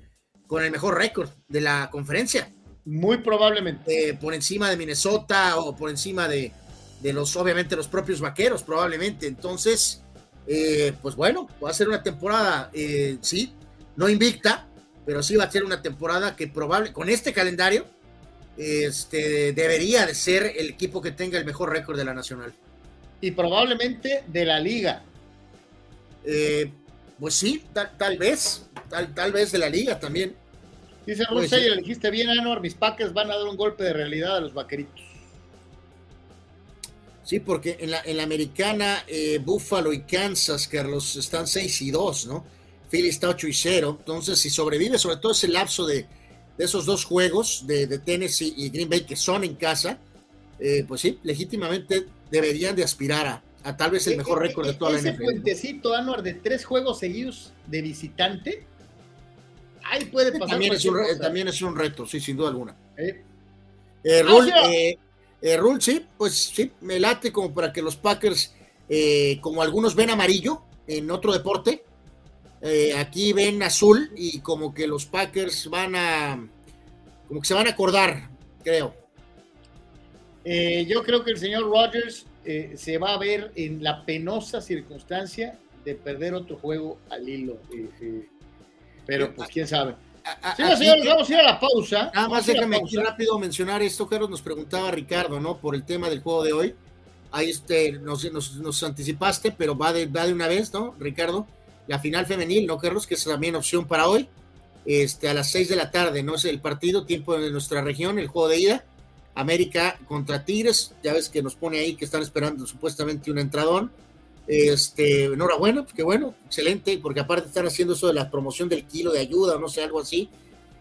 con el mejor récord de la conferencia. Muy probablemente. Eh, por encima de Minnesota o por encima de, de los, obviamente, los propios vaqueros, probablemente. Entonces, eh, pues bueno, va a ser una temporada, eh, sí, no invicta, pero sí va a ser una temporada que probable, con este calendario, este, debería de ser el equipo que tenga el mejor récord de la Nacional. Y probablemente de la liga. Eh, pues sí, tal, vez, tal, vez de la liga también. Dice Rosé, le dijiste bien, Anor, mis Packers van a dar un golpe de realidad a los vaqueritos. Sí, porque en la, en la americana, eh, Buffalo y Kansas, Carlos, están 6 y 2, ¿no? Philly está 8 y 0. Entonces, si sobrevive sobre todo ese lapso de, esos dos juegos de, Tennessee y Green Bay que son en casa, eh, pues sí, legítimamente deberían de aspirar a, tal vez el mejor récord de toda la NFL. Ese puentecito, Anuar, de tres juegos seguidos de visitante, ahí puede pasar. También es, un, también es un reto, sí, sin duda alguna. Eh, eh, eh, Rule, sí, pues sí, me late como para que los Packers, eh, como algunos ven amarillo en otro deporte, eh, aquí ven azul y como que los Packers van a, como que se van a acordar, creo. Yo creo que el señor Rogers se va a ver en la penosa circunstancia de perder otro juego al hilo. pero pues quién sabe. Sí, señores, vamos a ir a la pausa. Nada más déjame aquí rápido mencionar esto, Carlos, nos preguntaba Ricardo, ¿no? Por el tema del juego de hoy. Ahí este, nos, nos, anticipaste, pero va de, va de una vez, ¿no, Ricardo? La final femenil, ¿no, Carlos? Que es también opción para hoy. Este, a las seis de la tarde, ¿no? Es el partido, tiempo de nuestra región, el juego de ida. América contra Tigres, ya ves que nos pone ahí que están esperando supuestamente un entradón. Este, enhorabuena, pues qué bueno, excelente, porque aparte están haciendo eso de la promoción del kilo de ayuda, o no sé, algo así.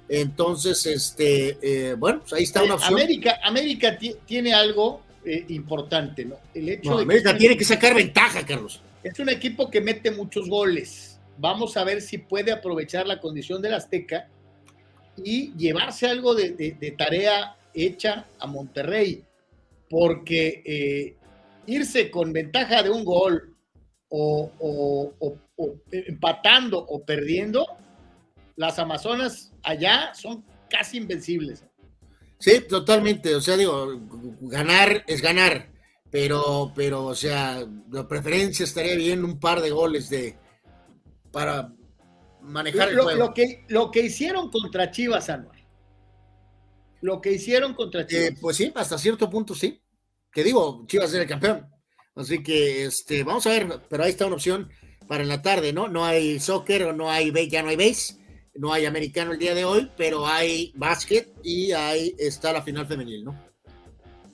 Entonces, este, eh, bueno, pues ahí está una opción. América, América tiene algo eh, importante, ¿no? El hecho de América tiene que sacar ventaja, Carlos. Es un equipo que mete muchos goles. Vamos a ver si puede aprovechar la condición del Azteca y llevarse algo de, tarea hecha a Monterrey, porque eh, irse con ventaja de un gol o, o empatando o perdiendo, las Amazonas allá son casi invencibles. Sí, totalmente. O sea, digo, ganar es ganar, pero, pero, o sea, la preferencia estaría bien un par de goles de para manejar lo, el juego. Lo que, lo que hicieron contra Chivas, Anual. Lo que hicieron contra eh, Chivas. pues sí, hasta cierto punto sí. Que digo, Chivas era el campeón. Así que, este, vamos a ver, pero ahí está una opción para en la tarde, ¿no? No hay soccer no hay, ya no hay base no hay americano el día de hoy, pero hay básquet y ahí está la final femenil, ¿no?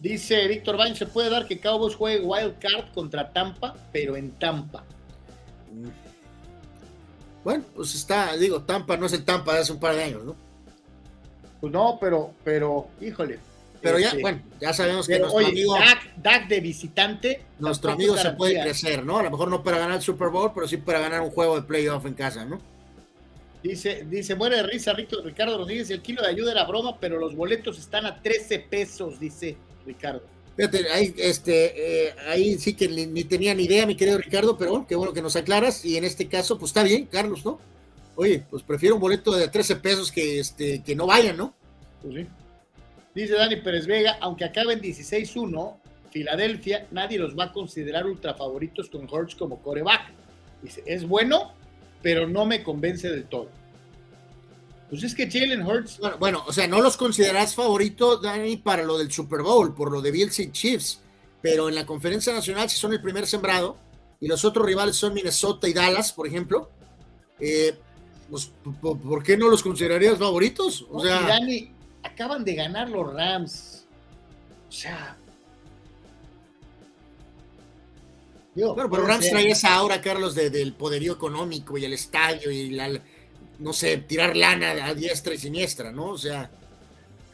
Dice Víctor Bain, se puede dar que Cowboys juegue wild card contra Tampa, pero en Tampa. Mm. Bueno, pues está, digo, Tampa no es el Tampa de hace un par de años, ¿no? Pues no, pero, pero, híjole. Pero ya, este, bueno, ya sabemos que nuestro amigo. Dak, de visitante. Nuestro amigo se puede crecer, ¿no? A lo mejor no para ganar el Super Bowl, pero sí para ganar un juego de playoff en casa, ¿no? Dice, dice, muere de risa Ricardo Rodríguez, el kilo de ayuda era broma, pero los boletos están a 13 pesos, dice Ricardo. Fíjate, ahí, este, eh, ahí sí que ni, tenía ni idea, mi querido Ricardo, pero qué bueno que nos aclaras. Y en este caso, pues está bien, Carlos, ¿no? Oye, pues prefiero un boleto de 13 pesos que, este, que no vayan, ¿no? Pues sí. Dice Dani Pérez Vega, aunque acaben 16-1, Filadelfia, nadie los va a considerar ultra favoritos con Hurts como coreback. Dice, es bueno, pero no me convence del todo. Pues es que Jalen Hurts. Bueno, o sea, no los consideras favoritos, Dani, para lo del Super Bowl, por lo de Bills y Chiefs, pero en la conferencia nacional, si son el primer sembrado y los otros rivales son Minnesota y Dallas, por ejemplo, eh, pues, ¿por qué no los considerarías favoritos? O sea, Dani, acaban de ganar los Rams. O sea, bueno, pero Rams trae esa aura, Carlos, del poderío económico y el estadio y la, no sé, tirar lana a diestra y siniestra, ¿no? O sea.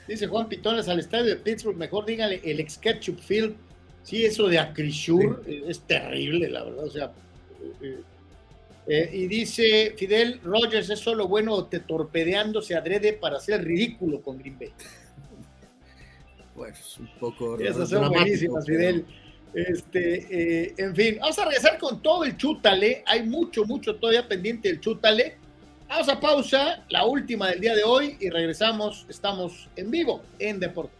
Dice Juan Pitones al estadio de Pittsburgh, mejor dígale el ex Ketchup Field. Sí, eso de Acrisure es terrible, la verdad. O sea. Eh, eh, y dice Fidel Rogers es solo bueno te torpedeándose adrede para hacer ridículo con Green Bay. Bueno, es un poco. Esas son buenísimas, Fidel. Este, eh, en fin, vamos a regresar con todo el chútale. Hay mucho, mucho todavía pendiente del chútale. Vamos a pausa, la última del día de hoy, y regresamos. Estamos en vivo en Deportes.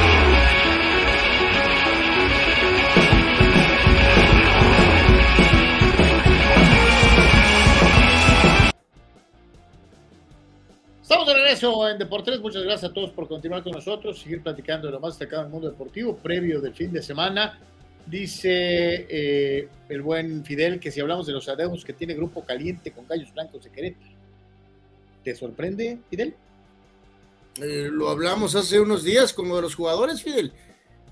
regreso en Deportes. Muchas gracias a todos por continuar con nosotros, seguir platicando de lo más destacado del mundo deportivo previo del fin de semana. Dice eh, el buen Fidel que si hablamos de los adeudos que tiene Grupo Caliente con Gallos Blancos de Querétaro, ¿te sorprende, Fidel? Eh, lo hablamos hace unos días como de los jugadores, Fidel.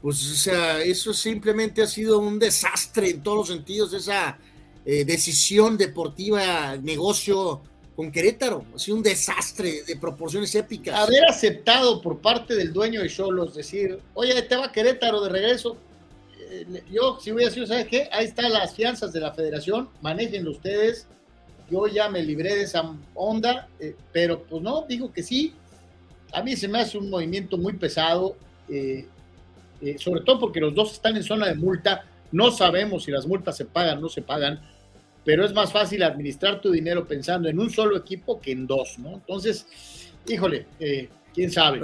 Pues, o sea, eso simplemente ha sido un desastre en todos los sentidos, esa eh, decisión deportiva, negocio con Querétaro. Ha un desastre de proporciones épicas. Haber aceptado por parte del dueño de Cholos decir, oye, te va Querétaro de regreso. Eh, yo, si hubiera sido, ¿sabes qué? Ahí están las fianzas de la federación, manéjenlo ustedes. Yo ya me libré de esa onda, pero pues no, digo que sí, a mí se me hace un movimiento muy pesado, eh, eh, sobre todo porque los dos están en zona de multa. No sabemos si las multas se pagan o no se pagan, pero es más fácil administrar tu dinero pensando en un solo equipo que en dos, ¿no? Entonces, híjole, eh, quién sabe.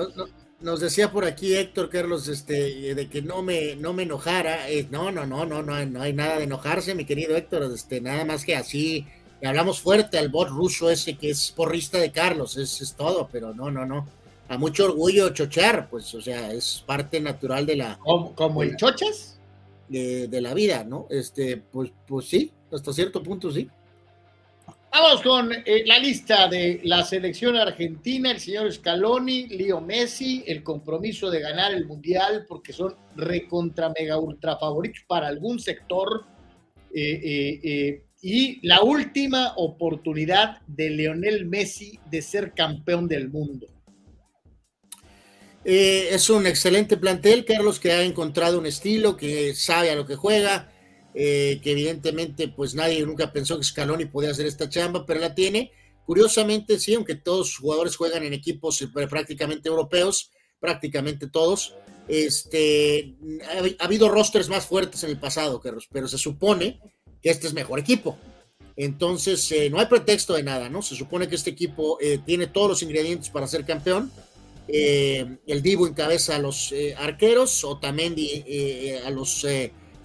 Nos, decía por aquí Héctor Carlos, este, de que no me, no me enojara. no, no, no, no, no, no hay nada de enojarse, mi querido Héctor. Este, nada más que así hablamos fuerte al bot ruso ese que es porrista de Carlos, es, es todo, pero no, no, no a mucho orgullo chochar, pues, o sea, es parte natural de la. ¿Como, el chochas? De, la vida, ¿no? Este, pues, pues sí, hasta cierto punto sí. Vamos con eh, la lista de la selección argentina, el señor Scaloni, Leo Messi, el compromiso de ganar el Mundial porque son recontra mega ultra favoritos para algún sector eh, eh, y la última oportunidad de Leonel Messi de ser campeón del mundo. Eh, es un excelente plantel, Carlos, que ha encontrado un estilo, que sabe a lo que juega, eh, que evidentemente pues nadie nunca pensó que Scaloni podía hacer esta chamba, pero la tiene. Curiosamente, sí, aunque todos los jugadores juegan en equipos eh, prácticamente europeos, prácticamente todos, este, ha, habido rosters más fuertes en el pasado, pero se supone que este es mejor equipo. Entonces, no hay pretexto de nada, ¿no? Se supone que este equipo tiene todos los ingredientes para ser campeón eh, el Divo encabeza a los eh, arqueros, Otamendi eh, a los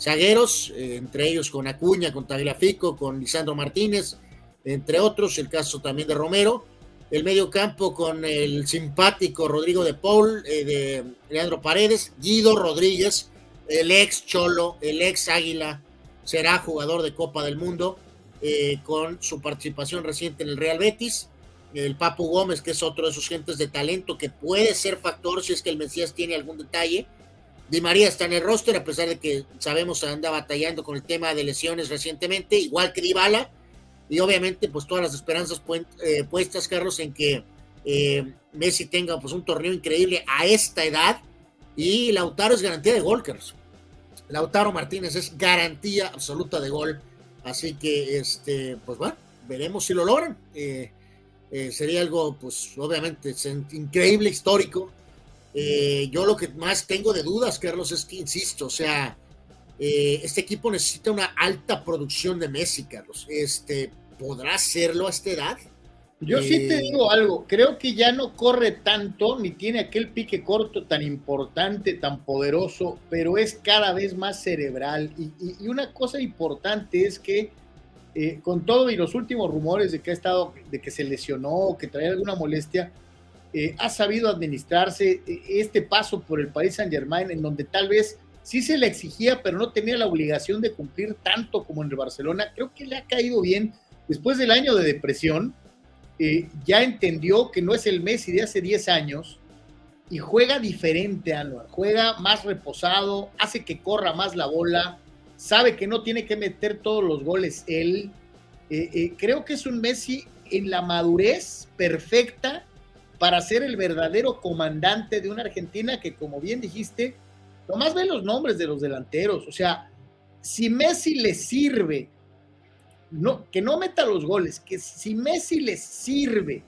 zagueros, entre ellos con Acuña, con Tagliafico, con Lisandro Martínez, entre otros, el caso también de Romero. El medio campo con el simpático Rodrigo de Paul, de Leandro Paredes, Guido Rodríguez, el ex Cholo, el ex Águila, será jugador de Copa del Mundo, con su participación reciente en el Real Betis el Papu Gómez, que es otro de esos gentes de talento que puede ser factor si es que el Mesías tiene algún detalle. Di María está en el roster, a pesar de que sabemos anda batallando con el tema de lesiones recientemente, igual que Dybala. Y obviamente, pues todas las esperanzas eh, puestas, Carlos, en que eh, Messi tenga pues un torneo increíble a esta edad. Y Lautaro es garantía de gol, Carlos. Lautaro Martínez es garantía absoluta de gol. Así que, este, pues bueno, veremos si lo logran. Eh, sería algo, pues obviamente, increíble, histórico. Eh, yo lo que más tengo de dudas, Carlos, es que, insisto, o sea, eh, este equipo necesita una alta producción de Messi, Carlos. Este, ¿Podrá hacerlo a esta edad? Yo sí te digo algo, creo que ya no corre tanto, ni tiene aquel pique corto tan importante, tan poderoso, pero es cada vez más cerebral. y una cosa importante es que eh, con todo y los últimos rumores de que ha estado, de que se lesionó, que traía alguna molestia, eh, ha sabido administrarse eh, este paso por el Paris Saint Germain, en donde tal vez sí se le exigía, pero no tenía la obligación de cumplir tanto como en el Barcelona. Creo que le ha caído bien. Después del año de depresión, ya entendió que no es el Messi de hace 10 años y juega diferente, Anuar. Juega más reposado, hace que corra más la bola, sabe que no tiene que meter todos los goles él. Eh, eh, creo que es un Messi en la madurez perfecta para ser el verdadero comandante de una Argentina que, como bien dijiste, nomás ve los nombres de los delanteros. O sea, si Messi le sirve, no, que no meta los goles, que si Messi le sirve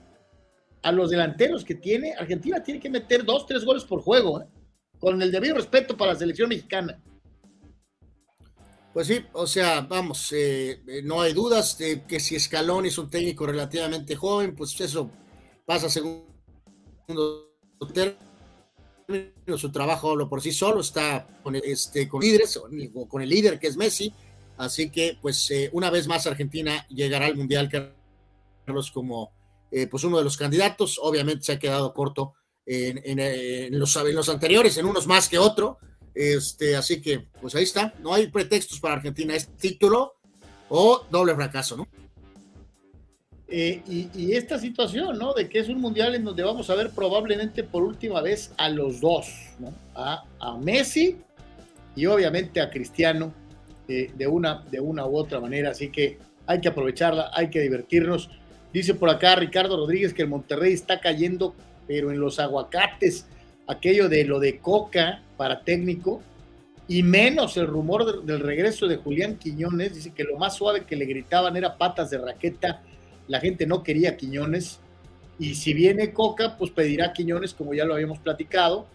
a los delanteros que tiene, Argentina tiene que meter dos, tres goles por juego, ¿eh? con el debido respeto para la selección mexicana. Pues sí, o sea, vamos, eh, no hay dudas de que si Escalón es un técnico relativamente joven, pues eso pasa segundo término, su trabajo por sí solo, está con, este, con líderes, con el líder que es Messi, así que pues eh, una vez más Argentina llegará al Mundial, Carlos, como pues uno de los candidatos, obviamente se ha quedado corto en, los, en los anteriores, en unos más que otro, este, así que, pues ahí está. No hay pretextos para Argentina. Es título o doble fracaso, ¿no? Eh, y, esta situación, ¿no? De que es un mundial en donde vamos a ver probablemente por última vez a los dos, ¿no? A, Messi y obviamente a Cristiano eh, de, una, de una u otra manera. Así que hay que aprovecharla, hay que divertirnos. Dice por acá Ricardo Rodríguez que el Monterrey está cayendo, pero en los aguacates aquello de lo de Coca para técnico, y menos el rumor del regreso de Julián Quiñones. Dice que lo más suave que le gritaban era patas de raqueta. La gente no quería Quiñones. Y si viene Coca, pues pedirá Quiñones, como ya lo habíamos platicado.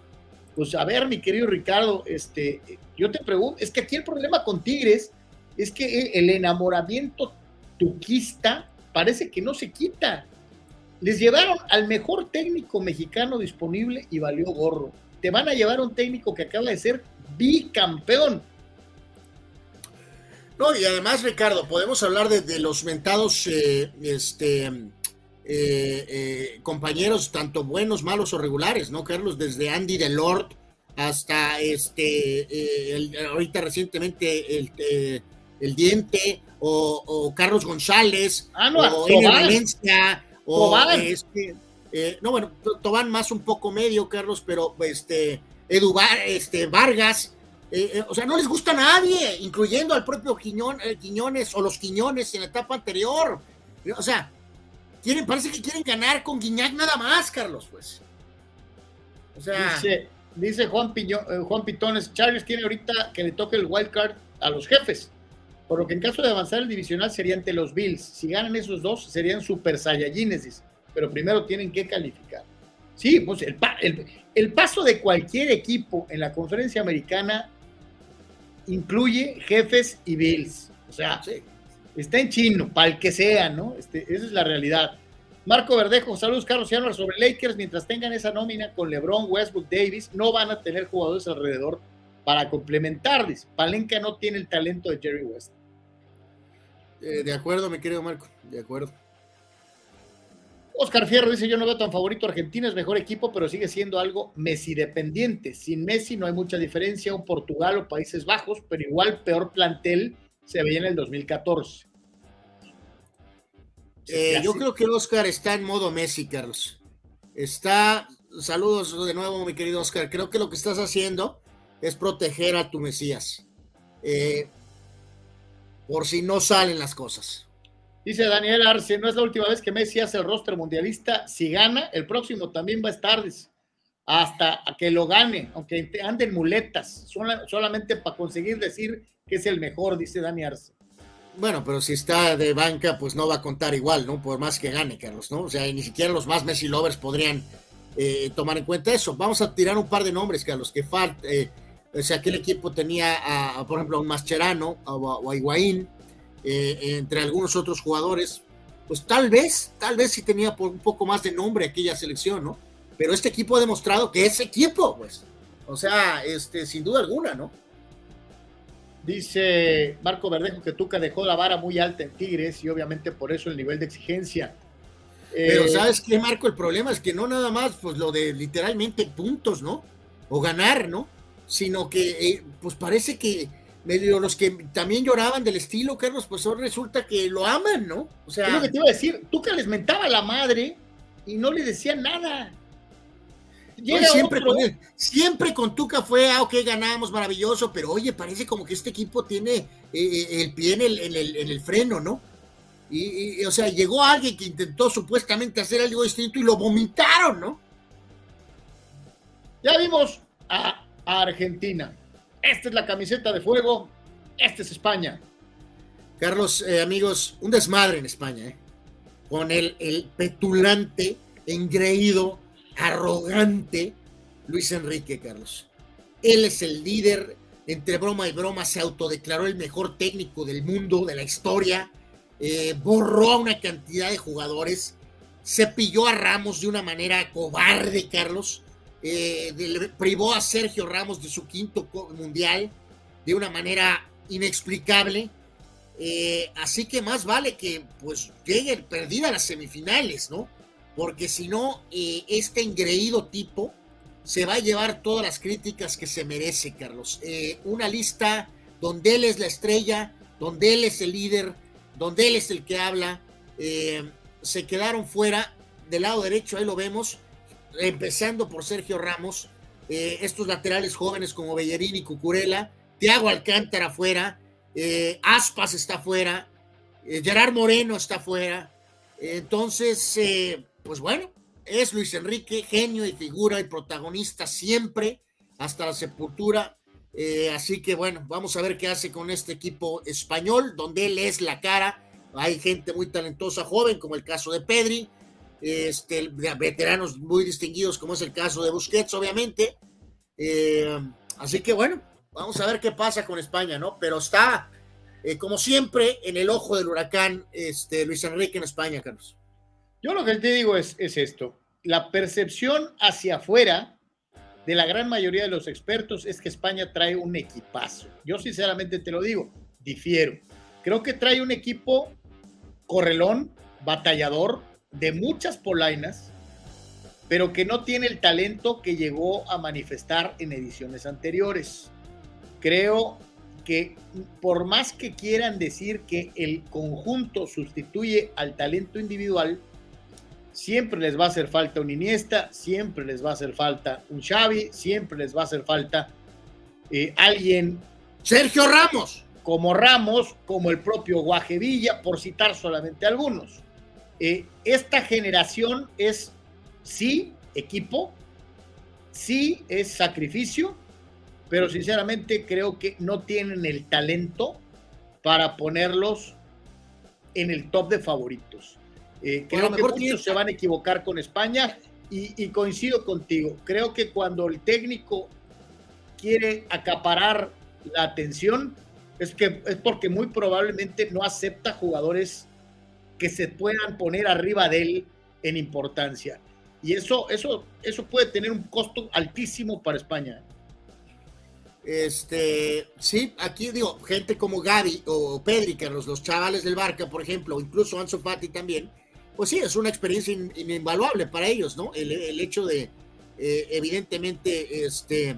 Pues a ver, mi querido Ricardo, este, yo te pregunto, es que aquí el problema con Tigres es que el enamoramiento tuquista parece que no se quita. Les llevaron al mejor técnico mexicano disponible y valió gorro. Te van a llevar un técnico que acaba de ser bicampeón. No, y además, Ricardo, podemos hablar de, los mentados eh, este, eh, eh, compañeros, tanto buenos, malos o regulares, ¿no, Carlos? Desde Andy Delort hasta este, ahorita recientemente el, el Diente o, Carlos González ah, no, o Valencia o este, no, bueno, Tobán más un poco medio, Carlos, pero este, Edu este, Vargas, eh, eh, o sea, no les gusta a nadie, incluyendo al propio Quiñón, Quiñones o los Quiñones en la etapa anterior. O sea, quieren, parece que quieren ganar con Guiñac nada más, Carlos, pues. O sea. Dice, Juan, Juan Pitones, Charles tiene ahorita que le toque el wild card a los jefes. Por lo que en caso de avanzar el divisional sería ante los Bills. Si ganan esos dos, serían super saiyajines, Pero primero tienen que calificar. Sí, pues el, el, paso de cualquier equipo en la conferencia americana incluye jefes y Bills. O sea, está en chino, para el que sea, ¿no? Este, esa es la realidad. Marco Verdejo, saludos Carlos Cianos sobre Lakers. Mientras tengan esa nómina con LeBron, Westbrook, Davis, no van a tener jugadores alrededor para complementarles. Palenca no tiene el talento de Jerry West. Eh, de acuerdo, mi querido Marco, de acuerdo. Oscar Fierro dice: Yo no veo tan favorito Argentina, es mejor equipo, pero sigue siendo algo Messi dependiente. Sin Messi no hay mucha diferencia, un Portugal o Países Bajos, pero igual peor plantel se veía en el 2014. Eh, yo creo que Oscar está en modo Messi, Carlos. Está, saludos de nuevo, mi querido Oscar. Creo que lo que estás haciendo es proteger a tu Mesías. Eh, por si no salen las cosas. Dice Daniel Arce, no es la última vez que Messi hace el rostro mundialista. Si gana, el próximo también va a estar hasta que lo gane, aunque anden muletas, solamente para conseguir decir que es el mejor, dice Dani Arce. Bueno, pero si está de banca, pues no va a contar igual, ¿no? Por más que gane, Carlos, ¿no? O sea, ni siquiera los más Messi lovers podrían eh, tomar en cuenta eso. Vamos a tirar un par de nombres, Carlos, que falta. Eh, o sea, aquel equipo tenía, a, por ejemplo, a un Mascherano o a Higuaín, eh, entre algunos otros jugadores. Pues tal vez, tal vez sí tenía por un poco más de nombre aquella selección, ¿no? Pero este equipo ha demostrado que es equipo, pues. O sea, este, sin duda alguna, ¿no? Dice Marco Verdejo que Tuca dejó la vara muy alta en Tigres y obviamente por eso el nivel de exigencia. Pero eh, ¿sabes qué, Marco? El problema es que no nada más, pues lo de literalmente puntos, ¿no? O ganar, ¿no? sino que eh, pues parece que medio los que también lloraban del estilo, Carlos, pues ahora resulta que lo aman, ¿no? O sea, es lo que te iba a decir, que les mentaba la madre y no le decía nada. siempre, con siempre con Tuca fue, ah, ok, ganamos, maravilloso, pero oye, parece como que este equipo tiene eh, eh, el pie en el, en el, freno, ¿no? Y, o sea, llegó alguien que intentó supuestamente hacer algo distinto y lo vomitaron, ¿no? Ya vimos a, Argentina. Esta es la camiseta de fuego. Esta es España. Carlos, eh, amigos, un desmadre en España, ¿eh? Con el, el petulante, engreído, arrogante Luis Enrique, Carlos. Él es el líder, entre broma y broma, se autodeclaró el mejor técnico del mundo, de la historia eh, borró a una cantidad de jugadores, se pilló a Ramos de una manera cobarde, Carlos, eh, privó a Sergio Ramos de su quinto mundial de una manera inexplicable. Eh, así que más vale que pues lleguen perdida a las semifinales, ¿no? Porque si no, este engreído tipo se va a llevar todas las críticas que se merece, Carlos. una lista donde él es la estrella, donde él es el líder, donde él es el que habla. Eh, se quedaron fuera del lado derecho, ahí lo vemos, empezando por Sergio Ramos, eh, estos laterales jóvenes como Bellerín y Cucurella, Tiago Alcántara fuera, eh, Aspas está fuera, Gerard Moreno está fuera. Entonces, pues bueno, es Luis Enrique, genio y figura y protagonista siempre, hasta la sepultura. Eh, así que bueno, vamos a ver qué hace con este equipo español, donde él es la cara. Hay gente muy talentosa, joven, como el caso de Pedri, este, veteranos muy distinguidos, como es el caso de Busquets, obviamente. Eh, así que bueno, vamos a ver qué pasa con España, ¿no? Pero está, eh, como siempre, en el ojo del huracán este, Luis Enrique en España, Carlos. Yo lo que te digo es, es esto. La percepción hacia afuera de la gran mayoría de los expertos es que España trae un equipazo. Yo sinceramente te lo digo, difiero. Creo que trae un equipo correlón, batallador, de muchas polainas, pero que no tiene el talento que llegó a manifestar en ediciones anteriores. Creo que por más que quieran decir que el conjunto sustituye al talento individual, siempre les va a hacer falta un Iniesta, siempre les va a hacer falta un Xavi, siempre les va a hacer falta eh, alguien. Sergio Ramos. Como Ramos, como el propio Guajevilla, por citar solamente algunos. Eh, esta generación es, sí, equipo, sí, es sacrificio, pero sinceramente creo que no tienen el talento para ponerlos en el top de favoritos. Eh, creo que muchos se van a equivocar con España y, coincido contigo. Creo que cuando el técnico quiere acaparar la atención es que es porque muy probablemente no acepta jugadores que se puedan poner arriba de él en importancia. Y eso, eso, eso puede tener un costo altísimo para España. Este, sí, aquí digo, gente como Gaby o Pedri, que los, chavales del Barca, por ejemplo, incluso Ansu Fati también, pues sí, es una experiencia invaluable para ellos, ¿no? El, hecho de, eh, evidentemente, este,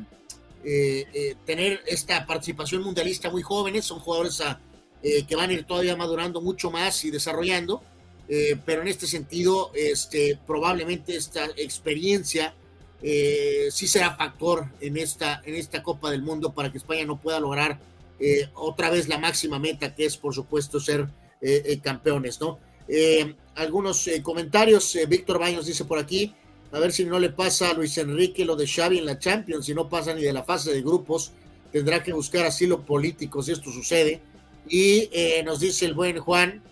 eh, eh, tener esta participación mundialista muy jóvenes, son jugadores que van a ir todavía madurando mucho más y desarrollando, pero en este sentido, este, probablemente esta experiencia sí será factor en esta, en esta Copa del Mundo para que España no pueda lograr otra vez la máxima meta, que es, por supuesto, ser campeones, ¿no? Eh, algunos eh, comentarios. Eh, Víctor Baños dice por aquí, a ver si no le pasa a Luis Enrique lo de Xavi en la Champions, si no pasa ni de la fase de grupos, tendrá que buscar asilo político si esto sucede. Y nos dice el buen Juan,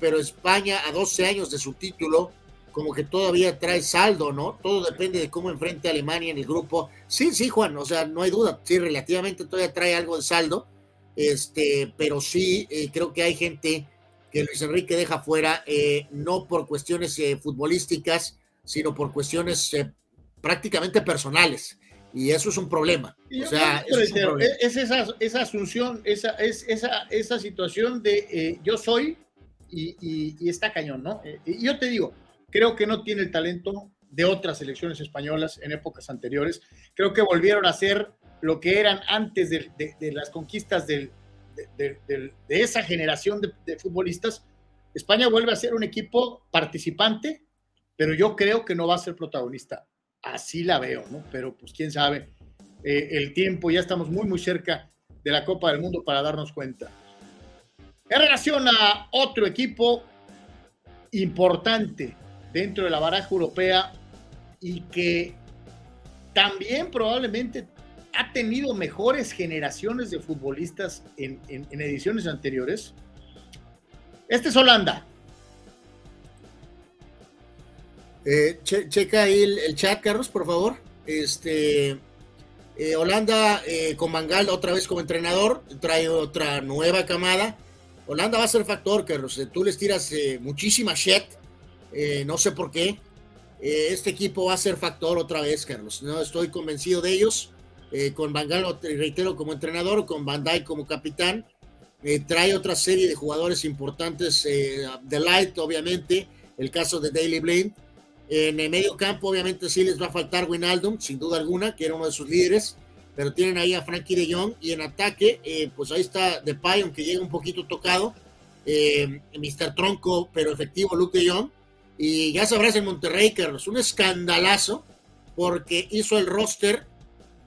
pero España a 12 años de su título, como que todavía trae saldo, ¿no? Todo depende de cómo enfrente a Alemania en el grupo. Sí, sí, Juan, o sea, no hay duda, sí, relativamente todavía trae algo de saldo, este, pero sí, creo que hay gente que Luis Enrique deja fuera, eh, no por cuestiones eh, futbolísticas, sino por cuestiones eh, prácticamente personales. Y eso es un problema. O sea, es, esa, esa, asunción, esa, es, esa, esa situación de yo soy y, y, está cañón, ¿no? y yo te digo, creo que no tiene el talento de otras selecciones españolas en épocas anteriores. Creo que volvieron a ser lo que eran antes de, de las conquistas del, de, esa generación de, futbolistas, España vuelve a ser un equipo participante, pero yo creo que no va a ser protagonista. Así la veo, ¿no? Pero pues quién sabe, eh, el tiempo, ya estamos muy, muy cerca de la Copa del Mundo para darnos cuenta. En relación a otro equipo importante dentro de la baraja europea y que también probablemente ha tenido mejores generaciones de futbolistas en, ediciones anteriores. Este es Holanda. Eh, checa ahí el, chat, Carlos, por favor. Este, eh, Holanda eh, con Mangal otra vez como entrenador, trae otra nueva camada. Holanda va a ser factor, Carlos. Tú les tiras muchísima shit, no sé por qué. este equipo va a ser factor otra vez, Carlos. No estoy convencido de ellos. con Mangal, reitero, como entrenador, con Bandai como capitán. trae otra serie de jugadores importantes. The Light, obviamente. El caso de Daily Blind en el medio campo, obviamente, sí les va a faltar Winaldum, sin duda alguna, que era uno de sus líderes, pero tienen ahí a Frankie de Jong. Y en ataque, eh, pues ahí está Depay, aunque llega un poquito tocado. Eh, Mr. Tronco, pero efectivo, Luke de Jong. Y ya sabrás en Monterrey, Carlos, un escandalazo, porque hizo el roster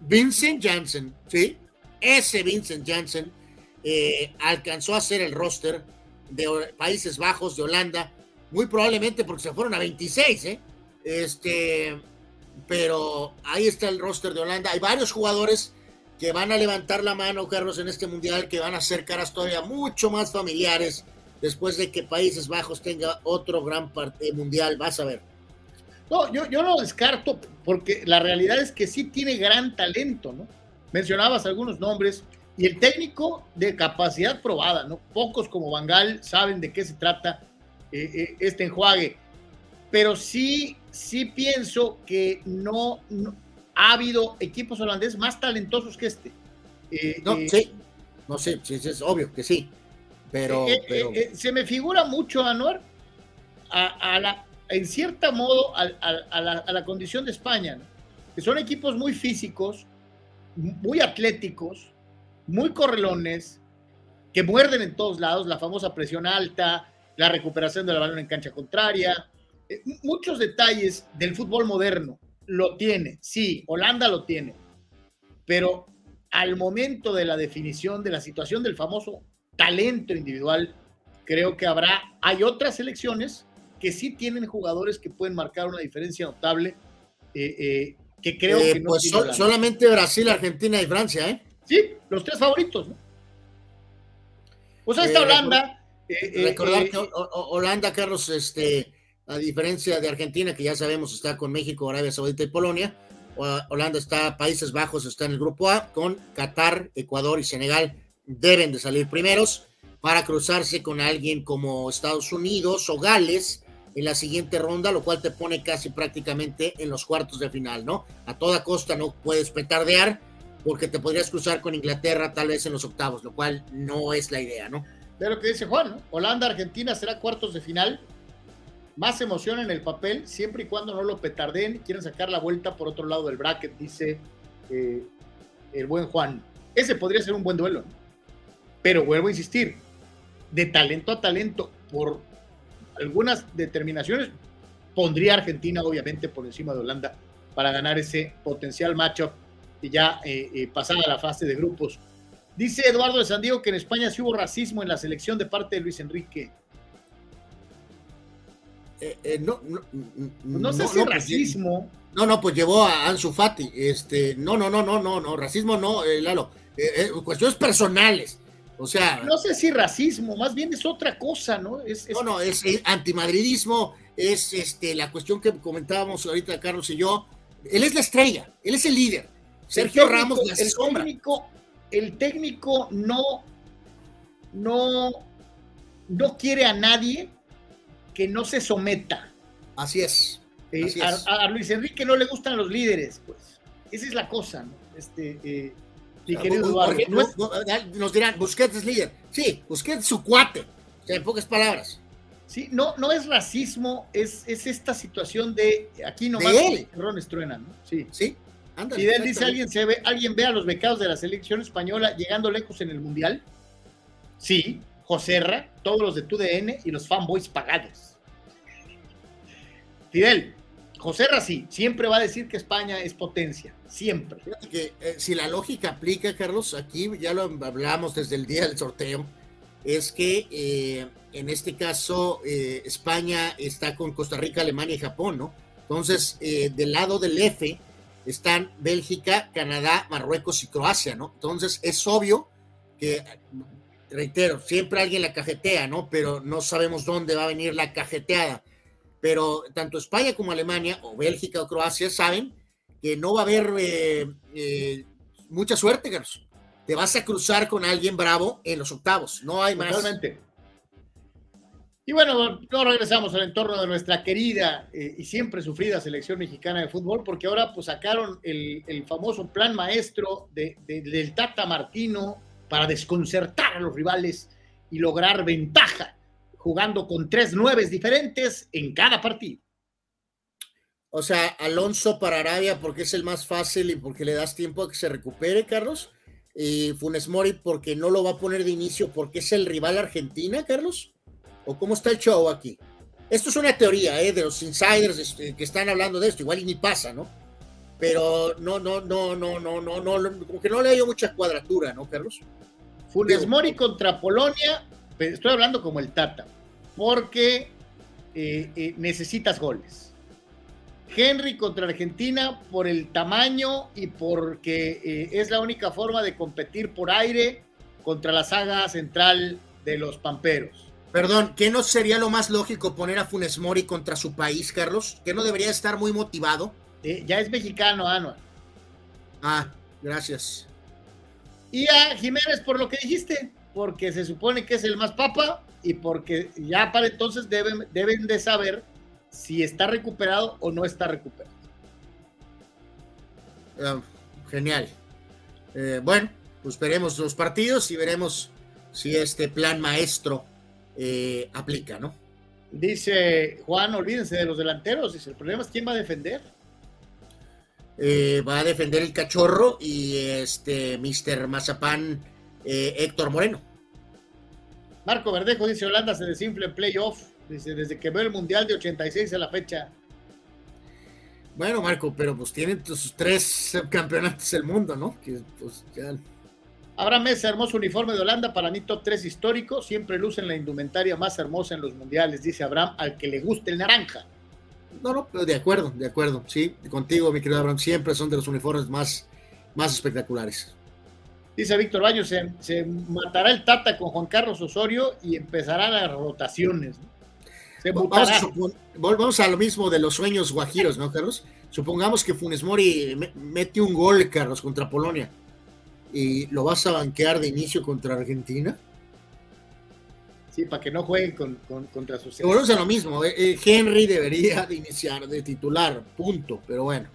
Vincent Janssen, ¿sí? Ese Vincent Janssen eh, alcanzó a hacer el roster de Países Bajos, de Holanda, muy probablemente porque se fueron a 26, ¿eh? Este, pero ahí está el roster de Holanda. Hay varios jugadores que van a levantar la mano, Carlos, en este mundial, que van a hacer caras todavía mucho más familiares después de que Países Bajos tenga otro gran parte mundial. Vas a ver. No, yo, yo lo descarto porque la realidad es que sí tiene gran talento, ¿no? Mencionabas algunos nombres y el técnico de capacidad probada, ¿no? Pocos como Bangal saben de qué se trata eh, eh, este enjuague pero sí, sí pienso que no, ha habido equipos holandeses más talentosos que este. Eh, no, eh, sí, no sé, sí, es obvio que sí, pero... Eh, se me figura mucho, Anuar, a, la, en cierto modo, a, la, condición de España, que son equipos muy físicos, muy atléticos, muy correlones, que muerden en todos lados, la famosa presión alta, la recuperación del balón en cancha contraria, muchos detalles del fútbol moderno lo tiene, sí, Holanda lo tiene, pero al momento de la definición de la situación del famoso talento individual, creo que habrá, hay otras selecciones que sí tienen jugadores que pueden marcar una diferencia notable, eh, eh, que creo que no. Pues solamente Brasil, Argentina y Francia, ¿eh? Sí, los tres favoritos, ¿no? Pues ahí está Holanda. recordar que Holanda, Carlos, este a diferencia de Argentina, que ya sabemos está con México, Arabia Saudita y Polonia, Holanda está, Países Bajos está en el grupo A, con Qatar, Ecuador y Senegal deben de salir primeros para cruzarse con alguien como Estados Unidos o Gales en la siguiente ronda, lo cual te pone casi prácticamente en los cuartos de final, ¿no? A toda costa no puedes petardear porque te podrías cruzar con Inglaterra tal vez en los octavos, lo cual no es la idea, ¿no? De lo que dice Juan. Holanda, Argentina será cuartos de final más emoción en el papel, siempre y cuando no lo petarden. Quieren sacar la vuelta por otro lado del bracket, dice eh, el buen Juan. Ese podría ser un buen duelo. Pero vuelvo a insistir, de talento a talento, por algunas determinaciones, pondría Argentina obviamente por encima de Holanda para ganar ese potencial matchup y ya eh, eh, la fase de grupos. Dice Eduardo de San Diego que en España sí hubo racismo en la selección de parte de Luis Enrique. Eh, eh, no, no, no, sé si racismo. no, no, pues llevó a Ansu Fati. Este, no, no, no, no, no, no, racismo no, eh, Lalo. cuestiones personales. O sea. No sé si racismo, más bien es otra cosa, ¿no? Es, No, no, es, antimadridismo, es este, la cuestión que comentábamos ahorita Carlos y yo. Él es la estrella, él es el líder. Sergio Ramos la el Técnico, el técnico no, no, no quiere a nadie que no se someta. Así es. A, Luis Enrique no le gustan los líderes, pues. Esa es la cosa, ¿no? Este, eh, nos dirán, Busquets es líder. Sí, Busquets es su cuate. O sea, en pocas palabras. Sí, no, no es racismo, es, es esta situación de aquí nomás Ron truenan, ¿no? Sí. Sí. Fidel dice, ¿alguien, se ve, ¿alguien ve a los becados de la selección española llegando lejos en el Mundial? Sí, Joserra, todos los de TUDN y los fanboys pagados. Fidel, Joserra sí, siempre va a decir que España es potencia, siempre. Que, eh, si la lógica aplica, Carlos, aquí ya lo hablamos desde el día del sorteo, es que eh, en este caso eh, España está con Costa Rica, Alemania y Japón, ¿no? Entonces, del lado del F están Bélgica, Canadá, Marruecos y Croacia, ¿no? Entonces, es obvio que, reitero, siempre alguien la cajetea, ¿no? Pero no sabemos dónde va a venir la cajeteada. Pero tanto España como Alemania, o Bélgica o Croacia, saben que no va a haber mucha suerte, Carlos te vas a cruzar con alguien bravo en los octavos. No hay más. Y bueno, no regresamos al entorno de nuestra querida eh, y siempre sufrida selección mexicana de fútbol, porque ahora pues sacaron el, famoso plan maestro del Tata Martino para desconcertar a los rivales y lograr ventaja, jugando con tres nueves diferentes en cada partido. O sea, Alonso para Arabia porque es el más fácil y porque le das tiempo a que se recupere, Carlos eh, Funes Mori porque no lo va a poner de inicio porque es el rival Argentina, Carlos? ¿O cómo está el show aquí? Esto es una teoría ¿eh? de los insiders este, que están hablando de esto, igual y ni pasa, ¿no? Pero no, no, no, no, no, no, no, como que no le ha mucha cuadratura, ¿no, Carlos? Funes Mori contra Polonia, estoy hablando como el Tata, porque eh, eh, necesitas goles Henry contra Argentina por el tamaño y porque eh, es la única forma de competir por aire contra la saga central de los Pamperos. Perdón, ¿qué no sería lo más lógico poner a Funes Mori contra su país, Carlos? ¿Que no debería estar muy motivado? Ya es mexicano, Anual. Ah, gracias. Y a Jiménez por lo que dijiste, porque se supone que es el más papa y porque ya para entonces deben, deben de saber si está recuperado o no está recuperado. Ah, genial. Eh, bueno, pues veremos los partidos y veremos si este plan maestro eh, aplica, ¿no? Dice Juan, olvídense de los delanteros. Dice, el problema es quién va a defender. Eh, va a defender el cachorro y este Mr. Mazapán Héctor Moreno. Marco Verdejo dice Holanda se desinfla en playoff desde que veo el Mundial de 86 a la fecha. Bueno, Marco, pero pues tienen sus tres campeonatos del mundo, ¿no? Que, pues, Abraham Mesa, hermoso uniforme de Holanda, para mí top 3 histórico, siempre lucen la indumentaria más hermosa en los mundiales, dice Abraham, al que le guste el naranja. No, no, pero de acuerdo, de acuerdo, sí, contigo, mi querido Abraham, siempre son de los uniformes más, más espectaculares. Dice Víctor Baños, se, se, matará el Tata con Juan Carlos Osorio y empezarán las rotaciones. ¿no? Vamos a, lo mismo de los sueños guajiros, ¿no, Carlos? Supongamos que Funes Mori mete un gol, Carlos, contra Polonia. ¿Y lo vas a banquear de inicio contra Argentina? Sí, para que no jueguen con, contra sus... Volvemos a lo mismo. Eh, eh, Henry debería de iniciar de titular, punto. Pero bueno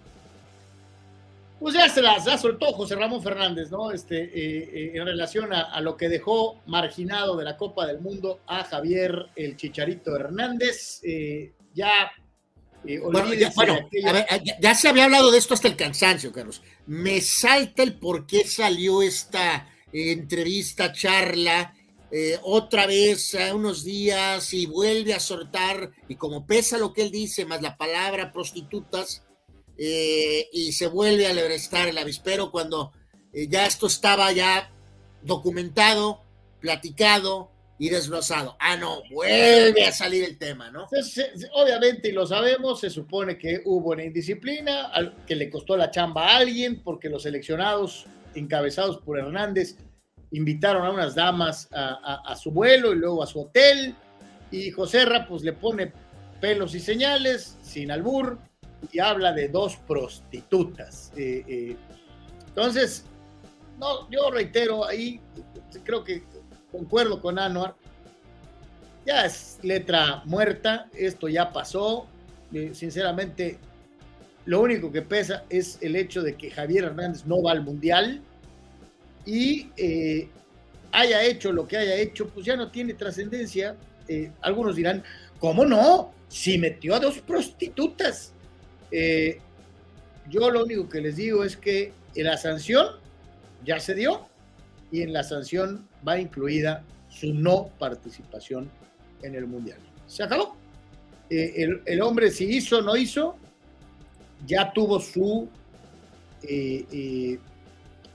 pues ya se las soltó José Ramón Fernández, ¿no? Este, eh, eh, en relación a, lo que dejó marginado de la Copa del Mundo a Javier el Chicharito Hernández. Eh, ya, bueno, ya, se había hablado de esto hasta el cansancio, Carlos. Me salta el por qué salió esta entrevista, charla, otra vez a unos días y vuelve a soltar, y como pesa lo que él dice, más la palabra prostitutas, eh, y se vuelve a lebrestar el avispero cuando eh, ya esto estaba ya documentado, platicado y desglosado. Ah, no, vuelve a salir el tema, ¿no? obviamente, y lo sabemos, se supone que hubo una indisciplina que le costó la chamba a alguien porque los seleccionados encabezados por Hernández invitaron a unas damas a, a su vuelo y luego a su hotel. Y Joserra pues le pone pelos y señales sin albur y habla de dos prostitutas. Eh, eh, entonces, no, yo reitero ahí, creo que concuerdo con Anuar, ya es letra muerta, esto ya pasó, eh, sinceramente, lo único que pesa es el hecho de que Javier Hernández no va al Mundial y haya hecho lo que haya hecho, pues ya no tiene trascendencia. algunos dirán, ¿cómo no? Si metió a dos prostitutas. Eh, yo lo único que les digo es que la sanción ya se dio y en la sanción va incluida su no participación en el Mundial. Se acabó. Eh, el, hombre si hizo o no hizo, ya tuvo su eh,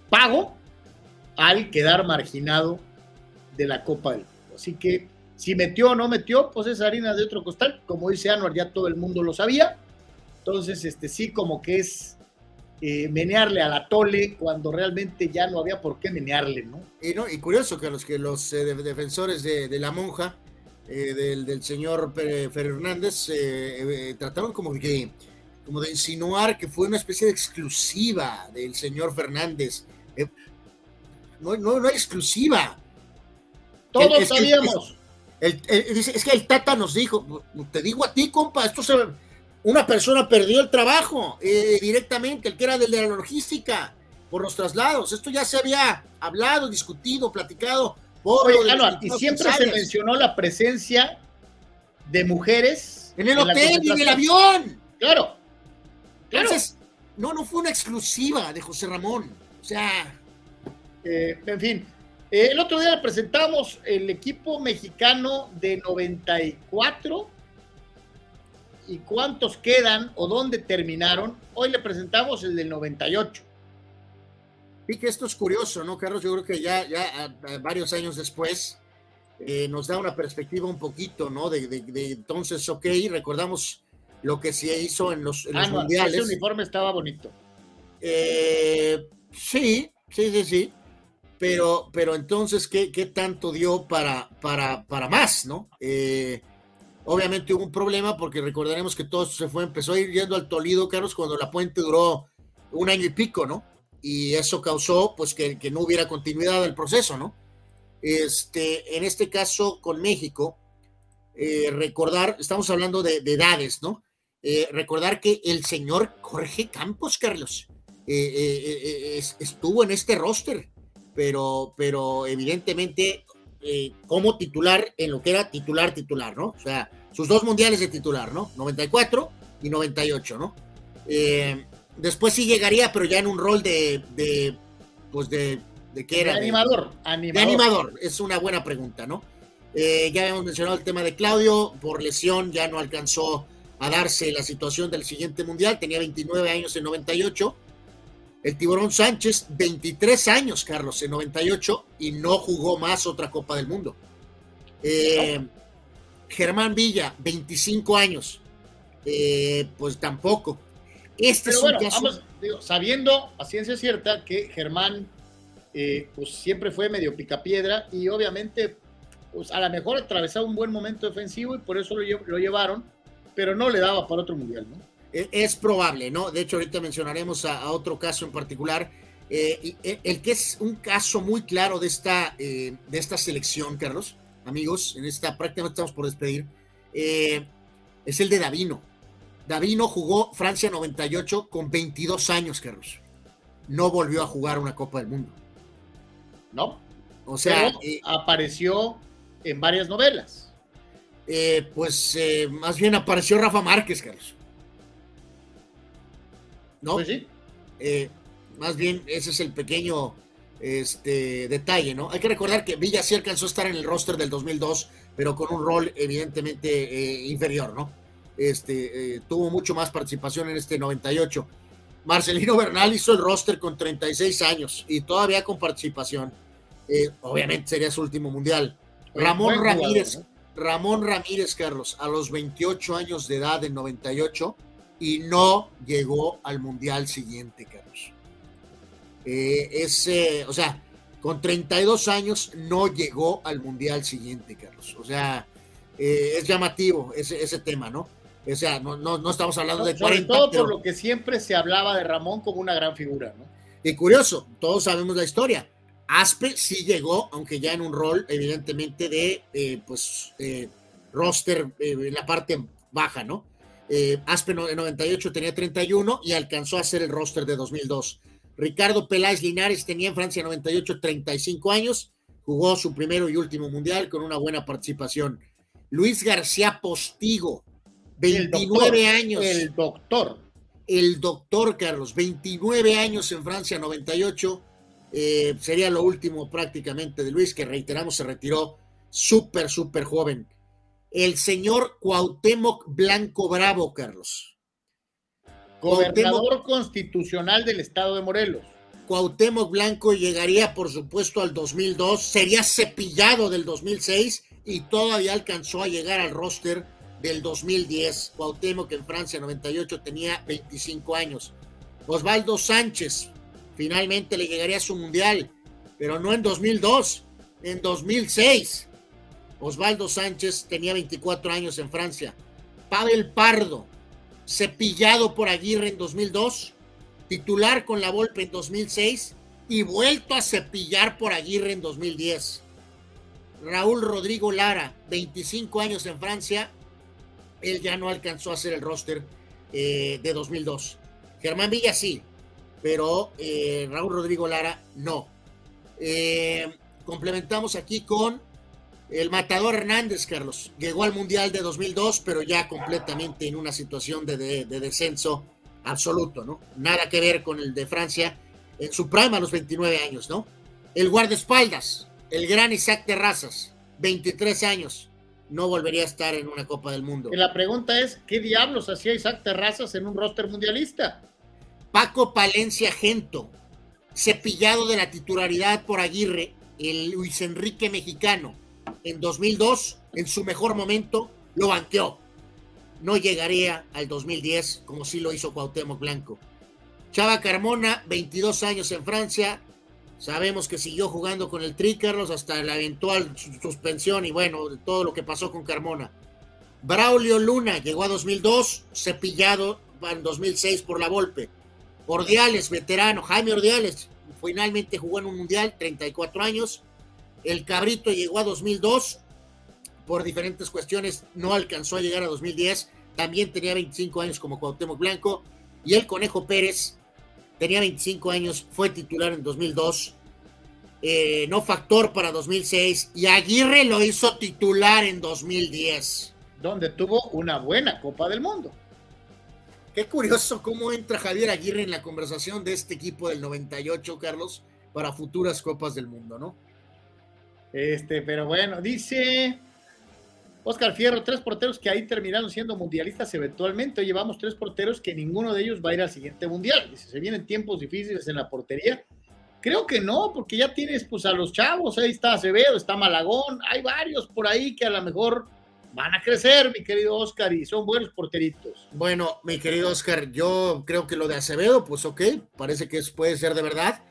pago al quedar marginado de la Copa del Así que si metió o no metió, pues es harina de otro costal. Como dice Anuar, ya todo el mundo lo sabía. Entonces, este sí, como que es eh, menearle a la tole cuando realmente ya no había por qué menearle, ¿no? Y, no, y curioso que los, que los eh, defensores de, la monja, eh, del, señor Fernández, trataron como que como de insinuar que fue una especie de exclusiva del señor Fernández. No, no, no exclusiva. Todos sabíamos. es que el Tata nos dijo, te digo a ti, compa, esto se, una persona perdió el trabajo eh, directamente, el que era de la logística, por los traslados. Esto ya se había hablado, discutido, platicado. Por y siempre se mencionó la presencia de mujeres en el hotel y en el avión. Claro. Entonces, no, no fue una exclusiva de José Ramón. O sea. Eh, en fin, eh, el otro día presentamos el equipo mexicano de 94 y cuántos quedan o dónde terminaron. Hoy le presentamos el del 98. Y que esto es curioso, ¿no, Carlos? Yo creo que ya, ya varios años después eh, nos da una perspectiva un poquito, ¿no? De, de, entonces, ok, recordamos lo que se hizo en los, ah, mundiales. Ese uniforme estaba bonito. Eh, sí, sí, sí, sí pero, pero entonces, ¿qué, qué tanto dio para, para, para más, no? Eh, obviamente hubo un problema porque recordaremos que todo se fue, empezó a ir yendo al Tolido, Carlos, cuando la puente duró un año y pico, ¿no? Y eso causó, pues, que, que no hubiera continuidad del proceso, ¿no? Este, en este caso, con México, eh, recordar, estamos hablando de, edades, ¿no? Eh, recordar que el señor Jorge Campos, Carlos, estuvo en este roster pero, pero evidentemente eh, como titular en lo que era titular, titular, ¿no? O sea, sus dos mundiales de titular, ¿no? 94 y 98, ¿no? Eh, después sí llegaría, pero ya en un rol de, de pues de, de qué era. De animador, animador. De animador, es una buena pregunta, ¿no? Eh, ya habíamos mencionado el tema de Claudio, por lesión ya no alcanzó a darse la situación del siguiente mundial, tenía 29 años en 98 el Tiburón Sánchez, 23 años, Carlos, en 98, y no jugó más otra Copa del Mundo. Eh, Germán Villa, 25 años, eh, pues tampoco. Este es un caso... sabiendo a ciencia cierta que Germán eh, pues siempre fue medio picapiedra y obviamente pues a lo mejor atravesaba un buen momento defensivo y por eso lo, lo llevaron, pero no le daba para otro mundial, ¿no? E, es probable, ¿no? De hecho, ahorita mencionaremos a, otro caso en particular. Eh, e, el que es un caso muy claro de esta, eh, de esta selección, Carlos, amigos, en esta prácticamente estamos por despedir, eh, es el de Davino. Davino jugó Francia 98 con 22 años, Carlos. No volvió a jugar una Copa del Mundo. No. O sea, apareció en varias novelas. pues más bien apareció Rafa Márquez, Carlos. ¿No? Pues sí. Eh, más bien, ese es el pequeño este, detalle, ¿no? Hay que recordar que Villa sí alcanzó a estar en el roster del 2002, pero con un rol evidentemente eh, inferior, ¿no? Este, eh, tuvo mucho más participación en este 98. Marcelino Bernal hizo el roster con 36 años y todavía con participación. obviamente sería su último mundial. Ramón Ramírez, Ramón Ramírez, Carlos, a los 28 años de edad en 98, y no llegó al mundial siguiente, Carlos. Eh, o sea, con 32 años no llegó al mundial siguiente, Carlos. O sea, eh, es llamativo ese, ese tema, ¿no? O sea, no, no, estamos hablando de 40. Sobre todo por lo que siempre se hablaba de Ramón como una gran figura, ¿no? Y curioso, todos sabemos la historia. Aspe sí llegó, aunque ya en un rol, evidentemente, de eh, pues roster en la parte baja, ¿no? Eh, Aspe en 98 tenía 31 y alcanzó a ser el roster de 2002. Ricardo Peláez Linares tenía en Francia 98 35 años, jugó su primero y último mundial con una buena participación. Luis García Postigo, 29 años. El doctor. El doctor Carlos, 29 años en Francia 98. Eh, sería lo último prácticamente de Luis, que reiteramos se retiró súper, súper joven el señor Cuauhtémoc Blanco Bravo, Carlos. Gobernador constitucional del estado de Morelos. Cuauhtémoc Blanco llegaría, por supuesto, al 2002, sería cepillado del 2006 y todavía alcanzó a llegar al roster del 2010. Cuauhtémoc en Francia 98 tenía 25 años. Osvaldo Sánchez finalmente le llegaría a su mundial, pero no en 2002, en 2006. Osvaldo Sánchez tenía 24 años en Francia. Pavel Pardo, cepillado por Aguirre en 2002, titular con la Volpe en 2006 y vuelto a cepillar por Aguirre en 2010. Raúl Rodrigo Lara, 25 años en Francia, él ya no alcanzó a hacer el roster eh, de 2002. Germán Villa sí, pero eh, Raúl Rodrigo Lara no. Eh, complementamos aquí con el matador Hernández, Carlos. Llegó al Mundial de 2002, pero ya completamente en una situación de, descenso absoluto, ¿no? Nada que ver con el de Francia en su prime a los 29 años, ¿no? El guardaespaldas, el gran Isaac Terrazas, 23 años, no volvería a estar en una Copa del Mundo. Y la pregunta es, ¿qué diablos hacía Isaac Terrazas en un roster mundialista? Paco Palencia Gento, cepillado de la titularidad por Aguirre, el Luis Enrique mexicano, en 2002, en su mejor momento, lo banqueó. No llegaría al 2010 como sí lo hizo Cuauhtémoc Blanco. Chava Carmona, 22 años en Francia. Sabemos que siguió jugando con el Tri, hasta la eventual suspensión y bueno, todo lo que pasó con Carmona. Braulio Luna llegó a 2002, cepillado en 2006 por la Volpe. Ordiales, veterano, Jaime Ordiales, finalmente jugó en un mundial, 34 años. El Cabrito llegó a 2002, por diferentes cuestiones no alcanzó a llegar a 2010, también tenía 25 años como Cuauhtémoc Blanco, y el Conejo Pérez tenía 25 años, fue titular en 2002, eh, no factor para 2006, y Aguirre lo hizo titular en 2010. Donde tuvo una buena Copa del Mundo. Qué curioso cómo entra Javier Aguirre en la conversación de este equipo del 98, Carlos, para futuras Copas del Mundo, ¿no? Este, pero bueno, dice Oscar Fierro, tres porteros que ahí terminaron siendo mundialistas eventualmente. Hoy llevamos tres porteros que ninguno de ellos va a ir al siguiente mundial. Dice, se vienen tiempos difíciles en la portería. Creo que no, porque ya tienes pues a los chavos, ahí está Acevedo, está Malagón, hay varios por ahí que a lo mejor van a crecer, mi querido Oscar, y son buenos porteritos. Bueno, mi querido Oscar, yo creo que lo de Acevedo, pues ok, parece que puede ser de verdad.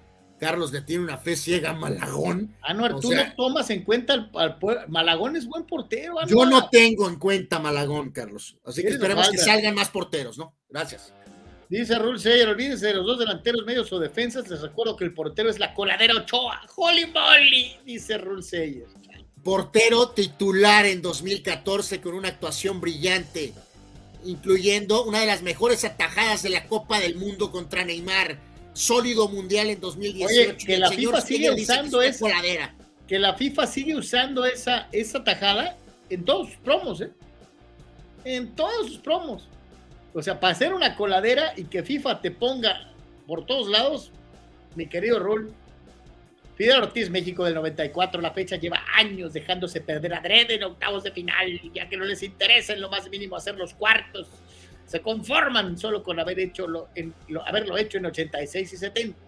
Carlos le tiene una fe ciega a Malagón. Anuar, tú no tomas en cuenta al, Malagón es buen portero. Yo no tengo en cuenta Malagón, Carlos. Así que esperemos que salgan más porteros, ¿no? Gracias. Dice Rul Seyer, olvídense de los dos delanteros medios o defensas. Les recuerdo que el portero es la coladera Ochoa. Holy moly, dice Rul Seyer. Portero titular en 2014 con una actuación brillante, incluyendo una de las mejores atajadas de la Copa del Mundo contra Neymar sólido mundial en 2018. que la FIFA sigue usando esa que la FIFA sigue usando esa, esa tajada en todos sus promos, ¿eh? En todos sus promos. O sea, para hacer una coladera y que FIFA te ponga por todos lados, mi querido Rol. Fidel Ortiz, México del 94, la fecha lleva años dejándose perder a Dredd en octavos de final, ya que no les interesa en lo más mínimo hacer los cuartos se conforman solo con haber hecho lo, en, haberlo hecho en 86 y 70.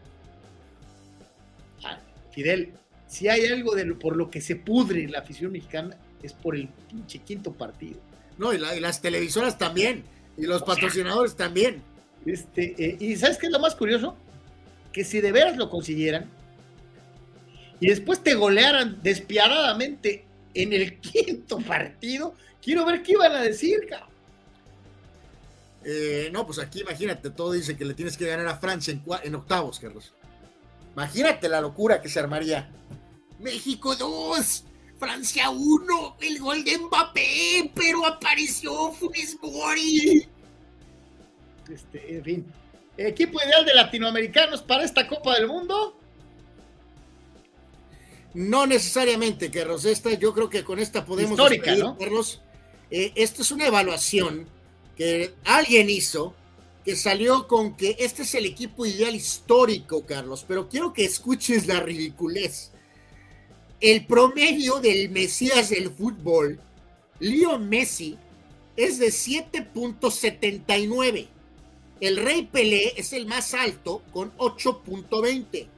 Ah, Fidel, si hay algo de por lo que se pudre la afición mexicana, es por el pinche quinto partido. No, y, las televisoras también, y los patrocinadores también. Este, eh, y ¿sabes qué es lo más curioso? Que si de veras lo consiguieran, y después te golearan despiadadamente en el quinto partido, quiero ver qué iban a decir, cabrón. Eh, no, pues aquí imagínate, todo dice que le tienes que ganar a Francia en, octavos, Carlos. Imagínate la locura que se armaría. México 2, Francia 1, el gol de Mbappé, pero apareció Funes Mori. Este, en fin, equipo ideal de latinoamericanos para esta Copa del Mundo. No necesariamente, Carlos. Esta, yo creo que con esta podemos. Histórica, ¿no? Carlos. Eh, esto es una evaluación que alguien hizo que salió con que este es el equipo ideal histórico, Carlos, pero quiero que escuches la ridiculez. El promedio del Mesías del fútbol, Leo Messi, es de 7.79. El Rey Pelé es el más alto con 8.20.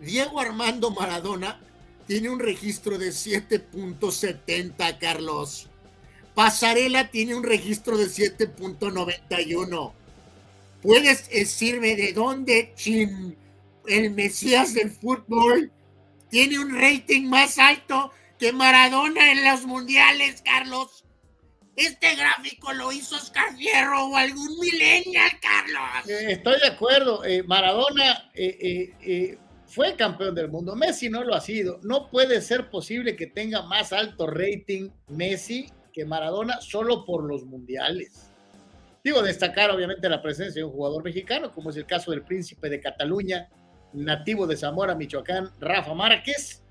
Diego Armando Maradona tiene un registro de 7.70, Carlos. Pasarela tiene un registro de 7.91. ¿Puedes decirme de dónde el Mesías del fútbol, tiene un rating más alto que Maradona en los mundiales, Carlos? Este gráfico lo hizo Oscar o algún millennial, Carlos. Eh, estoy de acuerdo. Eh, Maradona eh, fue campeón del mundo. Messi no lo ha sido. No puede ser posible que tenga más alto rating Messi que Maradona solo por los mundiales. Digo, destacar obviamente la presencia de un jugador mexicano, como es el caso del príncipe de Cataluña, nativo de Zamora, Michoacán, Rafa Márquez.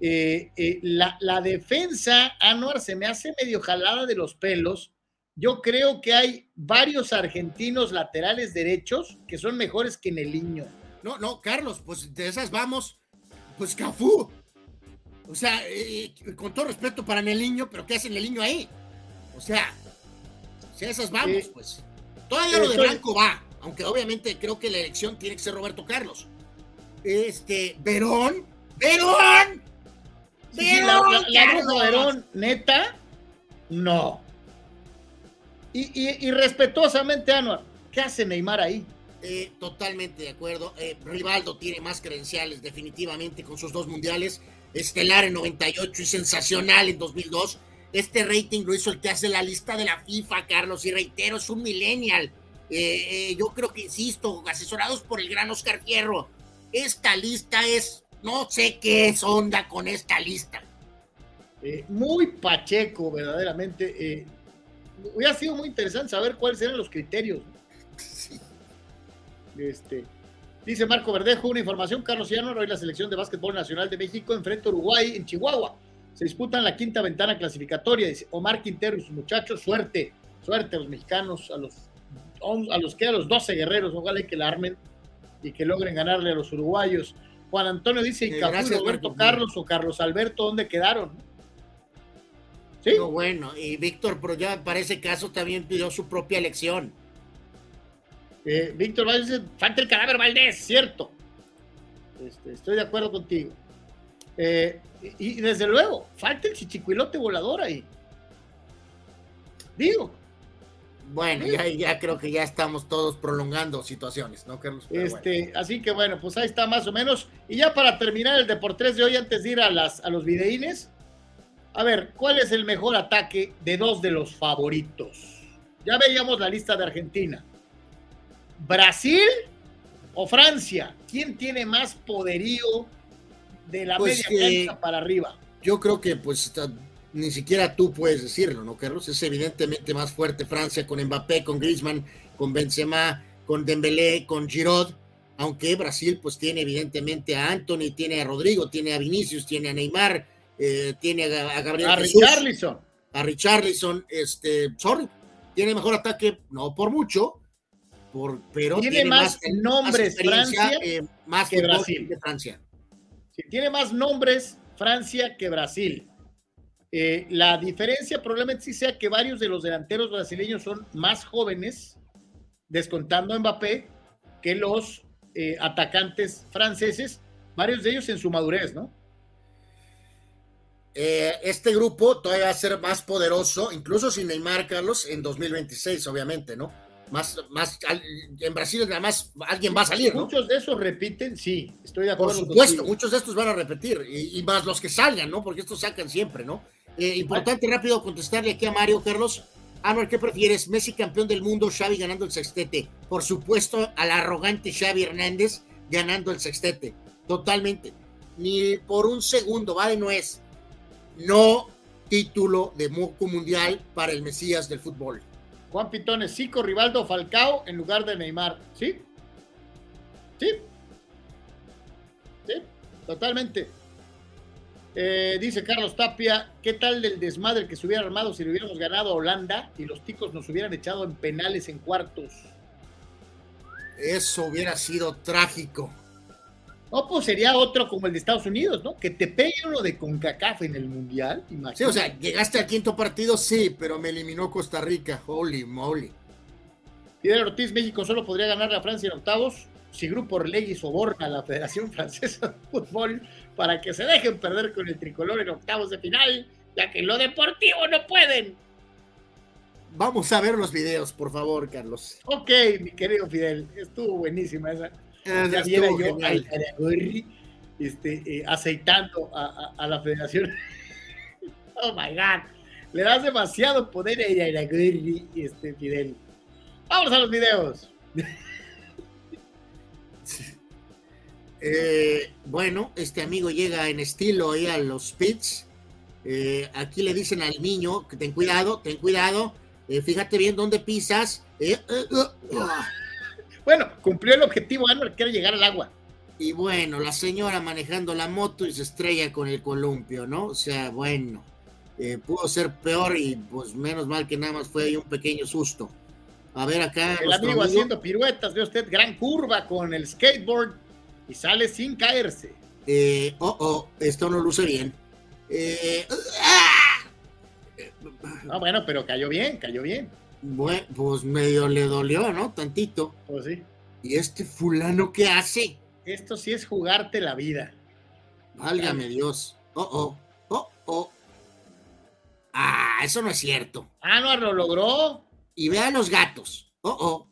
Eh, eh, la, la, defensa, Anuar, se me hace medio jalada de los pelos. Yo creo que hay varios argentinos laterales derechos que son mejores que en el niño. No, no, Carlos, pues de esas vamos. Pues Cafú. O sea, eh, con todo respeto para Neliño, pero ¿qué hace Neliño ahí? O sea, si a esas vamos, pues. Todavía lo de Blanco va, aunque obviamente creo que la elección tiene que ser Roberto Carlos. Este, Verón, Verón. Sí, la, la, Verón, neta, no. Y, y, respetuosamente, Anuar, ¿qué hace Neymar ahí? Eh, totalmente de acuerdo. Eh, Rivaldo tiene más credenciales, definitivamente, con sus dos mundiales. Estelar en 98 y sensacional en 2002. Este rating lo hizo el que hace la lista de la FIFA, Carlos, y reitero, es un millennial. Eh, yo creo que, insisto, asesorados por el gran Oscar Fierro, esta lista es, no sé qué es onda con esta lista. muy pacheco, verdaderamente. hubiera sido muy interesante saber cuáles eran los criterios. Este, dice Marco Verdejo, una información, Carlos Llano, hoy la selección de básquetbol nacional de México enfrenta a Uruguay en Chihuahua. Se disputan la quinta ventana clasificatoria. Dice Omar Quintero y sus muchachos, suerte, suerte a los mexicanos, a los, a los que a los 12 guerreros, ojalá que la armen y que logren ganarle a los uruguayos. Juan Antonio dice, ¿y Roberto Carlos o Carlos Alberto dónde quedaron? ¿Sí? bueno, y Víctor, pero ya para ese caso también pidió su propia elección. Eh, Víctor Valdés falta el cadáver Valdés, cierto. Este, estoy de acuerdo contigo. Eh, y, desde luego, falta el chichicuilote volador ahí. Digo. Bueno, ya, creo que ya estamos todos prolongando situaciones, ¿no, Carlos? este, Así que bueno, pues ahí está más o menos. Y ya para terminar el Deportes de hoy, antes de ir a, las, a los videínes, a ver, ¿cuál es el mejor ataque de dos de los favoritos? Ya veíamos la lista de Argentina. ¿Brasil o Francia? ¿Quién tiene más poderío de la pues, media cancha para arriba? Yo creo que pues ni siquiera tú puedes decirlo, ¿no, Carlos? Es evidentemente más fuerte Francia con Mbappé, con Griezmann, con Benzema, con Dembélé, con Giroud, aunque Brasil pues tiene evidentemente a Anthony, tiene a Rodrigo, tiene a Vinicius, tiene a Neymar, eh, tiene a, Gabriel a Richarlison. A Richarlison, este, sorry, tiene mejor ataque, no por mucho, pero tiene, más, nombres Francia eh, más que Brasil. Francia. tiene más nombres Francia que Brasil. Eh, la diferencia probablemente sí sea que varios de los delanteros brasileños son más jóvenes, descontando a Mbappé, que los eh, atacantes franceses, varios de ellos en su madurez, ¿no? este grupo todavía va a ser más poderoso, incluso sin Neymar, Carlos, en 2026, obviamente, ¿no? Más, más en Brasil nada más alguien va a salir. Muchos de esos repiten, sí, estoy de acuerdo. Por supuesto, muchos de estos van a repetir, y, más los que salgan, ¿no? Porque estos sacan siempre, ¿no? Eh, importante rápido contestarle aquí a Mario Carlos. Anuar, ¿qué prefieres? ¿Messi campeón del mundo, Xavi ganando el sextete? Por supuesto, al arrogante Xavi Hernández ganando el sextete. Totalmente. Ni por un segundo, va de nuez. No título de Moco Mundial para el Mesías del fútbol. Juan Pitones, Zico, Rivaldo, Falcao en lugar de Neymar. ¿Sí? ¿Sí? ¿Sí? Totalmente. Eh, dice Carlos Tapia, ¿qué tal del desmadre que se hubiera armado si le hubiéramos ganado a Holanda y los ticos nos hubieran echado en penales en cuartos? Eso hubiera sido trágico. No, pues sería otro como el de Estados Unidos, ¿no? Que te pegue uno de CONCACAF en el Mundial. Sí, o sea, llegaste al quinto partido, sí, pero me eliminó Costa Rica. Holy moly. Fidel Ortiz, México solo podría ganar a Francia en octavos si Grupo Orlegui soborna a la Federación Francesa de Fútbol para que se dejen perder con el tricolor en octavos de final, ya que en lo deportivo no pueden. Vamos a ver los videos, por favor, Carlos. Ok, mi querido Fidel, estuvo buenísima esa. Ah, Ya estuvo viera yo genial. a Iraragorri, este, eh, aceitando a, a- a la federación. oh my God. Le das demasiado poder a Iraragorri, este, Fidel. Vamos a los videos. Eh, bueno, este amigo llega en estilo ahí a los pits. Eh, aquí le dicen al niño que ten cuidado, ten cuidado. fíjate bien dónde pisas. ah. Bueno, cumplió el objetivo, Anuel, que era llegar al agua. Y bueno, la señora manejando la moto y se estrella con el columpio, ¿no? O sea, bueno, eh, pudo ser peor y pues menos mal que nada más fue ahí un pequeño susto. A ver acá. El amigo amigo. haciendo piruetas, ve usted, gran curva con el skateboard y sale sin caerse. Eh, oh, oh, esto no luce bien. Eh, ¡ah! Ah, bueno, pero cayó bien, cayó bien. Bueno, pues medio le dolió, ¿no? Tantito. Pues sí. ¿Y este fulano qué hace? Esto sí es jugarte la vida. Válgame Dios. Oh, oh, oh, oh. Ah, eso no es cierto. Anuar lo logró. Y ve a los gatos. Oh, oh.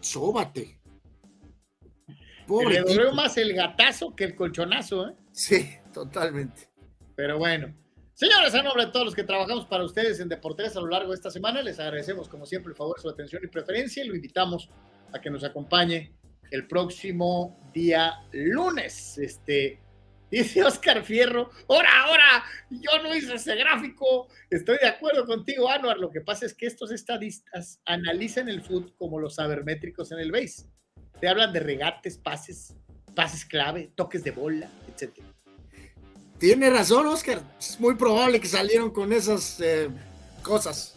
Sóbate. Le dolió más el gatazo que el colchonazo, ¿eh? Sí, totalmente. Pero bueno. Señores, a nombre de todos los que trabajamos para ustedes en Deportes a lo largo de esta semana, les agradecemos como siempre el favor, su atención y preferencia y lo invitamos a que nos acompañe el próximo día lunes. Este, dice Oscar Fierro, ahora, ahora, yo no hice ese gráfico. Estoy de acuerdo contigo, Anuar. Lo que pasa es que estos estadistas analizan el fútbol como los sabermétricos en el base. Te hablan de regates, pases, pases clave, toques de bola, etcétera. Tiene razón, Oscar. Es muy probable que salieron con esas eh, cosas.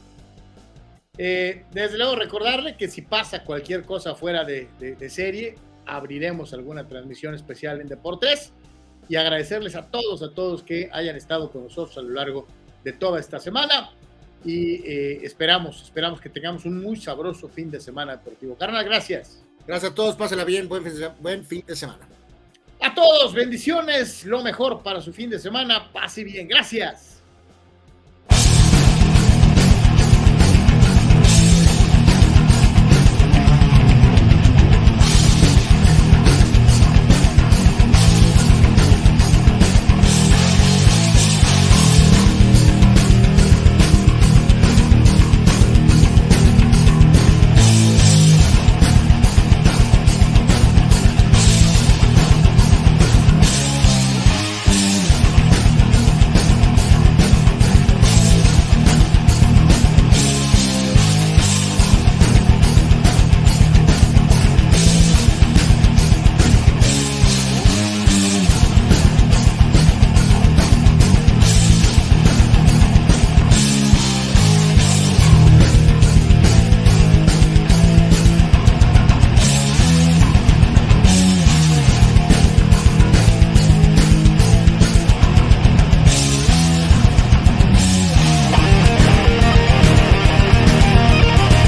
Eh, desde luego recordarle que si pasa cualquier cosa fuera de, de- de serie, abriremos alguna transmisión especial en Deportes y agradecerles a todos, a todos que hayan estado con nosotros a lo largo de toda esta semana y eh, esperamos, esperamos que tengamos un muy sabroso fin de semana deportivo. Carnal, gracias. Gracias a todos, pásela bien, buen fin de- buen fin de semana. A todos, bendiciones, lo mejor para su fin de semana, pase bien, gracias.